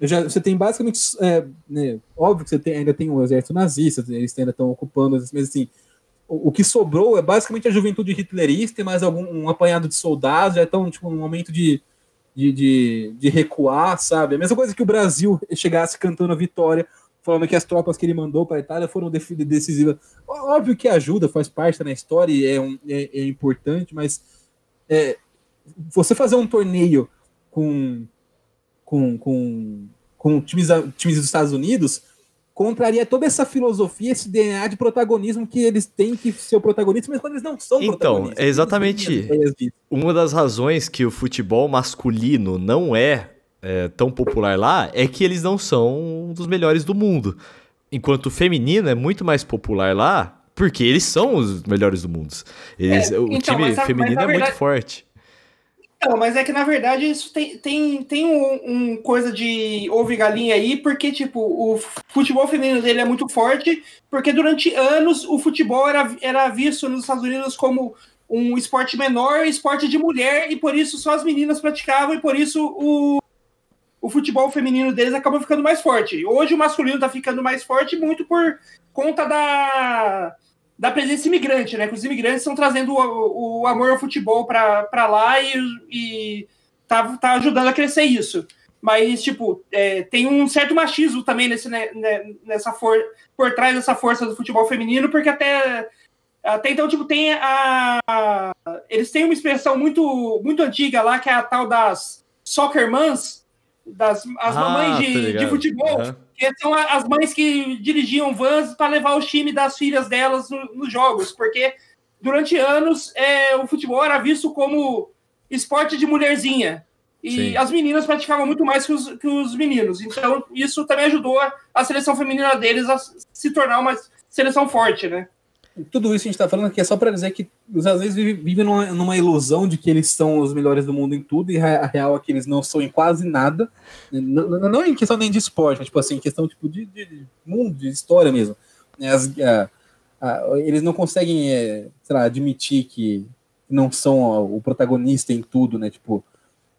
já, você tem basicamente, é, né, óbvio que você tem, ainda tem o exército nazista, eles ainda estão ocupando, mas assim, o, que sobrou é basicamente a juventude hitlerista e mais algum um apanhado de soldados, já estão tipo, num momento de, de, de, de, recuar, sabe? A mesma coisa que o Brasil chegasse cantando a vitória, falando que as tropas que ele mandou para a Itália foram decisivas. Óbvio que ajuda, faz parte da história e é, um, é, é importante, mas é, você fazer um torneio com, com, com, com times, times dos Estados Unidos contraria toda essa filosofia, esse DNA de protagonismo que eles têm que ser o protagonista, mas quando eles não são então, é exatamente uma das razões que o futebol masculino não é, é, tão popular lá é que eles não são um dos melhores do mundo. Enquanto o feminino é muito mais popular lá, porque eles são os melhores do mundo. Eles, é, o então, time feminino é verdade, muito forte. Não, mas é que na verdade isso tem, tem, tem um, um coisa de ouve galinha aí, porque tipo, o futebol feminino dele é muito forte, porque durante anos o futebol era, era visto nos Estados Unidos como um esporte menor, esporte de mulher, e por isso só as meninas praticavam, e por isso o, o futebol feminino deles acabou ficando mais forte. Hoje o masculino tá ficando mais forte muito por conta da da presença imigrante, né? Que os imigrantes estão trazendo o, o, amor ao futebol para lá e, e tá, tá ajudando a crescer isso. Mas, tipo, é, tem um certo machismo também nesse, né, né, nessa for, por trás dessa força do futebol feminino, porque até, até então, tipo, tem a, a, Eles têm uma expressão muito, muito antiga lá, que é a tal das soccer mans, das as ah, mamães de, de futebol. Uhum que são as mães que dirigiam vans para levar o time das filhas delas no, nos jogos, porque durante anos é, o futebol era visto como esporte de mulherzinha. E Sim. as meninas praticavam muito mais que os, que os meninos. Então, isso também ajudou a, a seleção feminina deles a se tornar uma seleção forte, né? Tudo isso a gente está falando aqui é só para dizer que os às vezes vivem numa, numa, ilusão de que eles são os melhores do mundo em tudo, e a real é que eles não são em quase nada. Não, não em questão nem de esporte, mas tipo assim, em questão tipo, de, de mundo, de história mesmo. As, a, a, eles não conseguem, é, sei lá, admitir que não são o protagonista em tudo, né? Tipo,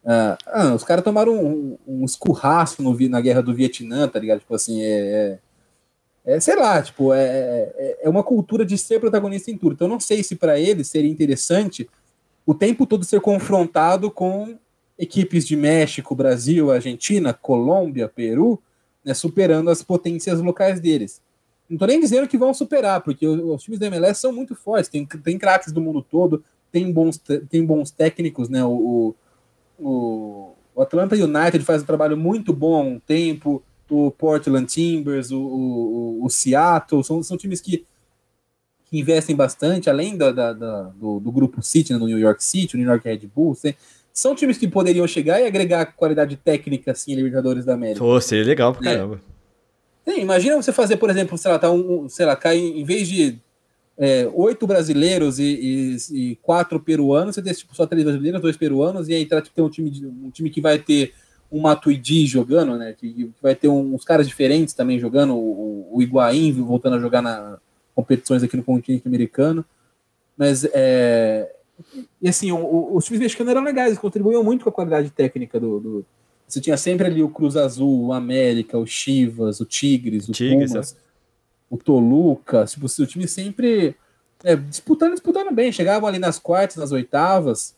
ah, os caras tomaram um, um escurraço no, na guerra do Vietnã, tá ligado? Tipo assim, é, é é, sei lá, tipo, é, é, é uma cultura de ser protagonista em tudo. Então, não sei se para eles seria interessante o tempo todo ser confrontado com equipes de México, Brasil, Argentina, Colômbia, Peru, né, superando as potências locais deles. Não estou nem dizendo que vão superar, porque os, times da MLS são muito fortes, tem, tem craques do mundo todo, tem bons, tem bons técnicos, né? O, o, o Atlanta United faz um trabalho muito bom há um tempo, o Portland Timbers, o, o, o Seattle, são, são times que, que investem bastante, além da, da, da do, do, grupo City, né, do New York City, o New York Red Bulls, né, são times que poderiam chegar e agregar qualidade técnica assim, em Libertadores da América. Pô, seria legal pra é. caramba. Sim, imagina você fazer, por exemplo, sei lá, tá um, sei lá, cai em vez de é, oito brasileiros e, e, e, quatro peruanos, você tem tipo, só três brasileiros, dois peruanos, e aí tá, tipo, tem um time, um time que vai ter um Matuidi jogando, né? Que vai ter uns caras diferentes também jogando, o, o Higuaín voltando a jogar na competições aqui no continente americano. Mas é. E assim, o, o, os times mexicanos eram legais, eles contribuíam muito com a qualidade técnica do, do. Você tinha sempre ali o Cruz Azul, o América, o Chivas, o Tigres, o Tigres, Pumas, é. o Toluca. Tipo, o time sempre é, disputando, disputando bem. Chegavam ali nas quartas, nas oitavas.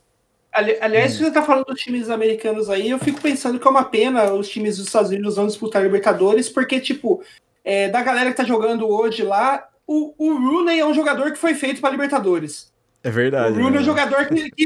Ali, aliás, se você está falando dos times americanos aí, eu fico pensando que é uma pena os times dos Estados Unidos não disputar Libertadores, porque, tipo, é, da galera que tá jogando hoje lá, o, o Rooney é um jogador que foi feito para Libertadores. É verdade. O Bruno é um jogador que, que,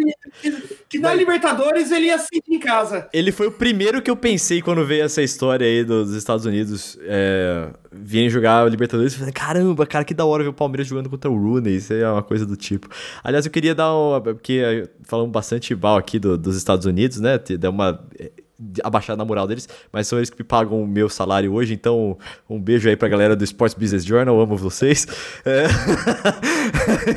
que, na Libertadores ele ia sentir em casa. Ele foi o primeiro que eu pensei quando veio essa história aí dos Estados Unidos é, virem jogar Libertadores. Falei, caramba, cara, que da hora ver o Palmeiras jogando contra o Rooney. Isso é uma coisa do tipo. Aliás, eu queria dar uma. Porque falamos bastante mal aqui do, dos Estados Unidos, né? Dar uma abaixar na moral deles, mas são eles que me pagam o meu salário hoje, então um beijo aí pra galera do Sports Business Journal, amo vocês. É...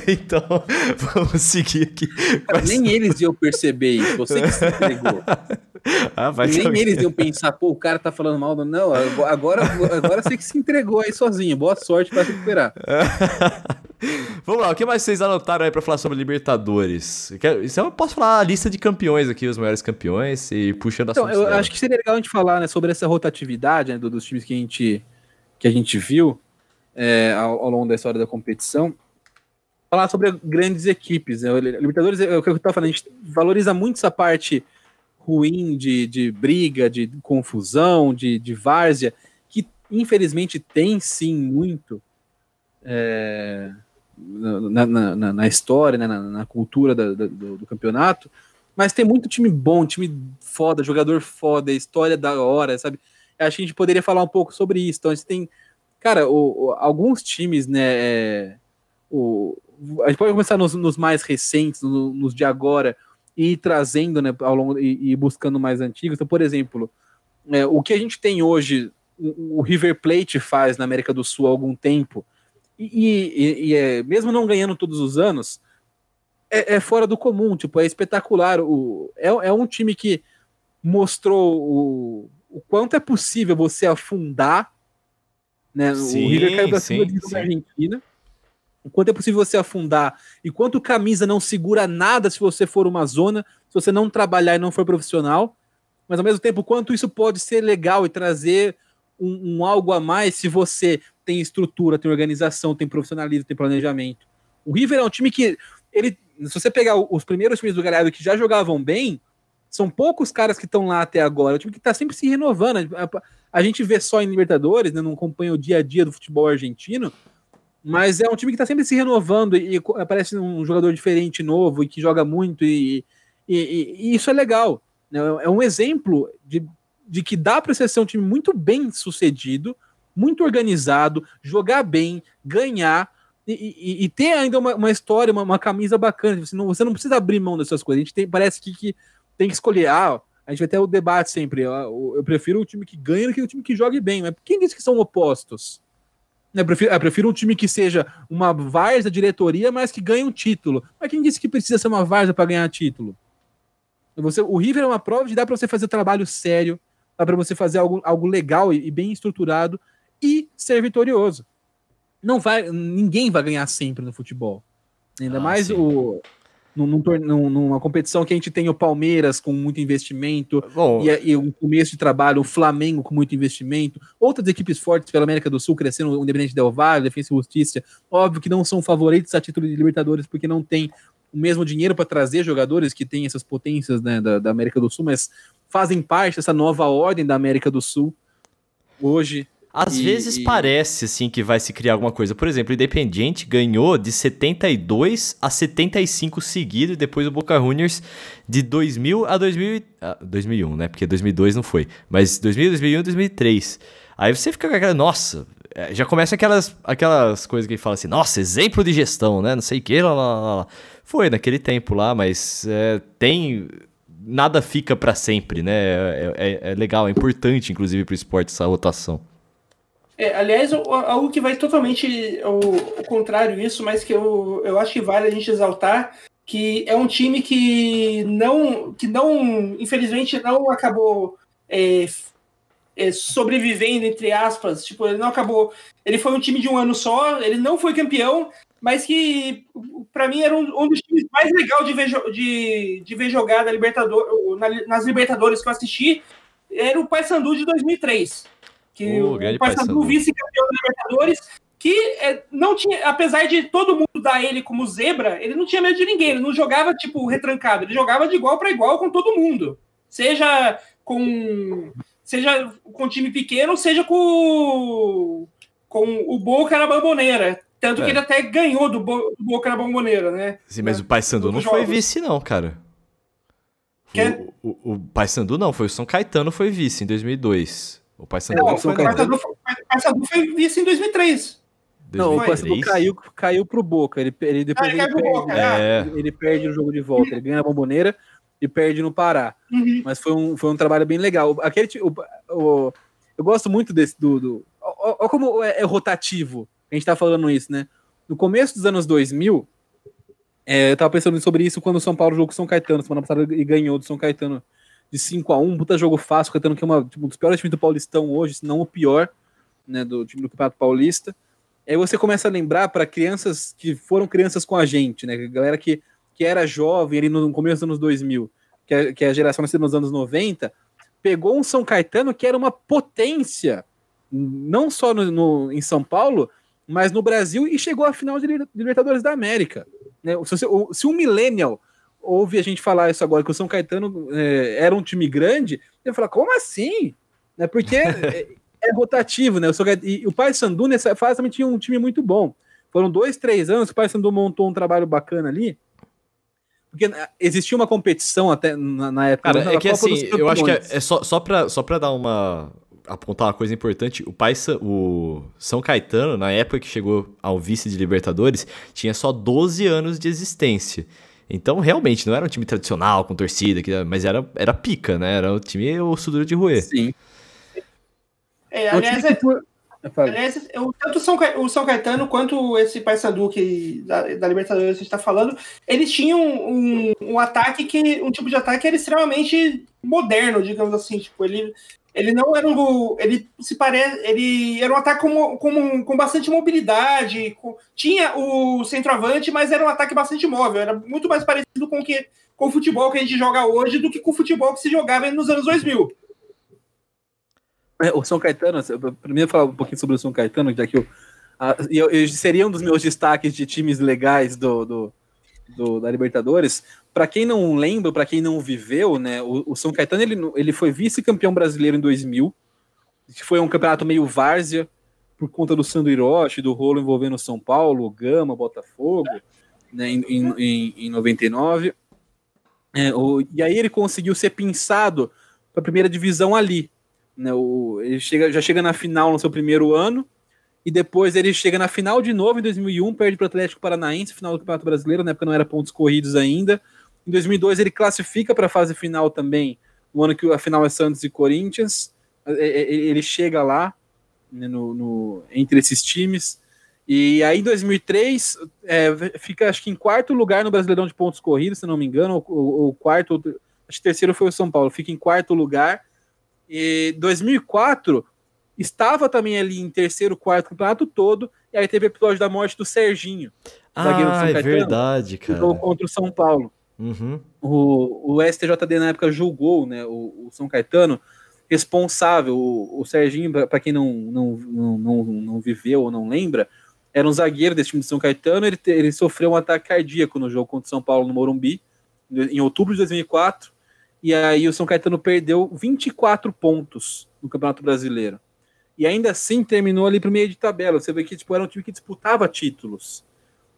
(laughs) então, vamos seguir aqui. Cara, nem eles iam perceber isso, você que se entregou. (laughs) Ah, nem eles iam pensar, pô, o cara tá falando mal. Não, agora, agora você que se entregou aí sozinho. Boa sorte para recuperar. (laughs) Vamos lá, o que mais vocês anotaram aí pra falar sobre Libertadores? Isso eu posso falar a lista de campeões aqui, os maiores campeões, e puxando então, eu acho que seria legal a gente falar né, sobre essa rotatividade né, dos times que a gente, que a gente viu é, ao, ao, longo da história da competição. Falar sobre grandes equipes. Né? Libertadores, é o que eu estava falando, a gente valoriza muito essa parte ruim de, de briga, de confusão, de, de várzea, que infelizmente tem sim muito. É, na, na, na, história, né, na, na cultura da, da, do, do, campeonato, mas tem muito time bom, time foda, jogador foda, história da hora, sabe? Acho que a gente poderia falar um pouco sobre isso. Então, a gente tem, cara, o, o, alguns times, né? É, o, a gente pode começar nos, nos mais recentes, no, nos de agora, e ir trazendo, né, ao longo e, e buscando mais antigos. Então, por exemplo, é, o que a gente tem hoje, o, o River Plate faz na América do Sul há algum tempo, e, e, e é, mesmo não ganhando todos os anos, é, é, fora do comum, tipo, é espetacular. O, é, é um time que mostrou o, o quanto é possível você afundar. Né? Sim, o River caiu pra cima da Argentina. O quanto é possível você afundar e quanto camisa não segura nada se você for uma zona, se você não trabalhar e não for profissional, mas ao mesmo tempo, quanto isso pode ser legal e trazer um, um algo a mais se você tem estrutura, tem organização, tem profissionalismo, tem planejamento. O River é um time que ele se você pegar os primeiros times do Galhardo que já jogavam bem, são poucos caras que estão lá até agora. É um time que está sempre se renovando. A, gente vê só em Libertadores, né, não acompanha o dia a dia do futebol argentino, mas é um time que está sempre se renovando e, e, aparece um jogador diferente, novo, e que joga muito, e, e, e isso é legal. Né? É um exemplo de, de que dá para ser um time muito bem sucedido, muito organizado, jogar bem, ganhar e, e, e, ter ainda uma, uma história, uma, uma, camisa bacana. Você não, você não precisa abrir mão dessas coisas. A gente tem, parece que, que tem que escolher. Ah, a gente vai ter o debate sempre. Eu, eu prefiro o time que ganha do que o time que jogue bem. Mas quem disse que são opostos? Eu prefiro, eu prefiro um time que seja uma várzea diretoria, mas que ganhe um título. Mas quem disse que precisa ser uma várzea para ganhar título? Você, o River é uma prova de dar para você fazer trabalho sério, dá para você fazer algo, algo legal e, e bem estruturado e ser vitorioso não vai, ninguém vai ganhar sempre no futebol. Ainda ah, mais sim. o num, num, numa competição que a gente tem o Palmeiras com muito investimento Bom, e, e, um começo de trabalho, o Flamengo com muito investimento, outras equipes fortes pela América do Sul crescendo, o Independente Del Valle, Defensa e Justiça, óbvio que não são favoritos a título de Libertadores porque não tem o mesmo dinheiro para trazer jogadores que têm essas potências né, da, da América do Sul, mas fazem parte dessa nova ordem da América do Sul hoje às e, vezes e... parece assim que vai se criar alguma coisa. Por exemplo, o Independiente ganhou de 72 a 75 seguido e depois o Boca Juniors de 2000 a 2000, ah, 2001, né? Porque 2002 não foi, mas 2000, 2001 e 2003. Aí você fica com aquela, nossa, é, já começa aquelas, aquelas coisas que fala assim, nossa, exemplo de gestão, né? Não sei o que, lá, lá, lá. Foi naquele tempo lá, mas é, tem nada fica para sempre, né? É, é, é, legal, é importante, inclusive, para o esporte essa rotação. É, aliás, algo que vai totalmente ao, ao contrário disso, mas que eu, eu acho que vale a gente exaltar, que é um time que não, que não infelizmente, não acabou é, é, sobrevivendo, entre aspas. Tipo, ele não acabou. Ele foi um time de um ano só, ele não foi campeão, mas que para mim era um, um, dos times mais legais de ver, de, de ver jogar na Libertador, na, nas Libertadores que eu assisti. Era o Paysandu de 2003 que oh, o Paysandu vice-campeão da Libertadores, que é, não tinha, apesar de todo mundo dar ele como zebra, ele não tinha medo de ninguém, ele não jogava tipo retrancado, ele jogava de igual para igual com todo mundo, seja com seja com time pequeno, seja com com o Boca na Bamboneira. Tanto é. que ele até ganhou do, Bo, do Boca na Bamboneira, né? Sim, mas o Paysandu não jogos. foi vice não, cara. O, o, o Paysandu não, foi o São Caetano foi vice em 2002. O Paysandu não, foi, o Paysandu foi, foi vice em 2003. Não, o Paysandu caiu, caiu pro Boca. Ele, ele depois ah, ele, ele, perde, Boca, é. ele, ele perde o jogo de volta. Ele ganha a bomboneira e perde no Pará. Uhum. Mas foi um, foi um trabalho bem legal. Aquele, o, o, eu gosto muito desse do. do olha como é, é, rotativo. A gente tá falando isso, né? No começo dos anos 2000, é, eu tava pensando sobre isso quando o São Paulo jogou com o São Caetano semana passada e ganhou do São Caetano de 5 a 1 puta jogo fácil, Caetano que é uma, tipo, um dos piores times do Paulistão hoje, se não o pior, né, do time do Campeonato Paulista. Aí você começa a lembrar para crianças que foram crianças com a gente, né, galera que, que era jovem ali no começo dos anos 2000, que é, que é a geração nascida nos anos 90, pegou um São Caetano que era uma potência, não só no, no em São Paulo, mas no Brasil e chegou à final de Libertadores da América. Né? Se, se um millennial ouve a gente falar isso agora, que o São Caetano é, era um time grande, eu falo, como assim? Né, porque (laughs) é, é, rotativo, né? O, São Caetano, e o Pai Sandu nessa fase também tinha um time muito bom. Foram dois, três anos que o Pai Sandu montou um trabalho bacana ali. Porque né, existia uma competição até na, na época. Cara, é que Copa assim, eu acho que é, é só, só para só pra dar uma. apontar uma coisa importante, o Pai o São Caetano, na época que chegou ao vice de Libertadores, tinha só 12 anos de existência. Então, realmente, não era um time tradicional, com torcida, mas era, era pica, né? Era o time o suduro de roer. Sim. É, aliás, é... Aliás, eu, tanto São, o São Caetano quanto esse Paysandu que da, da Libertadores que a gente está falando, eles tinham um, um ataque que um tipo de ataque que era extremamente moderno, digamos assim, tipo ele ele não era um ele se parece ele era um ataque com, com, com bastante mobilidade, com, tinha o centroavante, mas era um ataque bastante móvel, era muito mais parecido com que com o futebol que a gente joga hoje do que com o futebol que se jogava nos anos 2000. É, o São Caetano, primeiro falar um pouquinho sobre o São Caetano, já que eu, eu, eu, seria um dos meus destaques de times legais do, do, do da Libertadores. Para quem não lembra, para quem não viveu, né, o, o, São Caetano ele, ele foi vice-campeão brasileiro em 2000, que foi um campeonato meio várzea, por conta do Sandro Hiroshi, do rolo envolvendo São Paulo, Gama, Botafogo, né, em, em, em 99. É, o, e aí ele conseguiu ser pinçado para a primeira divisão ali, né, o, ele chega, já chega na final no seu primeiro ano, e depois ele chega na final de novo em 2001, perde para o Atlético Paranaense, final do Campeonato Brasileiro, na época não era pontos corridos ainda. Em 2002 ele classifica para a fase final também, no ano que a final é Santos e Corinthians. É, é, é, ele chega lá, né, no, no, entre esses times. E aí em 2003 é, fica acho que em quarto lugar no Brasileirão de pontos corridos, se não me engano, o quarto, acho que terceiro foi o São Paulo, fica em quarto lugar e 2004 estava também ali em terceiro, quarto campeonato todo, e aí teve o episódio da morte do Serginho. Ah, é verdade, cara. Contra o São Paulo. Uhum. O, o STJD na época julgou né, o, o São Caetano responsável. O, o Serginho, para quem não, não, não, não, não viveu ou não lembra, era um zagueiro desse time de São Caetano. Ele, ele sofreu um ataque cardíaco no jogo contra o São Paulo no Morumbi, em outubro de 2004. E aí o São Caetano perdeu 24 pontos no Campeonato Brasileiro. E ainda assim terminou ali para o meio de tabela. Você vê que tipo, era um time que disputava títulos.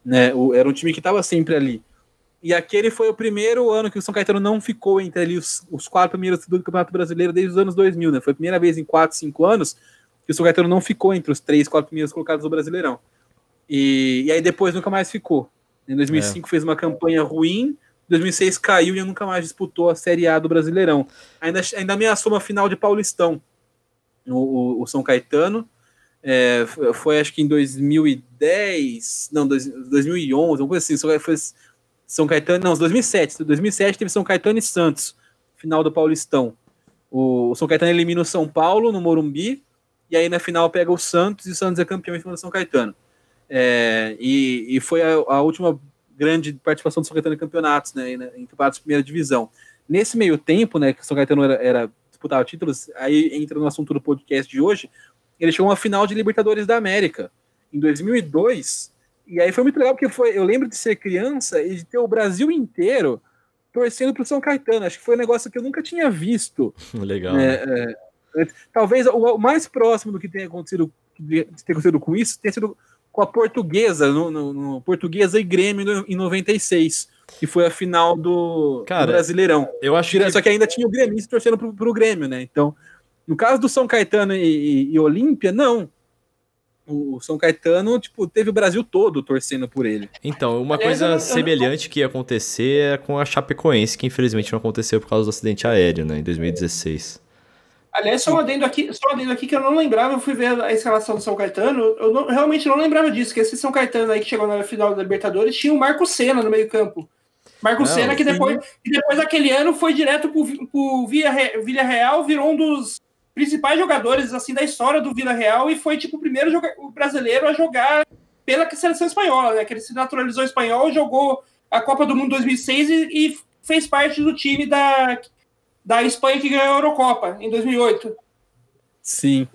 Né? O, era um time que estava sempre ali. E aquele foi o primeiro ano que o São Caetano não ficou entre ali os, os quatro primeiros do Campeonato Brasileiro desde os anos 2000. Né? Foi a primeira vez em 4, 5 anos que o São Caetano não ficou entre os três, quatro primeiros colocados do Brasileirão. E, e aí depois nunca mais ficou. Em 2005 é. fez uma campanha ruim, 2006 caiu e nunca mais disputou a Série A do Brasileirão. Ainda, ainda ameaçou uma final de Paulistão, o, o, São Caetano. É, foi acho que em 2010, não, 2011, alguma coisa assim. Foi São Caetano, não, 2007. 2007 teve São Caetano e Santos, final do Paulistão. O, o São Caetano elimina o São Paulo no Morumbi, e aí na final pega o Santos e o Santos é campeão em cima do São Caetano. É, e, e, foi a, a, última grande participação do São Caetano em campeonatos, né, em campeonatos de primeira divisão. Nesse meio tempo, né, que o São Caetano era, era disputava títulos, aí entra no assunto do podcast de hoje, ele chegou a final de Libertadores da América em 2002, e aí foi muito legal porque foi, eu lembro de ser criança e de ter o Brasil inteiro torcendo para o São Caetano. Acho que foi um negócio que eu nunca tinha visto. (laughs) Legal. É, né? é, talvez o, mais próximo do que tenha acontecido, de ter acontecido com isso tenha sido com a Portuguesa, no, no, no Portuguesa e Grêmio no, em 96, que foi a final do, Cara, do Brasileirão. Eu acho que... Só que ainda tinha o Grêmio torcendo pro, pro Grêmio, né? Então, no caso do São Caetano e, e, e Olímpia, não. O São Caetano, tipo, teve o Brasil todo torcendo por ele. Então, uma Aliás, coisa eu, semelhante que ia acontecer é com a Chapecoense, que infelizmente não aconteceu por causa do acidente aéreo, né, em 2016. Aliás, só um adendo aqui, só um adendo aqui que eu não lembrava, eu fui ver a escalação do São Caetano, eu não, realmente não lembrava disso, que esse São Caetano aí que chegou na final da Libertadores tinha o Marco Senna no meio-campo. Marco não, Senna, que depois, que depois daquele ano foi direto pro, pro Vila, Vila Real, virou um dos principais jogadores assim da história do Vila Real e foi tipo o primeiro o brasileiro a jogar pela seleção espanhola, né? Que ele se naturalizou espanhol, jogou a Copa do Mundo 2006 e, e fez parte do time da da Espanha que ganhou a Eurocopa em 2008. Sim.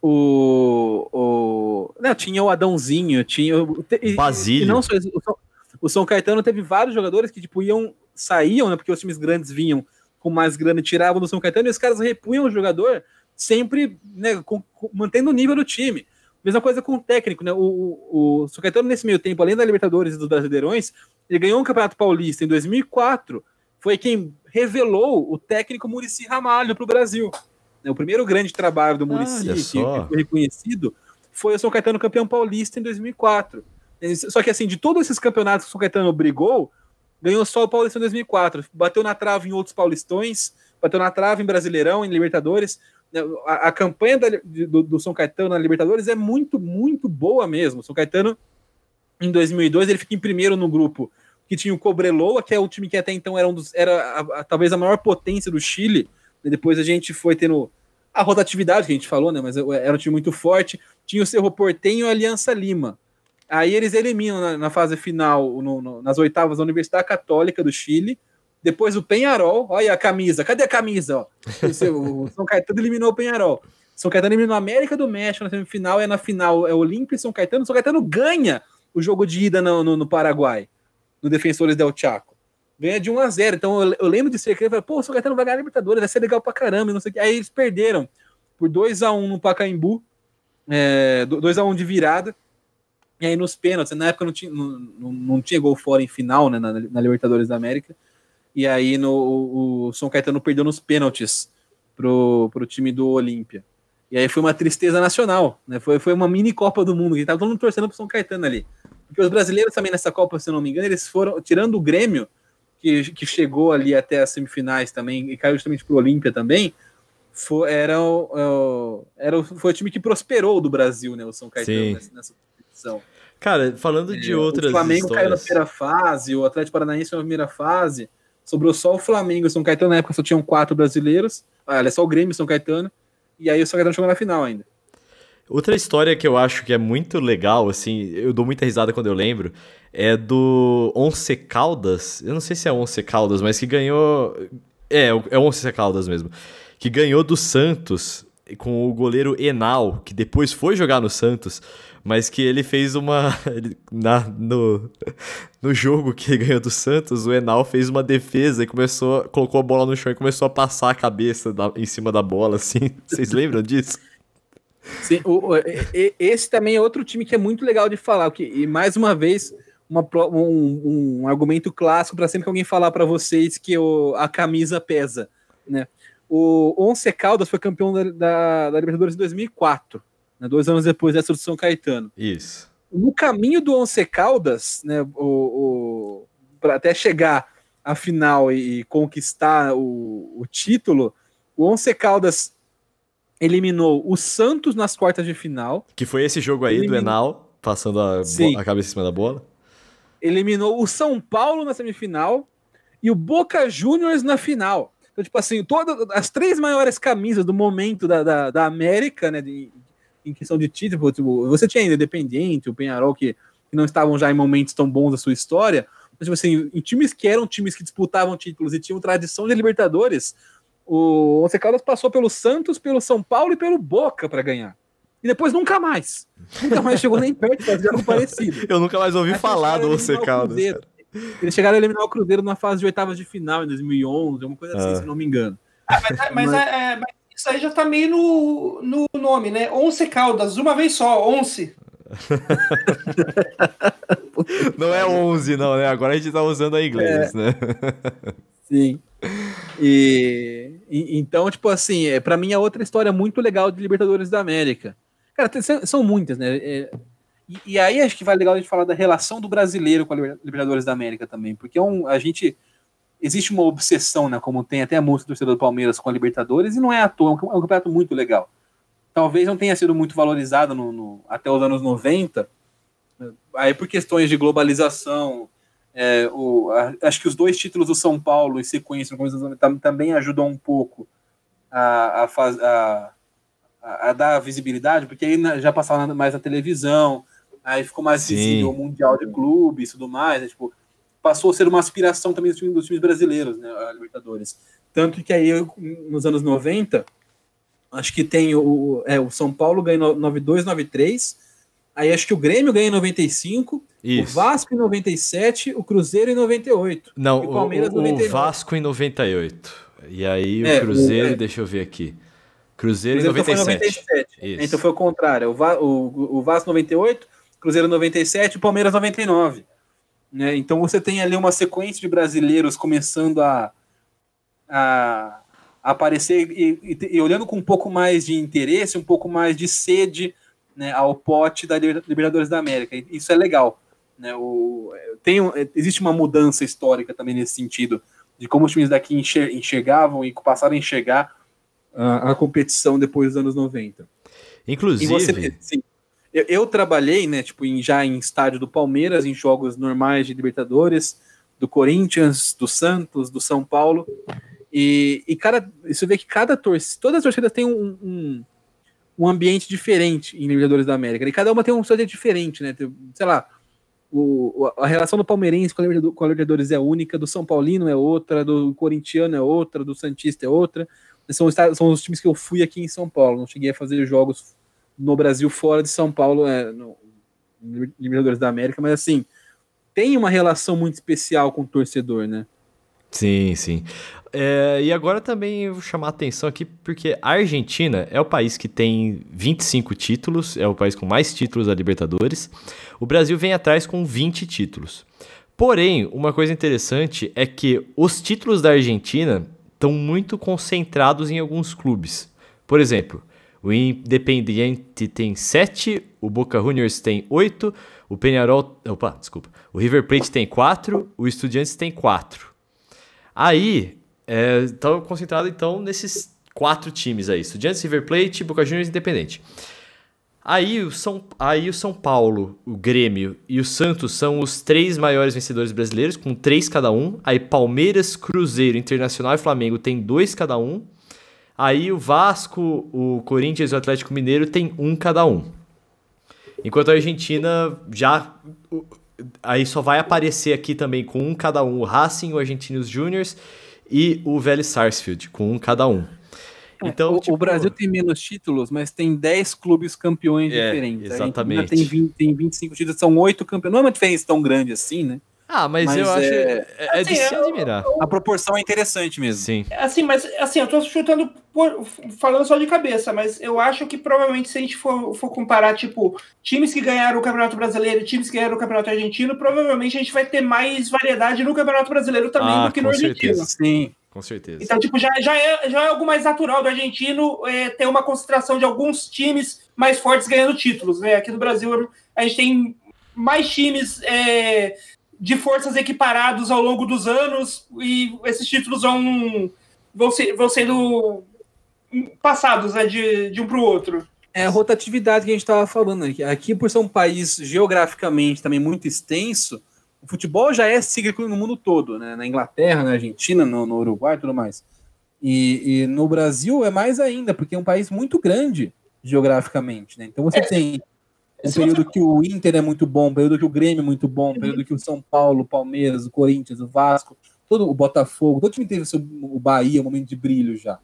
O, o... Não, tinha o Adãozinho, tinha o Basílio. E não só o São, o São Caetano teve vários jogadores que tipo iam saíam, né, porque os times grandes vinham com mais grana e tiravam do São Caetano e os caras repunham o jogador sempre, né, com, com, mantendo o nível do time. Mesma coisa com o técnico, né? O, o, o São Caetano, nesse meio tempo, além da Libertadores e dos Brasileirões, ele ganhou um Campeonato Paulista em 2004 foi quem revelou o técnico Murici Ramalho para o Brasil. É, o primeiro grande trabalho do Murici, que foi reconhecido, foi o São Caetano campeão paulista em 2004. Só que, assim, de todos esses campeonatos que o São Caetano brigou, ganhou só o Paulista em 2004. Bateu na trave em outros paulistões, bateu na trave em Brasileirão, em Libertadores, né, a, a campanha da, do, do, São Caetano na Libertadores é muito, muito boa mesmo. O São Caetano, em 2002, ele fica em primeiro no grupo que tinha o Cobreloa, que é o time que até então era, um dos, era a, a, talvez a maior potência do Chile. Depois a gente foi tendo a rotatividade que a gente falou, né? Mas era um time muito forte. Tinha o Cerro Portenho e a Aliança Lima. Aí eles eliminam na, na fase final, no, no, nas oitavas, a Universidade Católica do Chile. Depois o Penharol, olha a camisa, cadê a camisa? O, São Caetano eliminou o Penharol. São Caetano eliminou a América do México na semifinal, e na final é Olímpia e São Caetano. São Caetano ganha o jogo de ida no, no, no Paraguai, no Defensores del Chaco. Ganha de 1 a 0 Então eu, eu lembro de ser que eu falei, pô, o São Caetano vai ganhar a Libertadores, vai ser legal pra caramba, não sei o que. Aí eles perderam por 2 a 1 no Pacaembu, é, 2 a 1 de virada. E aí nos pênaltis, na época não tinha, não, não tinha gol fora em final, né, na, na Libertadores da América. E aí no, o, o São Caetano perdeu nos pênaltis pro, pro time do Olímpia. E aí foi uma tristeza nacional, né? Foi, foi uma mini Copa do Mundo, que tava todo mundo torcendo pro São Caetano ali. Porque os brasileiros também nessa Copa, se eu não me engano, eles foram, tirando o Grêmio, que, que chegou ali até as semifinais também, e caiu justamente pro Olímpia também, foi, era, era, foi o time que prosperou do Brasil, né? O São Caetano nessa, nessa competição. Cara, falando de é, outras. O Flamengo histórias... caiu na primeira fase, o Atlético Paranaense na primeira fase. Sobrou só o Flamengo e o São Caetano. Na época só tinham quatro brasileiros. Ah, é só o Grêmio e São Caetano. E aí o São Caetano chegou na final ainda. Outra história que eu acho que é muito legal, assim, eu dou muita risada quando eu lembro, é do Once Caldas. Eu não sei se é Once Caldas, mas que ganhou. É, é Once Caldas mesmo. Que ganhou do Santos com o goleiro Enal, que depois foi jogar no Santos, mas que ele fez uma. (laughs) Na, no, (laughs) no jogo que ganhou do Santos, o Enal fez uma defesa e começou. colocou a bola no chão e começou a passar a cabeça da, em cima da bola, assim. (laughs) Vocês lembram disso? Sim, o, o, esse também é outro time que é muito legal de falar, que, e mais uma vez. Uma, um, um argumento clássico para sempre que alguém falar para vocês que o, a camisa pesa, né? O Once Caldas foi campeão da, da, da Libertadores em 2004 né, dois anos depois dessa do São Caetano. Isso. No caminho do Once Caldas, né, o, para até chegar à final e, e conquistar o, o, título, o Once Caldas eliminou o Santos nas quartas de final. Que foi esse jogo aí eliminou... do Enal, passando a, a cabeça em cima da bola. Eliminou o São Paulo na semifinal e o Boca Juniors na final. Então, tipo assim, todas as três maiores camisas do momento da, da, da América, né, de, em questão de título, tipo, você tinha ainda Independente, o Penharol, que, que, não estavam já em momentos tão bons da sua história, mas, tipo assim, em times que eram times que disputavam títulos e tinham tradição de Libertadores, o Once Caldas passou pelo Santos, pelo São Paulo e pelo Boca para ganhar. E depois nunca mais. Nunca mais chegou nem perto de fazer algo (laughs) parecido. Eu nunca mais ouvi Aí falar do Once Caldas. Eles chegaram a eliminar o Cruzeiro na fase de oitavas de final em 2011, alguma coisa assim, ah. se não me engano. Ah, mas, é, mas, mas... É, é, mas isso aí já tá meio no, no nome, né? Once Caldas, uma vez só, Once. (laughs) não é 11, não, né? Agora a gente tá usando a inglês, é. né? (laughs) Sim. E, e, então, tipo assim, é, para mim é outra história muito legal de Libertadores da América. Cara, tem, são muitas, né? É, e, e, aí acho que vai legal a gente falar da relação do brasileiro com a Libertadores da América também, porque é um, a gente existe uma obsessão, né? Como tem até a música do torcedor do Palmeiras com a Libertadores, e não é à toa, é um, é um campeonato muito legal. Talvez não tenha sido muito valorizado no, no, até os anos 90, aí por questões de globalização. É, o, a, acho que os dois títulos do São Paulo em sequência no também ajudam um pouco a, a, faz, a, a, dar visibilidade, porque aí já passava mais na televisão, aí ficou mais Sim. visível o Mundial de Clubes e tudo mais. Né, tipo, passou a ser uma aspiração também dos times, dos times brasileiros, né, a Libertadores. Tanto que aí, nos anos 90, acho que tem o, é, o São Paulo ganha 92, 93, aí acho que o Grêmio ganha em 95, Isso. o Vasco em 97, o Cruzeiro em 98. Não, o, Palmeiras o, o Vasco em 98. E aí o é, Cruzeiro, é. deixa eu ver aqui. Cruzeiro, Cruzeiro em 97. Então foi, 97. Então foi o contrário. O, Va o, o Vasco 98, Cruzeiro 97 e Palmeiras 99. Né? Então você tem ali uma sequência de brasileiros começando a, a, a aparecer e, e, e, olhando com um pouco mais de interesse, um pouco mais de sede né, ao pote da Libertadores da América. Isso é legal. Né? O, tem, existe uma mudança histórica também nesse sentido, de como os times daqui enxergavam e passaram a enxergar a, a competição depois dos anos 90. Inclusive. Você, sim, eu, eu, trabalhei, né, tipo, em, já em estádio do Palmeiras, em jogos normais de Libertadores, do Corinthians, do Santos, do São Paulo. E, e cada, você vê que cada torcida, todas as torcidas têm um, um, um, ambiente diferente em Libertadores da América. E cada uma tem um sorteio diferente, né? Sei lá, o, a relação do palmeirense com a, Libertadores é única, do São Paulino é outra, do corintiano é outra, do Santista é outra. São, são os times que eu fui aqui em São Paulo. Não cheguei a fazer jogos no Brasil fora de São Paulo, é, no Libertadores da América, mas assim, tem uma relação muito especial com o torcedor, né? Sim, sim. É, e agora também eu vou chamar a atenção aqui porque a Argentina é o país que tem 25 títulos, é o país com mais títulos da Libertadores. O Brasil vem atrás com 20 títulos. Porém, uma coisa interessante é que os títulos da Argentina estão muito concentrados em alguns clubes. Por exemplo, o Independiente tem 7, o Boca Juniors tem 8, o Penharol, opa, desculpa, o River Plate tem 4, o Estudiantes tem 4. Aí, é, concentrados então nesses quatro times aí: Estudiantes, River Plate, Boca Juniors Independente. Aí o, São, aí o São Paulo, o Grêmio e o Santos são os três maiores vencedores brasileiros, com três cada um. Aí Palmeiras, Cruzeiro, Internacional e Flamengo tem dois cada um. Aí o Vasco, o Corinthians e o Atlético Mineiro tem um cada um. Enquanto a Argentina já aí só vai aparecer aqui também com um cada um, o Racing, o Argentinos Juniors e o Vélez Sarsfield, com um cada um. É, então, o, tipo... o, Brasil tem menos títulos, mas tem 10 clubes campeões é, diferentes. Exatamente. Tem, 20, tem 25 títulos, são 8 campeões. Não é uma diferença tão grande assim, né? Ah, mas, mas eu é... acho é, é assim, de se admirar. A proporção é interessante mesmo. Sim. Assim, mas assim, eu tô chutando por, falando só de cabeça, mas eu acho que provavelmente se a gente for, for comparar, tipo, times que ganharam o Campeonato Brasileiro e times que ganharam o Campeonato Argentino, provavelmente a gente vai ter mais variedade no Campeonato Brasileiro também ah, do que no Argentino. Certeza. Sim. Com certeza. Então, tipo, já, já, é, já é algo mais natural do argentino é, ter uma concentração de alguns times mais fortes ganhando títulos. Né? Aqui no Brasil, a gente tem mais times é, de forças equiparados ao longo dos anos e esses títulos vão, vão, ser, vão sendo passados né, de, de um para o outro. É a rotatividade que a gente estava falando aqui. Aqui, por ser um país geograficamente também muito extenso, o futebol já é cíclico no mundo todo, né? Na Inglaterra, na Argentina, no, no Uruguai e tudo mais. E, e, no Brasil é mais ainda, porque é um país muito grande geograficamente, né? Então você é. tem um período que o Inter é muito bom, um período que o Grêmio é muito bom, um período que o São Paulo, o Palmeiras, o Corinthians, o Vasco, todo o Botafogo, todo time teve o, seu, o Bahia, um momento de brilho já.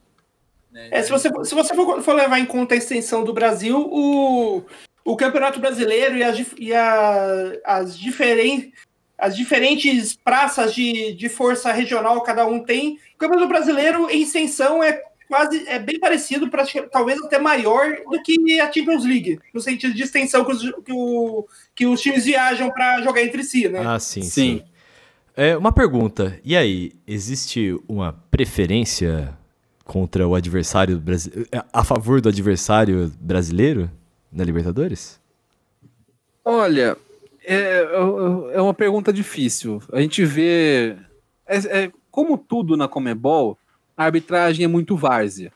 Né? É, se você, se você for, for, levar em conta a extensão do Brasil, o, o Campeonato Brasileiro e as, e a, as, diferen, as diferentes praças de, de força regional cada um tem, o Campeonato Brasileiro, em extensão, é quase é bem parecido, pra, talvez até maior do que a Champions League, no sentido de extensão que os, que o, que os times viajam para jogar entre si, né? Ah, sim, sim. sim. É, uma pergunta, e aí, existe uma preferência contra o adversário brasileiro, a favor do adversário brasileiro na Libertadores? Olha, é, é, é uma pergunta difícil. A gente vê. É, é, como tudo na Comebol, a arbitragem é muito várzea.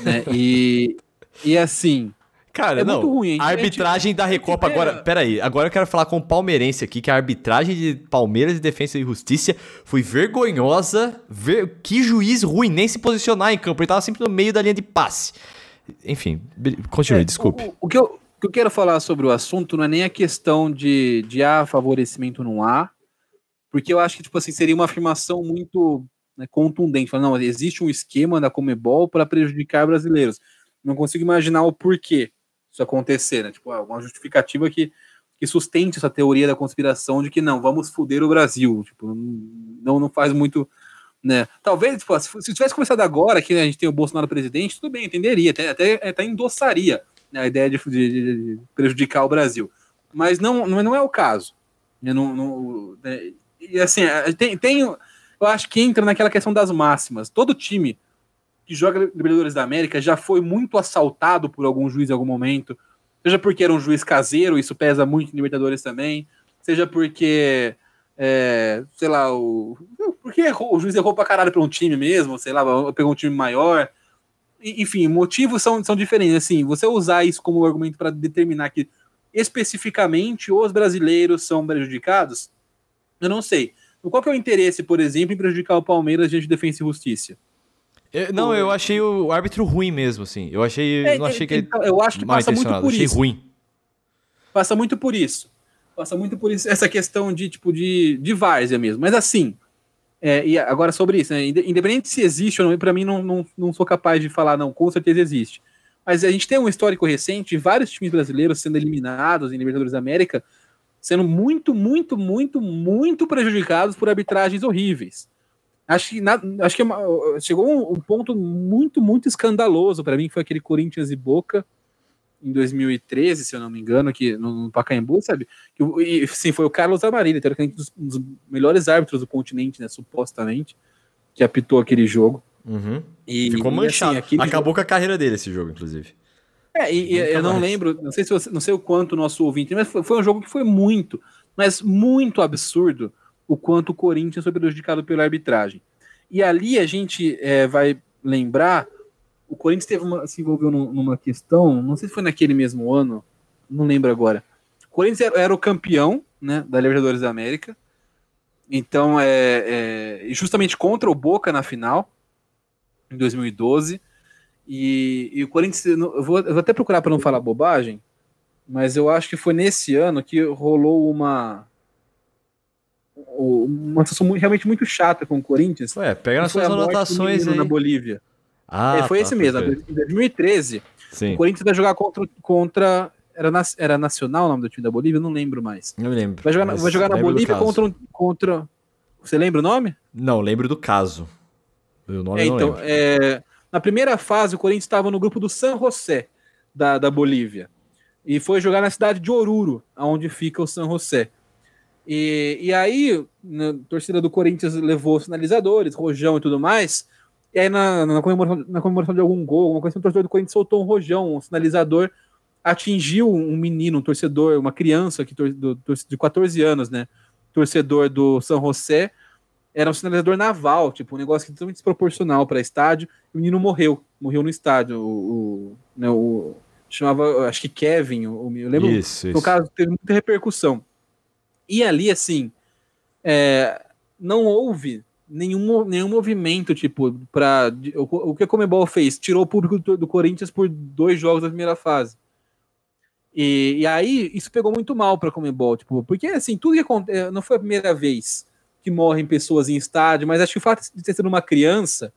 Né? E, e assim. Cara, é não. Muito ruim. A, arbitragem da Recopa agora. Peraí, agora eu quero falar com o palmeirense aqui, que a arbitragem de Palmeiras de Defesa e Justiça foi vergonhosa. Ver, que juiz ruim, nem se posicionar em campo. Ele tava sempre no meio da linha de passe. Enfim, continue, é, desculpe. O, o, que eu, o, que eu, quero falar sobre o assunto não é nem a questão de, de há favorecimento não há, porque eu acho que, tipo assim, seria uma afirmação muito né, contundente. Fala, não, existe um esquema da Comebol para prejudicar brasileiros. Não consigo imaginar o porquê isso acontecer, né? Tipo, uma justificativa que, que sustente essa teoria da conspiração de que não, vamos foder o Brasil. Tipo, não, não faz muito. Né? Talvez, tipo, se, tivesse começado agora, que né, a gente tem o Bolsonaro presidente, tudo bem, entenderia, até, até, até endossaria né, a ideia de, de, de, prejudicar o Brasil. Mas não, não, é o caso. Não, não, né? E assim, tem, tem eu acho que entra naquela questão das máximas. Todo time que joga Libertadores da América já foi muito assaltado por algum juiz em algum momento, seja porque era um juiz caseiro, isso pesa muito em Libertadores também, seja porque, é, sei lá, o, porque errou, o juiz errou pra caralho pra um time mesmo, sei lá, pegou um time maior. enfim, motivos são, são diferentes. Assim, você usar isso como argumento para determinar que especificamente os brasileiros são prejudicados, eu não sei. Qual que é o interesse, por exemplo, em prejudicar o Palmeiras diante de Defesa e Justiça? Eu, não, eu achei o árbitro ruim mesmo, assim. Eu achei. É, não achei que então, eu acho que passa muito por achei isso. ruim. Passa muito por isso. Passa muito por isso, essa questão de tipo de, de várzea mesmo. Mas assim, é, e agora sobre isso, né? independente se existe ou não, para mim não, não, não sou capaz de falar, não, com certeza existe. Mas a gente tem um histórico recente de vários times brasileiros sendo eliminados em Libertadores da América, sendo muito, muito, muito, muito prejudicados por arbitragens horríveis. Acho que, na, acho que é chegou um, um, ponto muito, muito escandaloso para mim, que foi aquele Corinthians e Boca em 2013, se eu não me engano, aqui no, no Pacaembu, sabe? Que, e, sim, foi o Carlos Amarillo, teoricamente um dos melhores árbitros do continente, né, supostamente, que apitou aquele jogo. Uhum. E, Ficou manchado. Assim, Acabou jogo... com a carreira dele esse jogo, inclusive. É, e, e eu não lembro, não sei se você, não sei o quanto o nosso ouvinte, mas foi, foi um jogo que foi muito, mas muito absurdo o quanto o Corinthians foi prejudicado pela arbitragem. E ali a gente é, vai lembrar, o Corinthians teve uma, se envolveu numa questão, não sei se foi naquele mesmo ano, não lembro agora. O Corinthians era, era o campeão né, da Libertadores da América, então é, é, justamente contra o Boca na final, em 2012. E, e o Corinthians, eu vou, eu vou até procurar para não falar bobagem, mas eu acho que foi nesse ano que rolou uma uma situação realmente muito chata com o Corinthians. Ué, pega nas suas anotações aí. Na Bolívia. Ah, é, foi tá, esse mesmo. Em 2013, Sim. o Corinthians vai jogar contra. contra era, na, era Nacional o nome do time da Bolívia? Eu não lembro mais. Não lembro. Vai jogar, vai jogar na Bolívia contra, contra. Você lembra o nome? Não, lembro do caso. O nome é, então, é, na primeira fase, o Corinthians estava no grupo do San José, da, da Bolívia. E foi jogar na cidade de Oruro, onde fica o San José. E, e aí, a torcida do Corinthians levou sinalizadores, rojão e tudo mais. E aí, na, na, comemoração, na comemoração de algum gol, alguma coisa, o torcedor do Corinthians soltou um rojão, um sinalizador, atingiu um menino, um torcedor, uma criança que, do, de 14 anos, né? Torcedor do São José. Era um sinalizador naval, tipo, um negócio totalmente desproporcional para estádio. E o menino morreu, morreu no estádio. O, o, né, o chamava, acho que Kevin, o, eu lembro. Isso, no caso, teve muita repercussão. E ali, assim, é, não houve nenhum, nenhum movimento, tipo, para o, o que a Comebol fez? Tirou o público do, do, Corinthians por dois jogos da primeira fase. E, e aí, isso pegou muito mal para a Comebol, tipo, porque, assim, tudo que acontece, não foi a primeira vez que morrem pessoas em estádio, mas acho que o fato de ter sido uma criança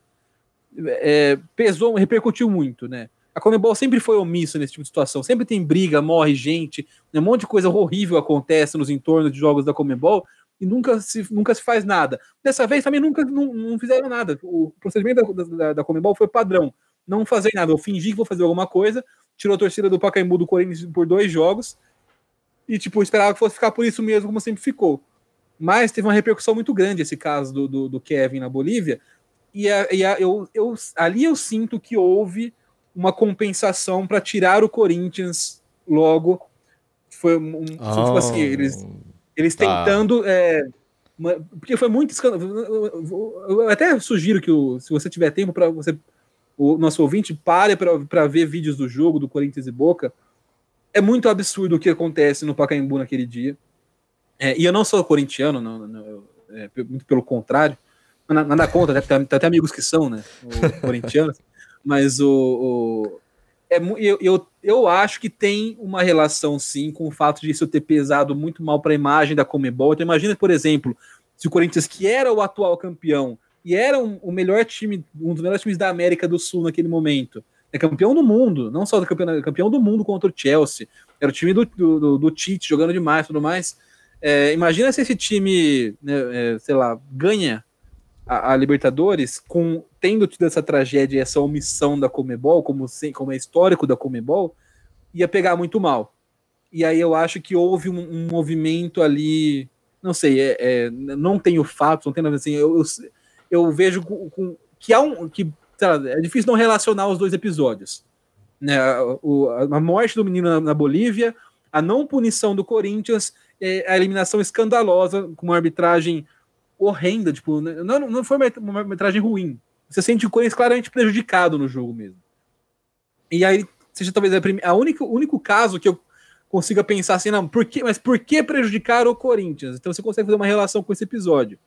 é, pesou, repercutiu muito, né? A Comebol sempre foi omissa nesse tipo de situação. Sempre tem briga, morre gente, um monte de coisa horrível acontece nos entornos de jogos da Comebol e nunca se, nunca se faz nada. Dessa vez também nunca não, não fizeram nada. O procedimento da, da, da Comebol foi padrão. Não fazer nada. Eu fingi que vou fazer alguma coisa, tirou a torcida do Pacaembu do Corinthians por dois jogos e, tipo, esperava que fosse ficar por isso mesmo, como sempre ficou. Mas teve uma repercussão muito grande esse caso do, do, do Kevin na Bolívia. E, a, e a, eu, eu, ali eu sinto que houve uma compensação para tirar o Corinthians logo. Foi um, oh, tipo assim, eles, eles tá. tentando. É, uma, porque foi muito escandaloso. Eu até sugiro que, o, se você tiver tempo para você, o nosso ouvinte, pare para ver vídeos do jogo do Corinthians e Boca. É muito absurdo o que acontece no Pacaembu naquele dia. É, e eu não sou corintiano, não, não é, muito pelo contrário. Nada contra, né? tem, tem até amigos que são, né? (laughs) Corintianos. Mas o. o é, eu, eu, eu acho que tem uma relação, sim, com o fato de isso ter pesado muito mal para a imagem da Comebol. Então, imagina, por exemplo, se o Corinthians, que era o atual campeão e era um, o melhor time, um dos melhores times da América do Sul naquele momento, é campeão do mundo, não só do campeão, campeão do mundo contra o Chelsea, era o time do, do, do Tite jogando demais tudo mais. É, imagina se esse time, né, é, sei lá, ganha a, a, Libertadores com tendo tido essa tragédia, essa omissão da Comebol, como, como é histórico da Comebol, ia pegar muito mal. E aí eu acho que houve um, um movimento ali, não sei, é, é, não tenho fatos, não tenho nada assim, eu, eu, eu vejo com, com, que há um. que lá, É difícil não relacionar os dois episódios. Né, a, a morte do menino na, na Bolívia, a não punição do Corinthians, é, a eliminação escandalosa com uma arbitragem horrenda, tipo, não, não foi uma, metragem ruim. Você sente o Corinthians claramente prejudicado no jogo mesmo. E aí seja talvez a, a única, o único caso que eu consiga pensar assim, não, por que, mas por que prejudicar o Corinthians? Então você consegue fazer uma relação com esse episódio.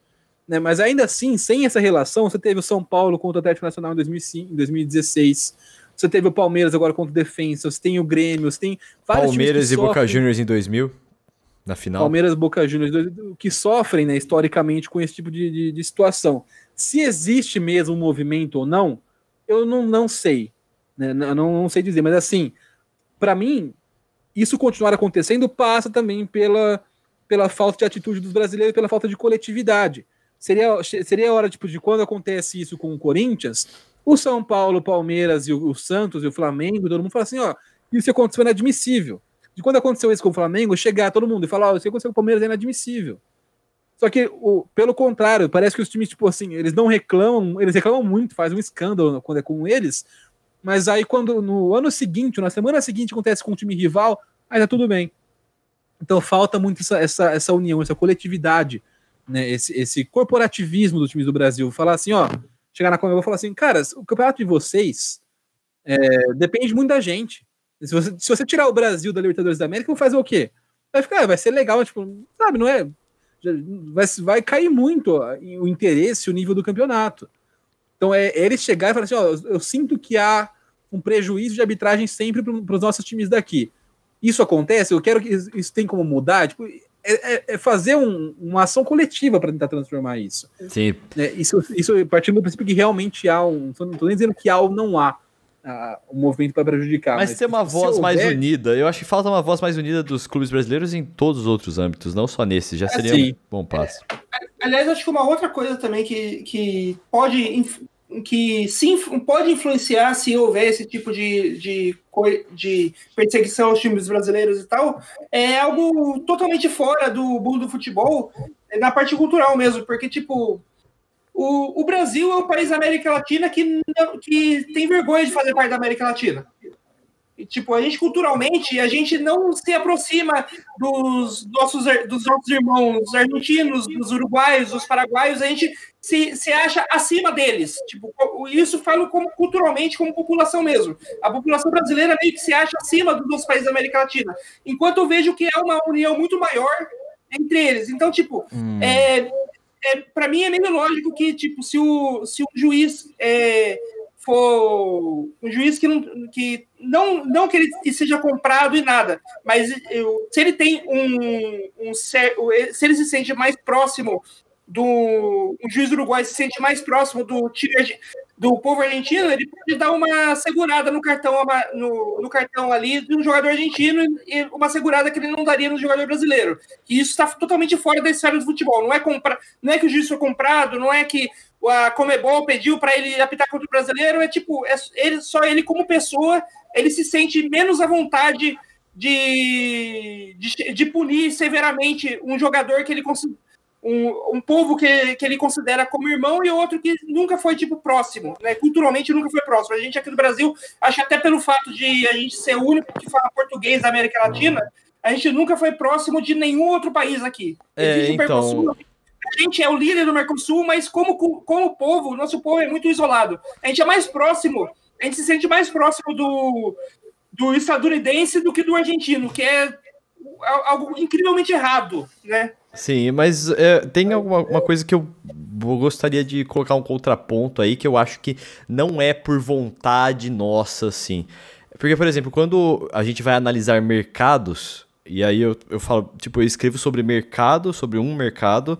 Né? Mas ainda assim, sem essa relação, você teve o São Paulo contra o Atlético Nacional em, 2005, em 2016. Você teve o Palmeiras agora contra o Defensa. Você tem o Grêmio. Você tem vários Palmeiras e Boca Juniors em 2000, na final. Palmeiras Boca Juniors que sofrem, né, historicamente, com esse tipo de, de, de situação. Se existe mesmo um movimento ou não, eu não, não sei. Né? Não, não sei dizer, mas assim, para mim, isso continuar acontecendo passa também pela, pela falta de atitude dos brasileiros, pela falta de coletividade. Seria, seria a hora tipo, de quando acontece isso com o Corinthians, o São Paulo, o Palmeiras e o, o Santos e o Flamengo, todo mundo fala assim: ó, isso aconteceu é inadmissível. De quando aconteceu isso com o Flamengo, chegar todo mundo e falar: ó, isso aconteceu com o Palmeiras é inadmissível. Só que, o, pelo contrário, parece que os times, tipo assim, eles não reclamam, eles reclamam muito, fazem um escândalo quando é com eles, mas aí quando no ano seguinte, na semana seguinte, acontece com o time rival, aí tá tudo bem. Então falta muito essa, essa, essa união, essa coletividade, né? Esse, esse corporativismo dos times do Brasil. Falar assim, ó, chegar na Comebol e falar assim, cara, o campeonato de vocês é, depende muito da gente. Se você, se você tirar o Brasil da Libertadores da América, fazer o quê? Vai ficar, vai ser legal, tipo, sabe, não é? Vai, vai cair muito ó, o interesse, o nível do campeonato. Então é, é eles chegar e falar assim: ó, eu, eu sinto que há um prejuízo de arbitragem sempre para os nossos times daqui. Isso acontece, eu quero que isso tem como mudar. Tipo, é, é, é fazer um, uma ação coletiva para tentar transformar isso. Sim. É, isso, isso partindo do princípio que realmente há um. Não estou nem dizendo que há ou não há um movimento para prejudicar. Mas, mas ter uma voz houver... mais unida. Eu acho que falta uma voz mais unida dos clubes brasileiros em todos os outros âmbitos, não só nesse. Já seria um bom passo. Aliás, acho que uma outra coisa também que, que pode que sim pode influenciar se houver esse tipo de, de, de perseguição aos times brasileiros e tal, é algo totalmente fora do mundo do futebol, é na parte cultural mesmo, porque, tipo, o, o Brasil é um país da América Latina que, que tem vergonha de fazer parte da América Latina. E, tipo, a gente culturalmente, a gente não se aproxima dos nossos, dos nossos irmãos argentinos, dos uruguaios, dos paraguaios, a gente se, se acha acima deles. Tipo, isso falo como culturalmente, como população mesmo. A população brasileira meio que se acha acima dos países da América Latina. Enquanto eu vejo que é uma união muito maior entre eles. Então, tipo, hum. é, é, para mim é meio lógico que, tipo, se o, se o juiz é, for um juiz que não, que não, não que ele seja comprado e nada, mas eu, se ele tem um, um, se ele se sente mais próximo do um juiz uruguai se sente mais próximo do time do povo argentino, ele pode dar uma segurada no cartão no, no cartão ali de um jogador argentino e uma segurada que ele não daria no jogador brasileiro. E isso está totalmente fora da esfera do futebol. Não é compra, não é que o juiz foi comprado, não é que a Comebol pediu para ele apitar contra o brasileiro, é tipo, é ele, só ele como pessoa, ele se sente menos à vontade de, de, de punir severamente um jogador que ele um, um povo que, que ele considera como irmão e outro que nunca foi tipo próximo, né? Culturalmente nunca foi próximo. A gente aqui no Brasil, acho que até pelo fato de a gente ser o único que fala português da América Latina, a gente nunca foi próximo de nenhum outro país aqui. É, então a gente é o líder do Mercosul, mas como, como povo, nosso povo é muito isolado. A gente é mais próximo, a gente se sente mais próximo do, do estadunidense do que do argentino, que é algo incrivelmente errado, né? Sim, mas é, tem alguma uma coisa que eu gostaria de colocar um contraponto aí, que eu acho que não é por vontade nossa, assim. Porque, por exemplo, quando a gente vai analisar mercados, e aí eu, eu falo, tipo, eu escrevo sobre mercado, sobre um mercado,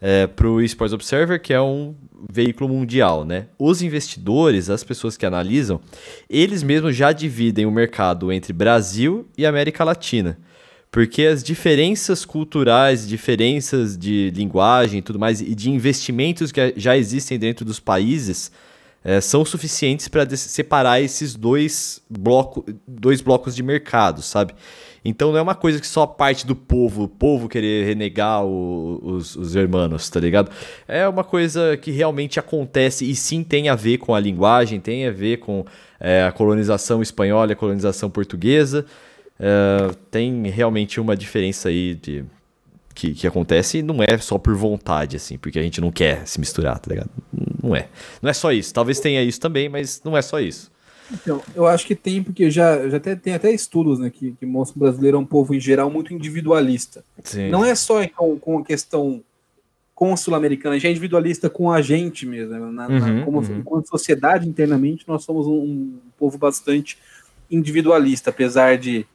é, para o Sports Observer, que é um veículo mundial, né? Os investidores, as pessoas que analisam, eles mesmos já dividem o mercado entre Brasil e América Latina. Porque as diferenças culturais, diferenças de linguagem e tudo mais, e de investimentos que já existem dentro dos países, é, são suficientes para separar esses dois, bloco, dois blocos de mercado, sabe? Então não é uma coisa que só parte do povo, o povo querer renegar o, os, os hermanos, tá ligado? É uma coisa que realmente acontece e sim tem a ver com a linguagem, tem a ver com é, a colonização espanhola e a colonização portuguesa. É, tem realmente uma diferença aí de, que, que acontece e não é só por vontade, assim, porque a gente não quer se misturar, tá ligado? Não é. Não é só isso. Talvez tenha isso também, mas não é só isso. Então, eu acho que tem, porque já, já até, tem até estudos né, que, que mostram que o brasileiro é um povo, em geral, muito individualista. Sim. Não é só com, com a questão com a sul-americana, já é individualista com a gente mesmo. né? Na, na- Uhum, como, uhum. Enquanto sociedade, internamente, nós somos um, um povo bastante individualista, apesar de,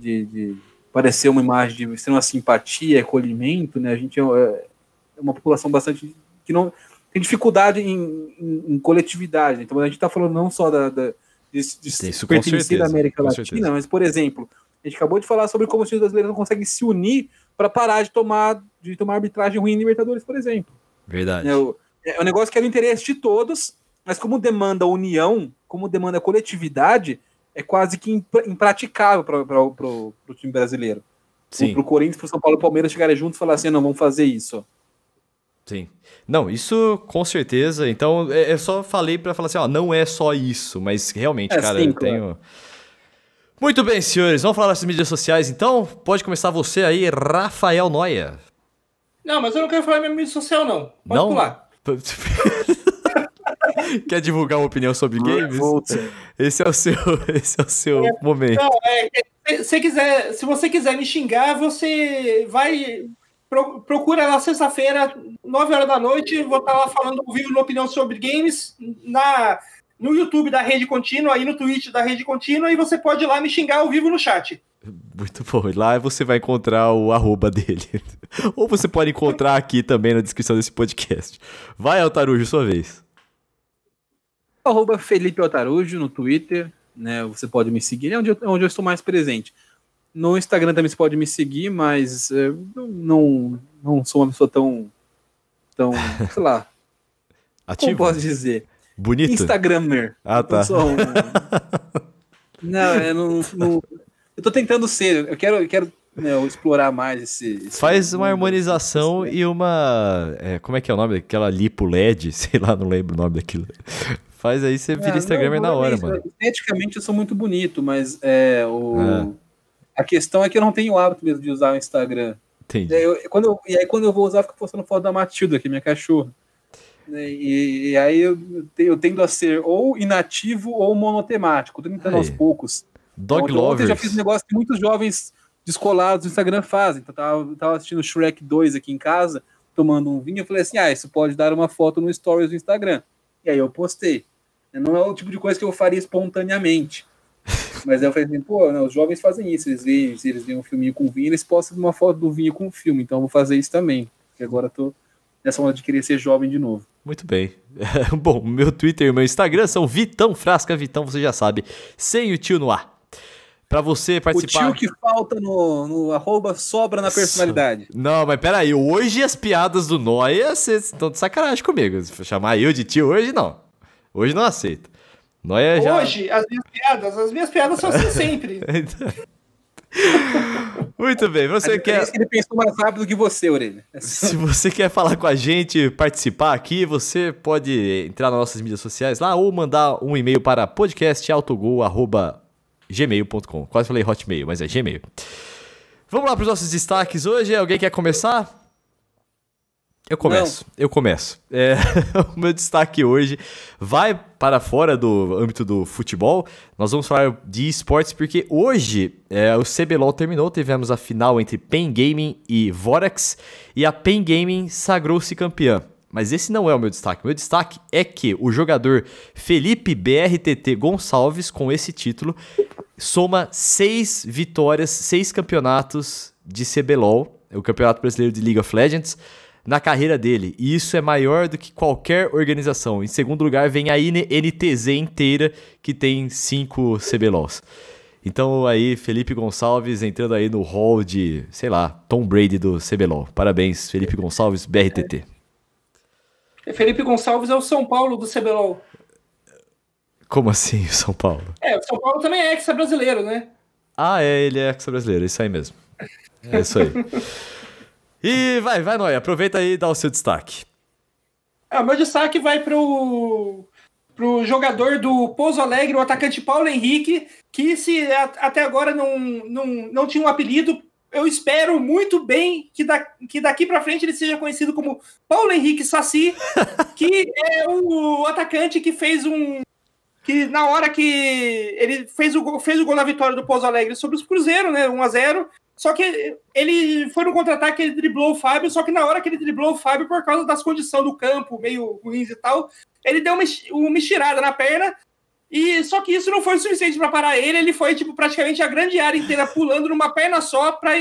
de, de parecer uma imagem de ser uma simpatia, acolhimento, né? A gente é, é uma população bastante que não tem dificuldade em, em- em coletividade. né? Então a gente está falando não só da, da de, de Isso, pertencer da América Latina, certeza. mas por exemplo, a gente acabou de falar sobre como os times brasileiros não conseguem se unir para parar de tomar de tomar arbitragem ruim em Libertadores, por exemplo. Verdade. É o, é um negócio que é do interesse de todos, mas como demanda união, como demanda coletividade, é quase que impra- impraticável para o time brasileiro. Sim. Para o Corinthians, para o São Paulo e o Palmeiras chegarem juntos e falar assim: não, vamos fazer isso. Sim. Não, isso com certeza. Então, é- eu só falei pra falar assim, ó, não é só isso, mas realmente, É, cara, sim, eu tenho. Muito bem, senhores, vamos falar das mídias sociais então? Pode começar você aí, Rafael Noia. Não, mas eu não quero falar minha mídia social, não. Pode Não? pular. (laughs) (laughs) Quer divulgar uma opinião sobre games? Revolta. Esse é o seu, (laughs) esse é o seu momento. Não, é, se, se quiser, se você quiser me xingar, você vai. pro- procura lá sexta-feira, 9 horas da noite. Vou estar lá falando ao vivo na opinião sobre games na, no YouTube da Rede Contínua, aí no Twitch da Rede Contínua, e você pode ir lá me xingar ao vivo no chat. Muito bom. E Lá você vai encontrar o arroba dele. (laughs) Ou você pode encontrar aqui também na descrição desse podcast. Vai, Altarujo, sua vez. Arroba Felipe Altarujo no Twitter, né? Você pode me seguir, é onde eu, é onde eu estou mais presente. No Instagram também você pode me seguir, mas é, não, não, sou uma pessoa tão, tão, (laughs) sei lá, como Ativo? posso dizer? Bonito? Instagrammer. Ah, tá. Um- (laughs) Não, eu não, não- Eu tô tentando ser, eu quero, eu quero né, eu explorar mais esse. esse Faz uma harmonização esse- e uma. é, como é que é o nome daquela lipo LED? (laughs) Sei lá, não lembro o nome daquilo. Faz aí, você vira Ah, Instagramer não, na não é hora, mano. Esteticamente eu sou muito bonito, mas é, o... Ah. a questão é que eu não tenho o hábito mesmo de usar o Instagram. Entendi. E aí, eu, quando eu, e aí quando eu vou usar, eu fico postando foto da Matilda, que é minha cachorra. Né, E, e aí eu, eu tendo a ser ou inativo ou monotemático. Tô tentando Aí. aos poucos. Dog Ontem- Ontem eu já Lovers. fiz um negócio que muitos jovens descolados do Instagram fazem. Então, eu tava, tava assistindo Shrek 2 aqui em casa, tomando um vinho. Eu falei assim: ah, isso pode dar uma foto no Stories do Instagram. E aí eu postei. Não é o tipo de coisa que eu faria espontaneamente. (laughs) Mas eu falei assim: pô, não, os jovens fazem isso. Eles veem, se eles veem um filminho com vinho, eles postam uma foto do vinho com o filme. Então eu vou fazer isso também. Porque agora eu tô nessa onda de querer ser jovem de novo. Muito bem. (laughs) Bom, meu Twitter e meu Instagram são Vitão Frasca. Vitão, você já sabe, sem o tio no ar. Pra você O participar. tio que falta no, no arroba sobra na personalidade. Não, mas peraí, hoje as piadas do Noia, vocês estão de sacanagem comigo. Chamar eu de tio hoje, não. Hoje não aceito. Noia já. Hoje, as minhas piadas, as minhas piadas são assim sempre. (laughs) Muito bem, você quer. é que ele pensou mais rápido que você, Orelha. (laughs) Se você quer falar com a gente, participar aqui, você pode entrar nas nossas mídias sociais lá ou mandar um e-mail para podcastautogol.gmail.com. Quase falei hotmail, mas é gmail. Vamos lá para os nossos destaques hoje. Alguém quer começar? Eu começo, eu começo. É, (laughs) o meu destaque hoje vai para fora do âmbito do futebol. Nós vamos falar de esportes porque hoje é, o CBLOL terminou. Tivemos a final entre Pen Gaming e Vorax e a Pen Gaming sagrou-se campeã. Mas esse não é o meu destaque. Meu destaque é que o jogador Felipe BRTT Gonçalves, com esse título, soma seis vitórias, seis campeonatos de CBLOL, o Campeonato Brasileiro de League of Legends, na carreira dele. E isso é maior do que qualquer organização. Em segundo lugar, vem a NTZ inteira, que tem cinco CBLOLs. Então aí, Felipe Gonçalves entrando aí no hall de, sei lá, Tom Brady do CBLOL. Parabéns, Felipe Gonçalves, BRTT. Felipe Gonçalves é o São Paulo do CBLOL. Como assim, São Paulo? É, o São Paulo também é ex-brasileiro, né? Ah, é, ele é ex-brasileiro, isso aí mesmo. É isso aí. (laughs) E vai, vai, Noia, aproveita aí e dá o seu destaque. Ah, meu destaque vai pro, pro jogador do Pouso Alegre, o atacante Paulo Henrique, que se até agora não, não, não tinha um apelido, eu espero muito bem que, da, que daqui para frente ele seja conhecido como Paulo Henrique Saci, (laughs) que é o atacante que fez um que na hora que ele fez o gol, fez o gol na vitória do Pouso Alegre sobre os Cruzeiro, né? 1 a 0 Só que ele foi no contra-ataque, ele driblou o Fábio, só que na hora que ele driblou o Fábio, por causa das condições do campo, meio ruins e tal, ele deu uma, uma estirada na perna. E só que isso não foi suficiente para parar ele, ele foi tipo praticamente a grande área inteira pulando numa perna só para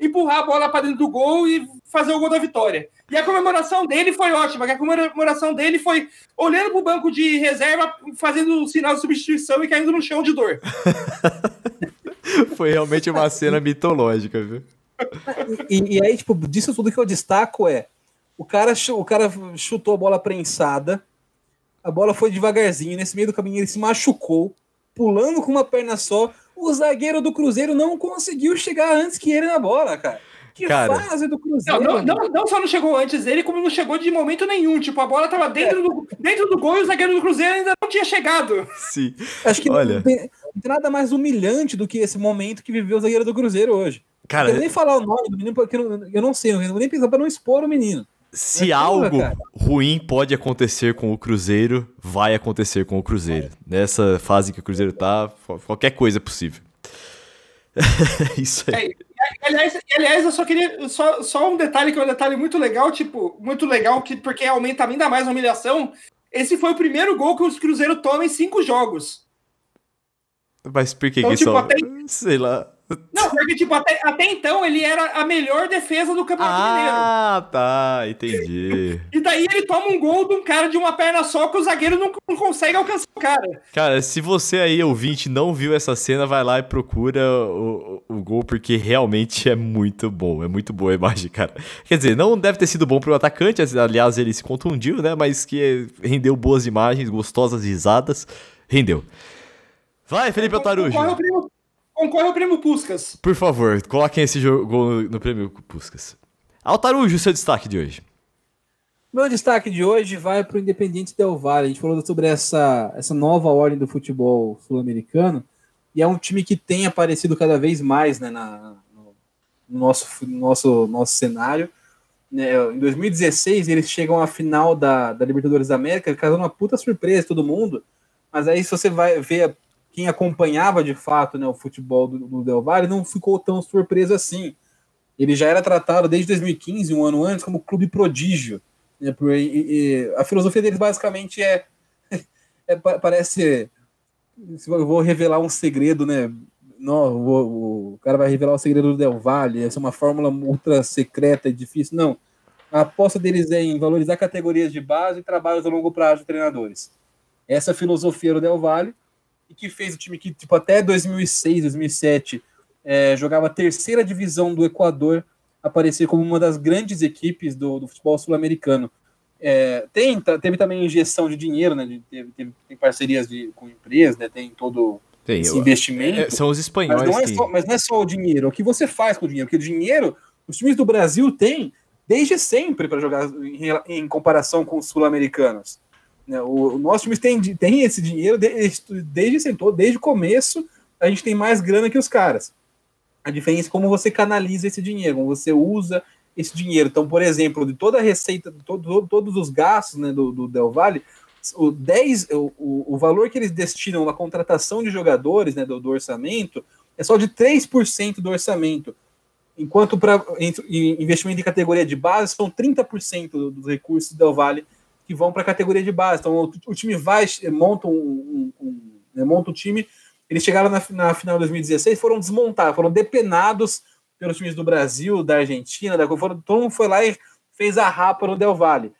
empurrar a bola para dentro do gol e fazer o gol da vitória. E a comemoração dele foi ótima, a comemoração dele foi olhando para o banco de reserva, fazendo o sinal de substituição e caindo no chão de dor. (laughs) (laughs) foi realmente uma cena mitológica, viu? E, e, aí, tipo, disso tudo que eu destaco é o cara, o cara chutou a bola prensada, a bola foi devagarzinho, nesse meio do caminho ele se machucou, pulando com uma perna só, o zagueiro do Cruzeiro não conseguiu chegar antes que ele na bola, cara. Que cara, fase do Cruzeiro. Não, não, não, não, só não chegou antes dele, como não chegou de momento nenhum. Tipo, a bola tava dentro, é. do, dentro do gol e o zagueiro do Cruzeiro ainda não tinha chegado. Sim. Acho que Olha... não, não, tem, nada mais humilhante do que esse momento que viveu o zagueiro do Cruzeiro hoje. Cara, eu nem falar o nome do menino, porque eu não, eu não sei, eu não vou nem pensar pra não expor o menino. Se Mas, algo porra, ruim pode acontecer com o Cruzeiro, vai acontecer com o Cruzeiro. Nessa fase que o Cruzeiro tá, qualquer coisa é possível. (laughs) Isso aí. É, aliás, aliás, eu só queria. Só, só um detalhe que é um detalhe muito legal, tipo, muito legal, que, porque aumenta ainda mais a humilhação. Esse foi o primeiro gol que os Cruzeiro tomam em cinco jogos. Mas por que, então, que tipo, só... até... (laughs) Sei lá. Não, porque, tipo, até, até então ele era a melhor defesa do Campeonato ah, Mineiro. Ah, tá, entendi. E daí ele toma um gol de um cara de uma perna só que o zagueiro não, não consegue alcançar o cara. Cara, se você aí, ouvinte, não viu essa cena, vai lá e procura o, o, o gol, porque realmente é muito bom. É muito boa a imagem, cara. Quer dizer, não deve ter sido bom pro atacante, aliás, ele se contundiu, né? Mas que rendeu boas imagens, gostosas risadas. Rendeu. Vai, Felipe Otarujo. Concorre o primo, concorre ao prêmio Puscas. Por favor, coloquem esse jogo no, no prêmio Puscas. Altarujo, seu destaque de hoje. Meu destaque de hoje vai para o Independente Del Valle. A gente falou sobre essa, essa nova ordem do futebol sul-americano e é um time que tem aparecido cada vez mais né, na, no nosso, nosso, nosso cenário. Né, em 2016, eles chegam à final da, da Libertadores da América, causando uma puta surpresa todo mundo. Mas aí, se você vai ver quem acompanhava de fato né, o futebol do, do Del Valle não ficou tão surpreso assim. Ele já era tratado desde 2015, um ano antes, como clube prodígio. Né, por, e, e, a filosofia deles basicamente é, (laughs) é parece eu vou revelar um segredo, né? Não, o cara vai revelar o segredo do Del Valle, essa é uma fórmula ultra secreta e difícil. Não. A aposta deles é em valorizar categorias de base e trabalhos a longo prazo de treinadores. Essa é filosofia do Del Valle e que fez o time que, tipo, até 2006, 2007, é, jogava a terceira divisão do Equador, aparecer como uma das grandes equipes do, do futebol sul-americano. É, tem, teve também injeção de dinheiro, né? De, teve, teve, tem parcerias de, com empresas, né? Tem todo tem, esse investimento. É, são os espanhóis. Mas não, é que... só, mas não é só o dinheiro, é o que você faz com o dinheiro. Porque o dinheiro, os times do Brasil têm desde sempre para jogar em, em comparação com os sul-americanos. Né? O, nosso time tem, tem esse dinheiro desde, sentou, desde o começo, a gente tem mais grana que os caras. A diferença é como você canaliza esse dinheiro, como você usa esse dinheiro. Então, por exemplo, de toda a receita, todo, todos os gastos né, do, do Del Valle, o, 10, o, o valor que eles destinam na contratação de jogadores né, do, do orçamento é só de 3% do orçamento. Enquanto para investimento em categoria de base são 30% dos recursos do Del Valle que vão para a categoria de base. Então o, o time vai, monta um, um, um né, monta o time. Eles chegaram na, na final de 2016, foram desmontados, foram depenados pelos times do Brasil, da Argentina, da foram, todo mundo foi lá e fez a rapa no Del Valle.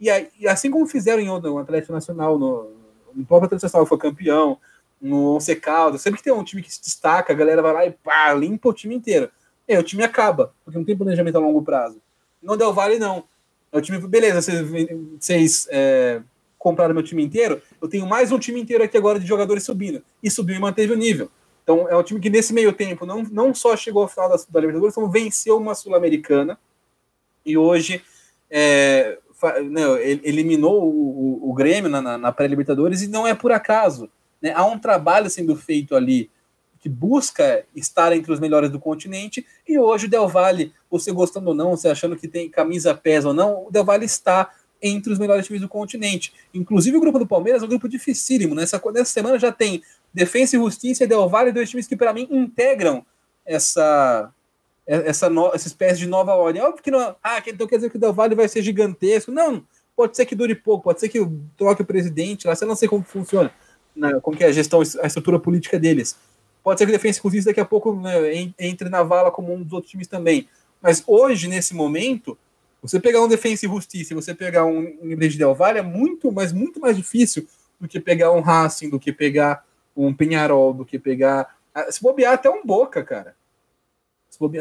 E, aí, assim como fizeram em outro, Atlético Nacional, no, no próprio Atlético Nacional foi campeão, no Once Caldas, sempre que tem um time que se destaca, a galera vai lá e pá, limpa o time inteiro. E aí o time acaba, porque não tem planejamento a longo prazo. No Del Valle, não. É o time, beleza, vocês, vocês é, compraram meu time inteiro, eu tenho mais um time inteiro aqui agora de jogadores subindo. E subiu e manteve o nível. Então é um time que nesse meio tempo não, não só chegou ao final da, da Libertadores, como venceu uma Sul-Americana e hoje é, né, eliminou o, o, o Grêmio na, na pré-Libertadores e não é por acaso. Né? Há um trabalho sendo feito ali que busca estar entre os melhores do continente, e hoje o Del Valle, você gostando ou não, você achando que tem camisa pesa ou não, o Del Valle está entre os melhores times do continente. Inclusive o grupo do Palmeiras é um grupo dificílimo. Nessa, nessa semana já tem Defensa e Justiça e Del Valle, dois times que para mim integram essa essa, no, essa espécie de nova ordem. Óbvio que não. Ah, então quer dizer que o Del Valle vai ser gigantesco. Não, pode ser que dure pouco, pode ser que troque o presidente lá, você não sei como funciona, né, como que é a gestão, a estrutura política deles. Pode ser que Defensa e Justiça daqui a pouco né, entre na vala como um dos outros times também. Mas hoje, nesse momento, você pegar um Defensa e Justiça e você pegar um, um de Del Valle é muito, mas muito mais difícil do que pegar um Racing, do que pegar um Penharol, do que pegar. Ah, se bobear até um Boca, cara.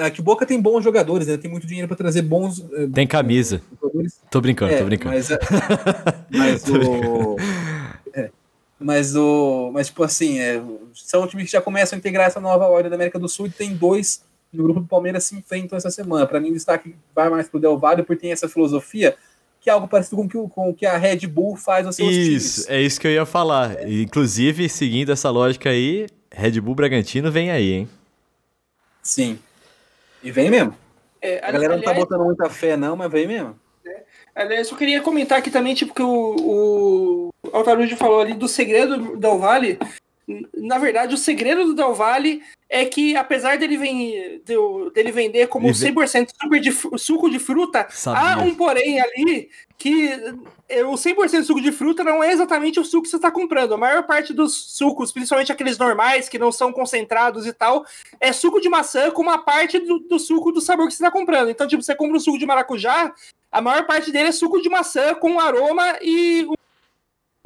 Aqui o Boca tem bons jogadores, né? Tem muito dinheiro para trazer bons. Eh, tem camisa. Jogadores. Tô brincando, é, (laughs) tô brincando. Mas, é, mas o. É, mas o. Mas, tipo assim, é, são times que já começam a integrar essa nova ordem da América do Sul e tem dois no grupo do Palmeiras se enfrentam essa semana. Para mim, o destaque vai mais pro Del Valle, porque tem essa filosofia que é algo parecido com o que, com que a Red Bull faz aos seus isso, times. é isso que eu ia falar. É. Inclusive, seguindo essa lógica aí, Red Bull Bragantino vem aí, hein? Sim. E vem mesmo. É, a galera aliás, não tá botando muita fé, não, mas vem mesmo. É, aliás, eu queria comentar aqui também, tipo, que o, o Altarujo falou ali do segredo do Del Valle. Na verdade, o segredo do Del Valle é que, apesar dele, dele vender como 100% suco de, suco de fruta, Sabia. há um porém ali que é, o 100% suco de fruta não é exatamente o suco que você está comprando. A maior parte dos sucos, principalmente aqueles normais, que não são concentrados e tal, é suco de maçã com uma parte do, do suco do sabor que você está comprando. Então, tipo, você compra um suco de maracujá, a maior parte dele é suco de maçã com aroma e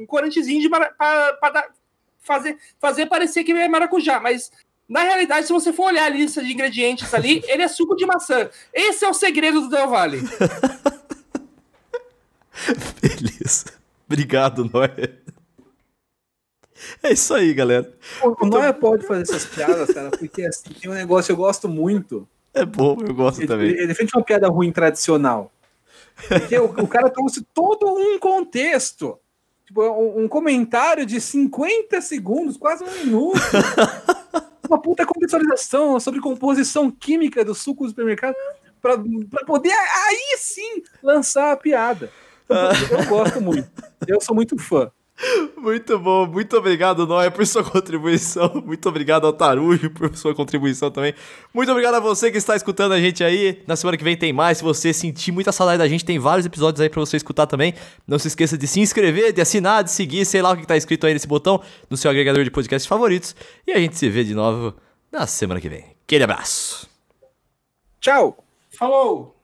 um corantezinho para fazer, fazer parecer que é maracujá, mas na realidade, se você for olhar a lista de ingredientes ali, (laughs) ele é suco de maçã. Esse é o segredo do Del Valle. (laughs) Beleza. Obrigado, Noé. É isso aí, galera. O, Noé pode fazer essas piadas, cara, porque assim, tem um negócio que eu gosto muito. É bom, eu gosto ele, também. Ele defende uma piada ruim tradicional. (laughs) Porque o, o cara trouxe todo um contexto. Tipo, um, um comentário de 50 segundos, quase um minuto. (laughs) uma puta contextualização sobre composição química do suco do supermercado para poder aí sim lançar a piada. Eu, eu gosto muito. Eu sou muito fã. Muito bom, muito obrigado, Noé, por sua (laughs) contribuição. Muito obrigado ao Tarujo por sua contribuição também. Muito obrigado a você que está escutando a gente aí. Na semana que vem tem mais. Se você sentir muita saudade da gente, tem vários episódios aí para você escutar também. Não se esqueça de se inscrever, de assinar, de seguir, sei lá o que está escrito aí nesse botão no seu agregador de podcasts favoritos. E a gente se vê de novo na semana que vem. Aquele abraço. Tchau. Falou.